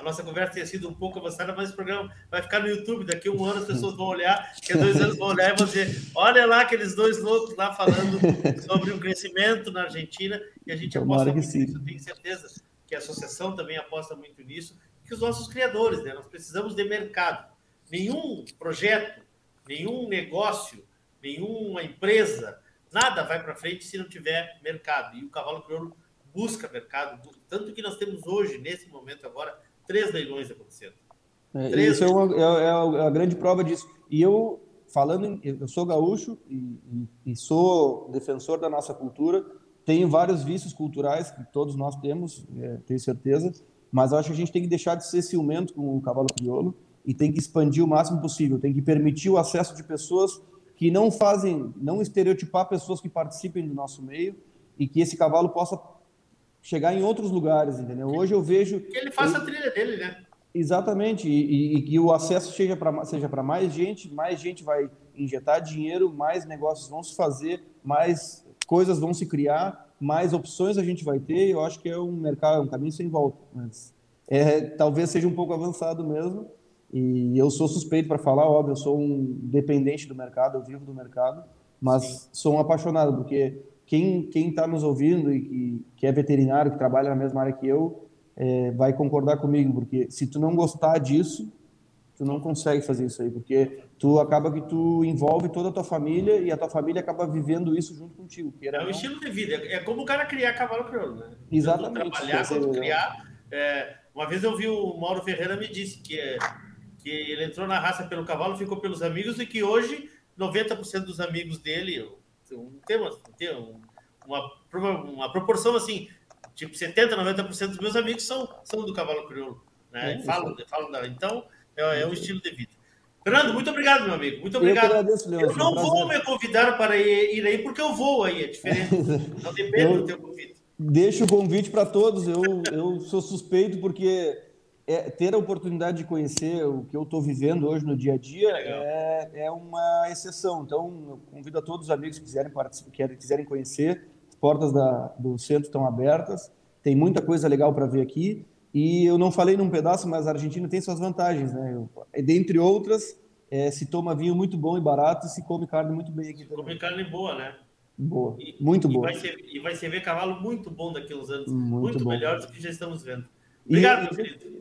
A nossa conversa tenha sido um pouco avançada, mas o programa vai ficar no YouTube. Daqui a um ano as pessoas vão olhar, daqui a dois anos vão olhar e vão dizer: olha lá aqueles dois loucos lá falando sobre o crescimento na Argentina. E a gente Tomara aposta muito nisso. Tenho certeza que a associação também aposta muito nisso. Que os nossos criadores, né? Nós precisamos de mercado. Nenhum projeto, nenhum negócio, nenhuma empresa Nada vai para frente se não tiver mercado. E o cavalo crioulo busca mercado. Tanto que nós temos hoje, nesse momento agora, três leilões acontecendo. É, três isso é, uma, é, é, a grande prova disso. E eu, falando, em, eu sou gaúcho e, e, sou defensor da nossa cultura. Tenho vários vícios culturais que todos nós temos, é, tenho certeza. Mas acho que a gente tem que deixar de ser ciumento com o cavalo crioulo e tem que expandir o máximo possível. Tem que permitir o acesso de pessoas que não fazem, não estereotipar pessoas que participem do nosso meio e que esse cavalo possa chegar em outros lugares, entendeu? Hoje eu vejo que ele faça a trilha dele, né? Exatamente, e, e, que o acesso seja para seja mais gente, mais gente vai injetar dinheiro, mais negócios vão se fazer, mais coisas vão se criar, mais opções a gente vai ter. Eu acho que é um mercado, um caminho sem volta, mas é, talvez seja um pouco avançado mesmo, e eu sou suspeito para falar, óbvio, eu sou um dependente do mercado, eu vivo do mercado, mas Sim. sou um apaixonado, porque quem está nos ouvindo e que, que, é veterinário, que trabalha na mesma área que eu, é, vai concordar comigo, porque se tu não gostar disso, tu não consegue fazer isso aí, porque tu acaba que tu envolve toda a tua família e a tua família acaba vivendo isso junto contigo. É um não. estilo de vida, é como o cara criar cavalo crioulo, né? Exatamente. trabalhar, quando criar. É, uma vez eu vi o Mauro Ferreira me disse que é, que ele entrou na raça pelo cavalo, ficou pelos amigos e que hoje 90% dos amigos dele tem uma, tem uma, uma proporção assim, tipo 70, 90% dos meus amigos são, são do cavalo crioulo, né? É, falam, falam da, então é, é um estilo de vida. Fernando, muito obrigado, meu amigo. Muito obrigado. Eu, agradeço, eu não vou me convidar para ir, aí, porque eu vou aí, é diferente. Não depende do teu convite. Deixo o convite para todos. Eu, eu sou suspeito porque é, ter a oportunidade de conhecer o que eu estou vivendo hoje no dia a dia é, é, uma exceção. Então, eu convido a todos os amigos que quiserem participar, que quiserem conhecer, as portas da, do centro estão abertas, tem muita coisa legal para ver aqui. E eu não falei num pedaço, mas a Argentina tem suas vantagens, né? Eu, dentre outras, é, se toma vinho muito bom e barato e se come carne muito bem aqui também. Come carne boa, né? Boa, e, muito boa. E vai, ser, e vai ser ver cavalo muito bom daqui a uns anos, muito, muito melhor do que já estamos vendo. Obrigado, e, meu querido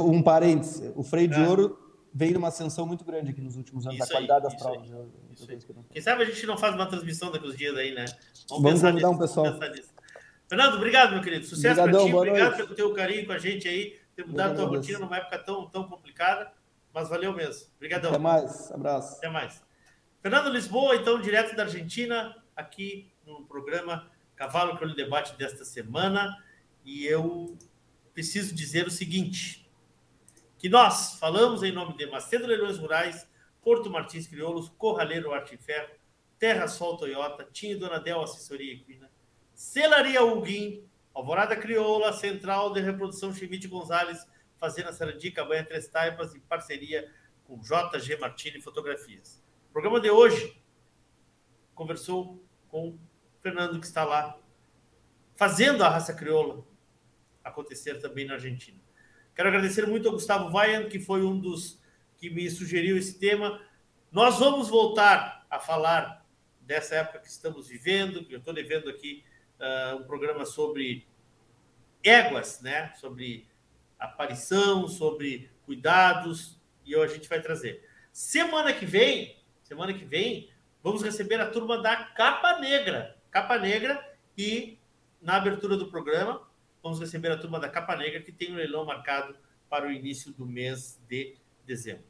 um parênteses, o freio de é. ouro vem numa ascensão muito grande aqui nos últimos anos, isso a qualidade aí, das provas. Eu, eu Quem sabe a gente não faz uma transmissão daqui uns dias aí, né? Vamos, vamos convidar um pessoal. Fernando, obrigado, meu querido. Sucesso para ti. Obrigado pelo teu carinho com a gente aí, ter mudado a tua rotina numa época tão, tão complicada, mas valeu mesmo. Obrigadão. Até mais. Abraço. Até mais. Fernando Lisboa, então, direto da Argentina, aqui no programa Cavalo pelo Debate desta semana. E eu preciso dizer o seguinte: que nós falamos em nome de Macedo Leilões Rurais, Porto Martins Crioulos, Corraleiro Arte e Ferro, Terra Sol Toyota, Tinho Donadel Assessoria Equina, Celaria Huguim, Alvorada Crioula, Central de Reprodução Chimite Gonzalez, Fazenda Sarandica, Banha Três Taipas, em parceria com JG Martini Fotografias. O programa de hoje conversou com o Fernando, que está lá fazendo a raça crioula, acontecer também na Argentina. Quero agradecer muito ao Gustavo Vayan, que foi um dos que me sugeriu esse tema. Nós vamos voltar a falar dessa época que estamos vivendo. Eu estou devendo aqui uh, um programa sobre éguas, né? Sobre aparição, sobre cuidados, e a gente vai trazer. Semana que vem, semana que vem, vamos receber a turma da Capa Negra. Capa Negra e na abertura do programa vamos receber a turma da Capa Negra, que tem um leilão marcado para o início do mês de dezembro.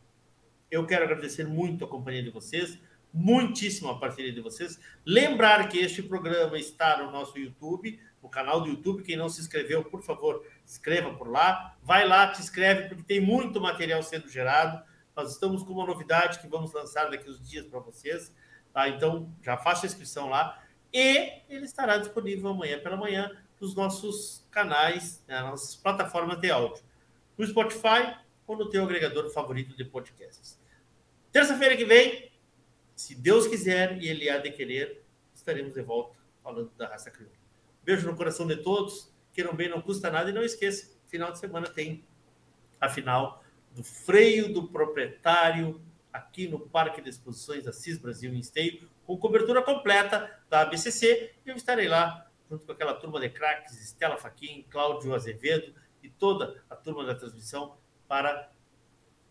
Eu quero agradecer muito a companhia de vocês, muitíssimo a parceria de vocês. Lembrar que este programa está no nosso YouTube, no canal do YouTube. Quem não se inscreveu, por favor, inscreva por lá. Vai lá, te inscreve, porque tem muito material sendo gerado. Nós estamos com uma novidade que vamos lançar daqui uns dias para vocês. Tá? Então, já faça a inscrição lá. E ele estará disponível amanhã pela manhã nos nossos canais, né, nas nossas plataformas de áudio. No Spotify ou no teu agregador favorito de podcasts. Terça-feira que vem, se Deus quiser e Ele há de querer, estaremos de volta falando da raça crioula. Beijo no coração de todos. Queiram bem, não custa nada. E não esqueça, final de semana tem a final do freio do proprietário aqui no Parque de Exposições Assis Brasil em Esteio, com cobertura completa da ABCC. Eu estarei lá junto com aquela turma de craques, Estela Faquin, Cláudio Azevedo e toda a turma da transmissão para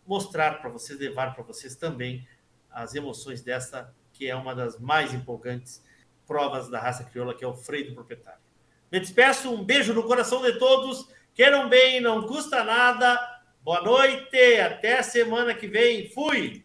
mostrar para vocês, levar para vocês também as emoções desta, que é uma das mais empolgantes provas da raça crioula, que é o freio do proprietário. Me despeço, um beijo no coração de todos, queiram bem, não custa nada. Boa noite, até semana que vem. Fui!